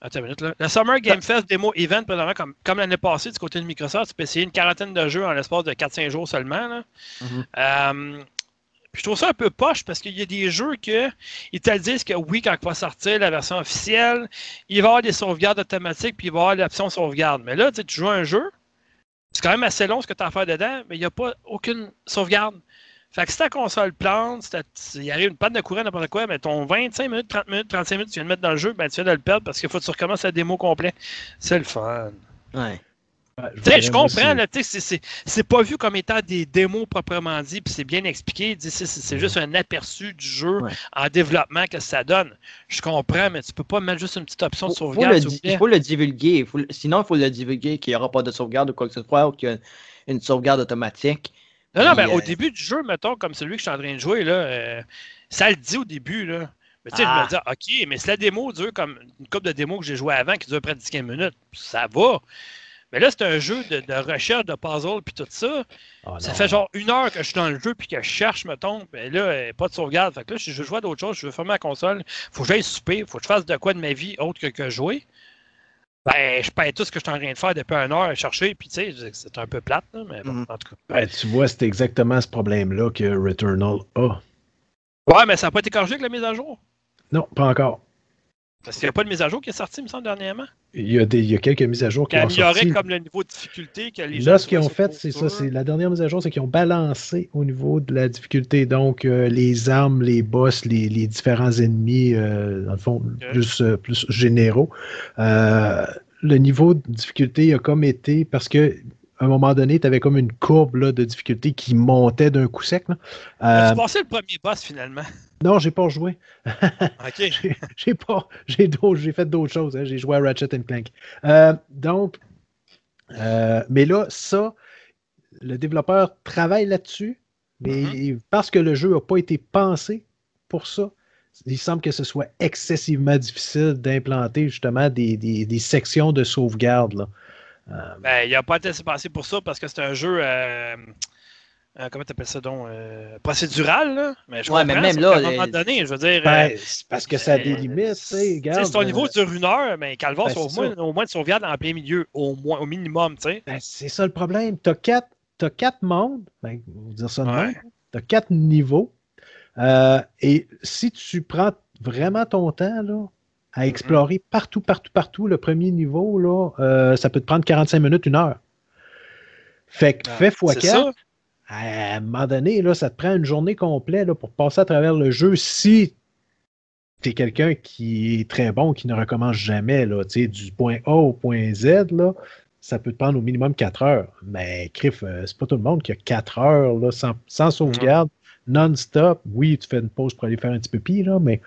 Speaker 1: Attends une minute. Là. Le Summer Game Fest Demo Event, présentement, comme, comme l'année passée, du côté de Microsoft, tu peux essayer une quarantaine de jeux en l'espace de 4-5 jours seulement. là.
Speaker 3: Mhm.
Speaker 1: Euh, puis je trouve ça un peu poche parce qu'il y a des jeux que ils te disent que oui, quand il va sortir la version officielle, il va y avoir des sauvegardes automatiques puis il va y avoir l'option sauvegarde. Mais là, tu joues à un jeu, c'est quand même assez long ce que tu as à faire dedans, mais il n'y a pas aucune sauvegarde. Fait que si ta console plante, si il arrive une panne de courant, n'importe quoi, mais ton 25 minutes, 30 minutes, 35 minutes, tu viens de mettre dans le jeu, ben tu viens de le perdre parce qu'il faut que tu recommences la démo complet. C'est le fun.
Speaker 3: Ouais.
Speaker 1: Je, je comprends, c'est pas vu comme étant des démos proprement dit, puis c'est bien expliqué. C'est juste un aperçu du jeu en développement que ça donne. Je comprends, mais tu peux pas mettre juste une petite option de sauvegarde.
Speaker 3: Il faut le divulguer. sinon, il faut le divulguer qu'il n'y aura pas de sauvegarde ou quoi que ce soit, ou qu'il y a une sauvegarde automatique.
Speaker 1: Non, non, mais au euh, début du jeu, mettons, comme celui que je suis en train de jouer, là, euh, ça le dit au début. Là. Mais tu sais, je me ah. dis, OK, mais si la démo dure comme une coupe de démo que j'ai joué avant qui dure près de 10-15 minutes, ça va. Mais là, c'est un jeu de, recherche, de puzzle, puis tout ça. Ah, ça fait genre une heure que je suis dans le jeu, puis que je cherche, mettons. Mais là, pas de sauvegarde. Fait que là, si je veux jouer à d'autres choses, je veux fermer ma console, faut que j'aille souper, faut que je fasse de quoi de ma vie autre que, que jouer. Ben, je paye tout ce que je suis en train de faire depuis une heure à chercher, puis tu sais, c'est un peu plate, mais bon, mhm. en tout
Speaker 2: cas. Ben, tu vois, c'est exactement ce problème-là que Returnal a.
Speaker 1: Ouais, mais ça n'a pas été corrigé avec la mise à jour?
Speaker 2: Non, pas encore.
Speaker 1: Parce qu'il n'y a pas de mise à jour qui est sortie, il me semble, dernièrement?
Speaker 2: Il y a, des, il y a quelques mises à jour qui, ont sorti.
Speaker 1: comme le niveau de difficulté que les
Speaker 2: Là, ce qu'ils ont fait, c'est ça. C'est la dernière mise à jour, c'est qu'ils ont balancé au niveau de la difficulté. Donc, euh, les armes, les boss, les, les différents ennemis, euh, dans le fond, plus, euh, plus généraux. le niveau de difficulté a comme été parce que à un moment donné, tu avais comme une courbe là, de difficulté qui montait d'un coup sec.
Speaker 1: As-tu passé le premier boss finalement?
Speaker 2: Non, j'ai pas joué.
Speaker 1: OK.
Speaker 2: j'ai pas. J'ai fait d'autres choses. Hein. J'ai joué à Ratchet Clank. Euh, donc, euh, mais là, ça, le développeur travaille là-dessus, mais mm-hmm. parce que le jeu n'a pas été pensé pour ça, il semble que ce soit excessivement difficile d'implanter justement des, des, sections de sauvegarde. Là.
Speaker 1: Euh, ben, il n'a pas été pensé pour ça parce que c'est un jeu euh, comment tu appelles ça donc euh, procédural là. Mais je
Speaker 3: ouais, mais même là à un
Speaker 1: moment donné je veux dire
Speaker 2: ben, euh, parce que ça a des limites
Speaker 1: c'est ton niveau dure une heure mais ben, au, moins, au moins de sauvegarde en plein milieu au moins au minimum tu sais.
Speaker 2: Ben, c'est ça le problème. Tu as quatre as quatre mondes ben, on va dire ça de tu as quatre niveaux et si tu prends vraiment ton temps là à mm-hmm. explorer partout partout partout le premier niveau là ça peut te prendre 45 minutes une heure fait que ah, fais fois 4 à un moment donné, là, ça te prend une journée complète là, pour passer à travers le jeu si tu es quelqu'un qui est très bon, qui ne recommence jamais, là, du point A au point Z, là, ça peut te prendre au minimum 4 heures. Mais Criff, euh, c'est pas tout le monde qui a 4 heures là, sans, sans sauvegarde, non-stop. Oui, tu fais une pause pour aller faire un petit peu pire, là, mais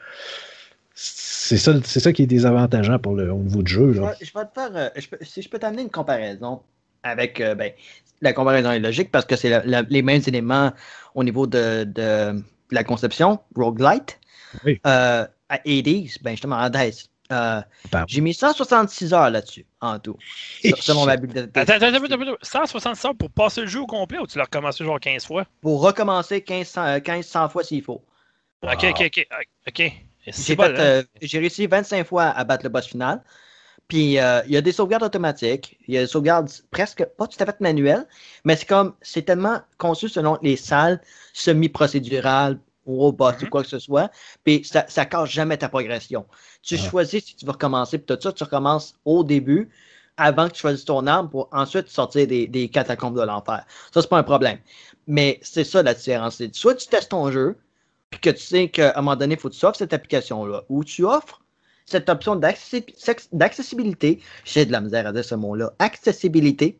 Speaker 2: c'est ça, c'est ça qui est désavantageant pour le, au niveau du jeu. Là.
Speaker 3: Je, vais, te faire, euh, si je peux t'amener une comparaison avec, euh, ben, la comparaison est logique parce que c'est les mêmes éléments au niveau de, de la conception, roguelite. Oui. Euh, à 80 ben justement, à DICE. Euh, j'ai mis 166 heures là-dessus, en tout.
Speaker 1: selon ma bibliothèque. Attends, attends, attends, 166 heures pour passer le jeu au complet ou tu l'as recommencé genre 15 fois?
Speaker 3: Pour recommencer 1500, 1500 fois s'il faut.
Speaker 1: Ok, ok, ok. ok.
Speaker 3: Hein? J'ai réussi 25 fois à battre le boss final. Puis euh, il y a des sauvegardes automatiques, il y a des sauvegardes presque pas tout à fait manuelles, mais c'est comme c'est tellement conçu selon les salles semi-procédurales ou robots ou mhm. quoi que ce soit, puis ça, ça casse jamais ta progression. Tu choisis si tu veux recommencer, puis tout ça, tu recommences au début avant que tu choisisses ton arme pour ensuite sortir des, des catacombes de l'enfer. Ça, c'est pas un problème. Mais c'est ça la différence. Soit tu testes ton jeu, puis que tu sais qu'à un moment donné, il faut que tu offres cette application-là, ou tu offres cette option d'accessibilité, j'ai de la misère à dire ce mot-là, accessibilité,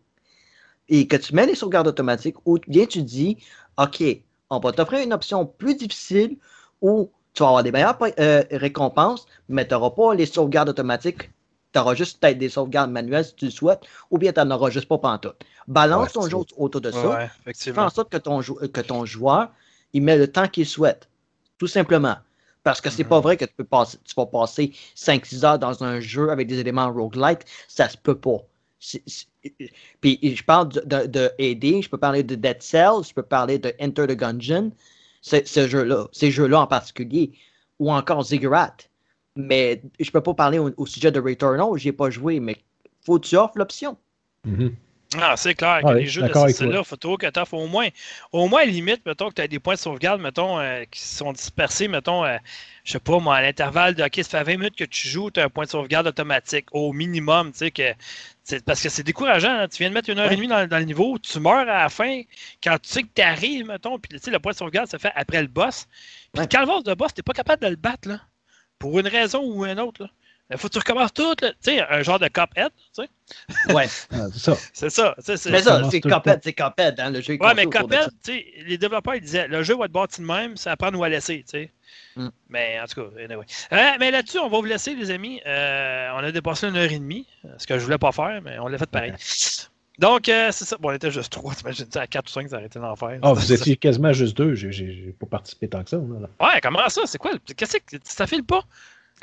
Speaker 3: et que tu mets les sauvegardes automatiques, ou bien tu dis, OK, on va t'offrir une option plus difficile où tu vas avoir des meilleures euh, récompenses, mais tu n'auras pas les sauvegardes automatiques. Tu auras juste peut-être des sauvegardes manuelles si tu le souhaites, ou bien tu n'en auras juste pas pantoute. Balance ton jeu autour de ça. fais en sorte que ton, que ton joueur, il met le temps qu'il souhaite. Tout simplement. Parce que c'est pas mhm. vrai que tu, peux passer, tu vas passer 5-6 heures dans un jeu avec des éléments roguelite. Ça se peut pas. Puis je parle de, de, AD, je peux parler de Dead Cells, je peux parler de Enter the Gungeon, ce jeu-là, ces jeux-là en particulier, ou encore Ziggurat. Mais je peux pas parler au, sujet de Returnal, j'ai pas joué, mais faut que tu offres l'option.
Speaker 2: Mhm.
Speaker 1: Ah, c'est clair que les jeux de ce style-là, il faut que tu au moins, au moins, limite, mettons, que tu as des points de sauvegarde, mettons, euh, qui sont dispersés, mettons, euh, je sais pas, moi, à l'intervalle de, OK, ça fait 20 minutes que tu joues, tu as un point de sauvegarde automatique, au minimum, tu sais, que. Parce que c'est décourageant, hein. tu viens de mettre une heure et demie dans, le niveau, tu meurs à la fin, quand tu sais que tu arrives, mettons, puis le point de sauvegarde se fait après le boss. Puis quand le boss de boss, tu pas capable de le battre, là. Pour une raison ou une autre, là. Il faut que tu recommences tout, tu sais, un genre de Cuphead, tu sais.
Speaker 3: Ouais.
Speaker 2: C'est ça.
Speaker 1: C'est ça. c'est-
Speaker 3: Mais ça, c'est Cuphead, c'est Cuphead, hein, le jeu.
Speaker 1: Ouais, mais Cuphead, tu sais, les développeurs ils disaient le jeu va être bâti de même, c'est à prendre ou à laisser, tu sais.
Speaker 3: Mm.
Speaker 1: Mais en tout cas, anyway. Euh, mais là-dessus, on va vous laisser, les amis. Euh, on a dépassé une heure et demie, ce que je voulais pas faire, mais on l'a fait pareil. Donc, euh, c'est ça. Bon, on était juste trois, t'imagines, à 4 ou 5, ça aurait été l'enfer.
Speaker 2: Ah, vous étiez quasiment juste deux. J'ai- J'ai j'ai pas participé tant que ça. là.
Speaker 1: Ouais, comment ça? C'est quoi? Qu'est-ce que ça file pas?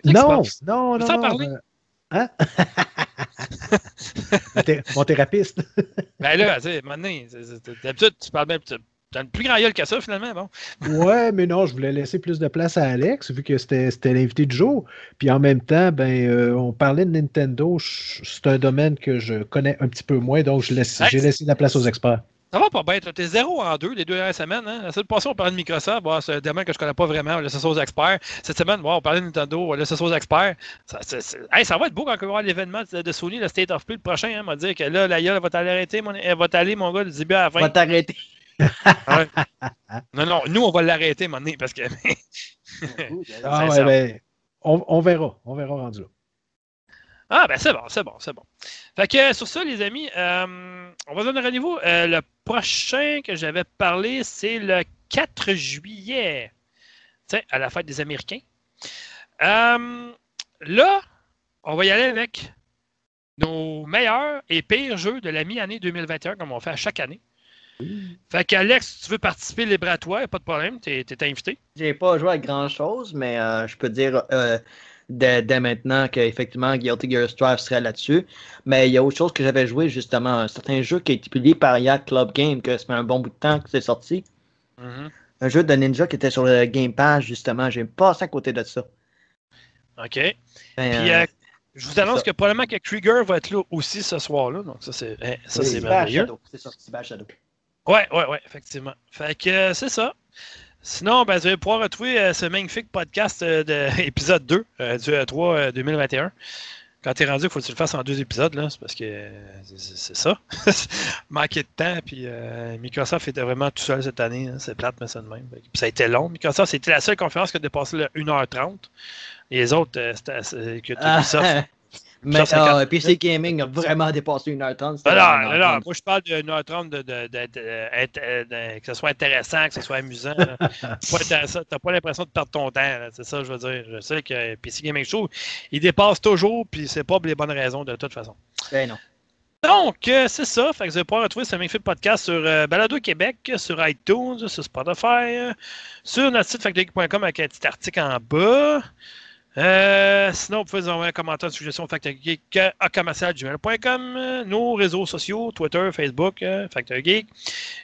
Speaker 2: Non, non, non.
Speaker 1: En
Speaker 2: non,
Speaker 1: parler?
Speaker 2: euh, Hein? Mon thé- Mon thérapeute.
Speaker 1: Ben là, tu sais, d'habitude, tu parles même. tu- T'as une plus grand gueule que ça, finalement, bon.
Speaker 2: Ouais, mais non, je voulais laisser plus de place à Alex, vu que c'était l'invité du jour. Puis en même temps, ben, euh, on parlait de Nintendo. C'est un domaine que je connais un petit peu moins, donc je laisse-
Speaker 1: Hey,
Speaker 2: j'ai laissé la place aux experts.
Speaker 1: Ça va pas bien. toi. T'es zéro en deux les deux dernières semaines. Hein? La semaine passée, on parlait de Microsoft. Bon, c'est un domaine que je connais pas vraiment. Laisse ça aux experts. Cette semaine, bon, on parlait de Nintendo. Laisse ça aux experts. Ça, c'est- c'est- Hey, ça va être beau quand on va voir l'événement de de Sony, le State of Play, le prochain. Hein, m'a dit que là, la gueule elle va t'arrêter, mon... elle va t'aller, mon gars, du début à la
Speaker 3: On va
Speaker 1: fin.
Speaker 3: t'arrêter.
Speaker 1: Ouais. non, non, nous, on va l'arrêter, mon donné, parce que.
Speaker 2: Ah, ouais, ben, on, on verra. On verra rendu là.
Speaker 1: Ah, ben c'est bon, c'est bon, c'est bon. Fait que sur ça, les amis, euh, on va donner rendez-vous. Euh, le prochain que j'avais parlé, c'est le 4 juillet. Tu sais, à la fête des Américains. Euh, là, on va y aller avec nos meilleurs et pires jeux de la mi-année 2021, comme on fait à chaque année. Fait qu'Alex, si tu veux participer libre à toi, pas de problème, t'es es invité.
Speaker 3: J'ai pas joué à grand chose, mais je peux dire dès, dès maintenant qu'effectivement Guilty Gear Strive serait là-dessus. Mais il y a autre chose que j'avais joué justement, un certain jeu qui a été publié par Yacht Club Game, que ça fait un bon bout de temps que c'est sorti.
Speaker 1: Mhm.
Speaker 3: Un jeu de ninja qui était sur le Game Pass, justement. J'ai passé à côté de ça.
Speaker 1: OK.
Speaker 3: Ben,
Speaker 1: Puis,
Speaker 3: euh,
Speaker 1: euh, je vous annonce que probablement que Krieger va être là aussi ce soir-là. Donc, ça, c'est hein,
Speaker 3: oui,
Speaker 1: merveilleux.
Speaker 3: C'est Shadow.
Speaker 1: Ouais, ouais, ouais, effectivement. Fait que euh, c'est ça. Sinon, ben, vous allez pouvoir retrouver euh, ce magnifique podcast euh, de épisode 2 euh, du E3 euh, 2021. Quand t'es rendu, il faut que tu le fasses en deux épisodes, là. C'est parce que euh, c'est- ça. Manquer de temps, puis euh, Microsoft était vraiment tout seul cette année. hein. C'est plate, mais ça de même. Puis ça a été long. Microsoft, c'était la seule conférence qui a dépassé le 1h30. Les autres, euh, c'était que
Speaker 3: Ah,
Speaker 1: Ubisoft,
Speaker 3: mais euh, PC Gaming a vraiment dépassé 1h30. c'était
Speaker 1: Non, non,
Speaker 3: vraiment
Speaker 1: non, non,
Speaker 3: 1h30.
Speaker 1: moi je parle de 1h30 de, de, de- de- int- de- que ce soit intéressant, que ce soit amusant. T'as pas l'impression de perdre ton temps, c'est ça que je veux dire. Je sais que PC Gaming Show, il dépasse toujours, puis c'est pas pour les bonnes raisons de toute façon.
Speaker 3: Ben non.
Speaker 1: Donc, euh, c'est ça. Fait que vous allez pouvoir retrouver ce magnifique podcast sur euh, Balado Québec, sur iTunes, sur Spotify, euh, sur notre site factorgeek.com avec un petit article en bas. Euh, sinon, vous pouvez nous envoyer un commentaire suggestion factorgeek à commercialgmail.com. euh, Nos réseaux sociaux, Twitter, Facebook, euh, Factor Geek.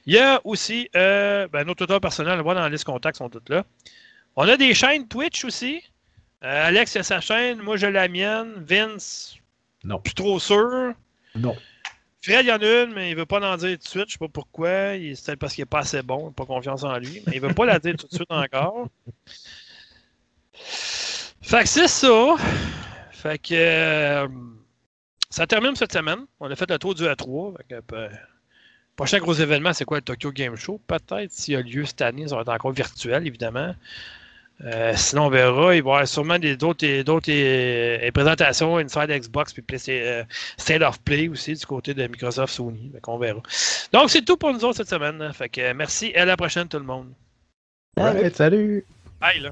Speaker 1: Il y a aussi euh, ben, nos Twitter personnels, on dans la liste contacts, sont toutes là. On a des chaînes Twitch aussi. Euh, Alex a sa chaîne, moi j'ai la mienne. Vince,
Speaker 2: Non.
Speaker 1: plus trop sûr.
Speaker 2: Non.
Speaker 1: Fred, il y en a une, mais il veut pas en dire tout de suite. Je sais pas pourquoi. C'est peut-être parce qu'il est pas assez bon, il a pas confiance en lui. Mais il veut pas la dire tout de suite encore. Fait que c'est ça. Fait que euh, ça termine cette semaine. On a fait le tour du A3. Fait que, euh, prochain gros événement, c'est quoi le Tokyo Game Show? Peut-être s'il y a lieu cette année, ça va être encore virtuel, évidemment. Euh, sinon, on verra. Il va y avoir sûrement des- d'autres d'autres, euh, présentations Inside Xbox puis euh, State of Play aussi du côté de Microsoft Sony. Fait qu'on verra. Donc, c'est tout pour nous autres cette semaine. Fait que euh, merci et à la prochaine tout le monde.
Speaker 2: Salut.
Speaker 1: Bye là.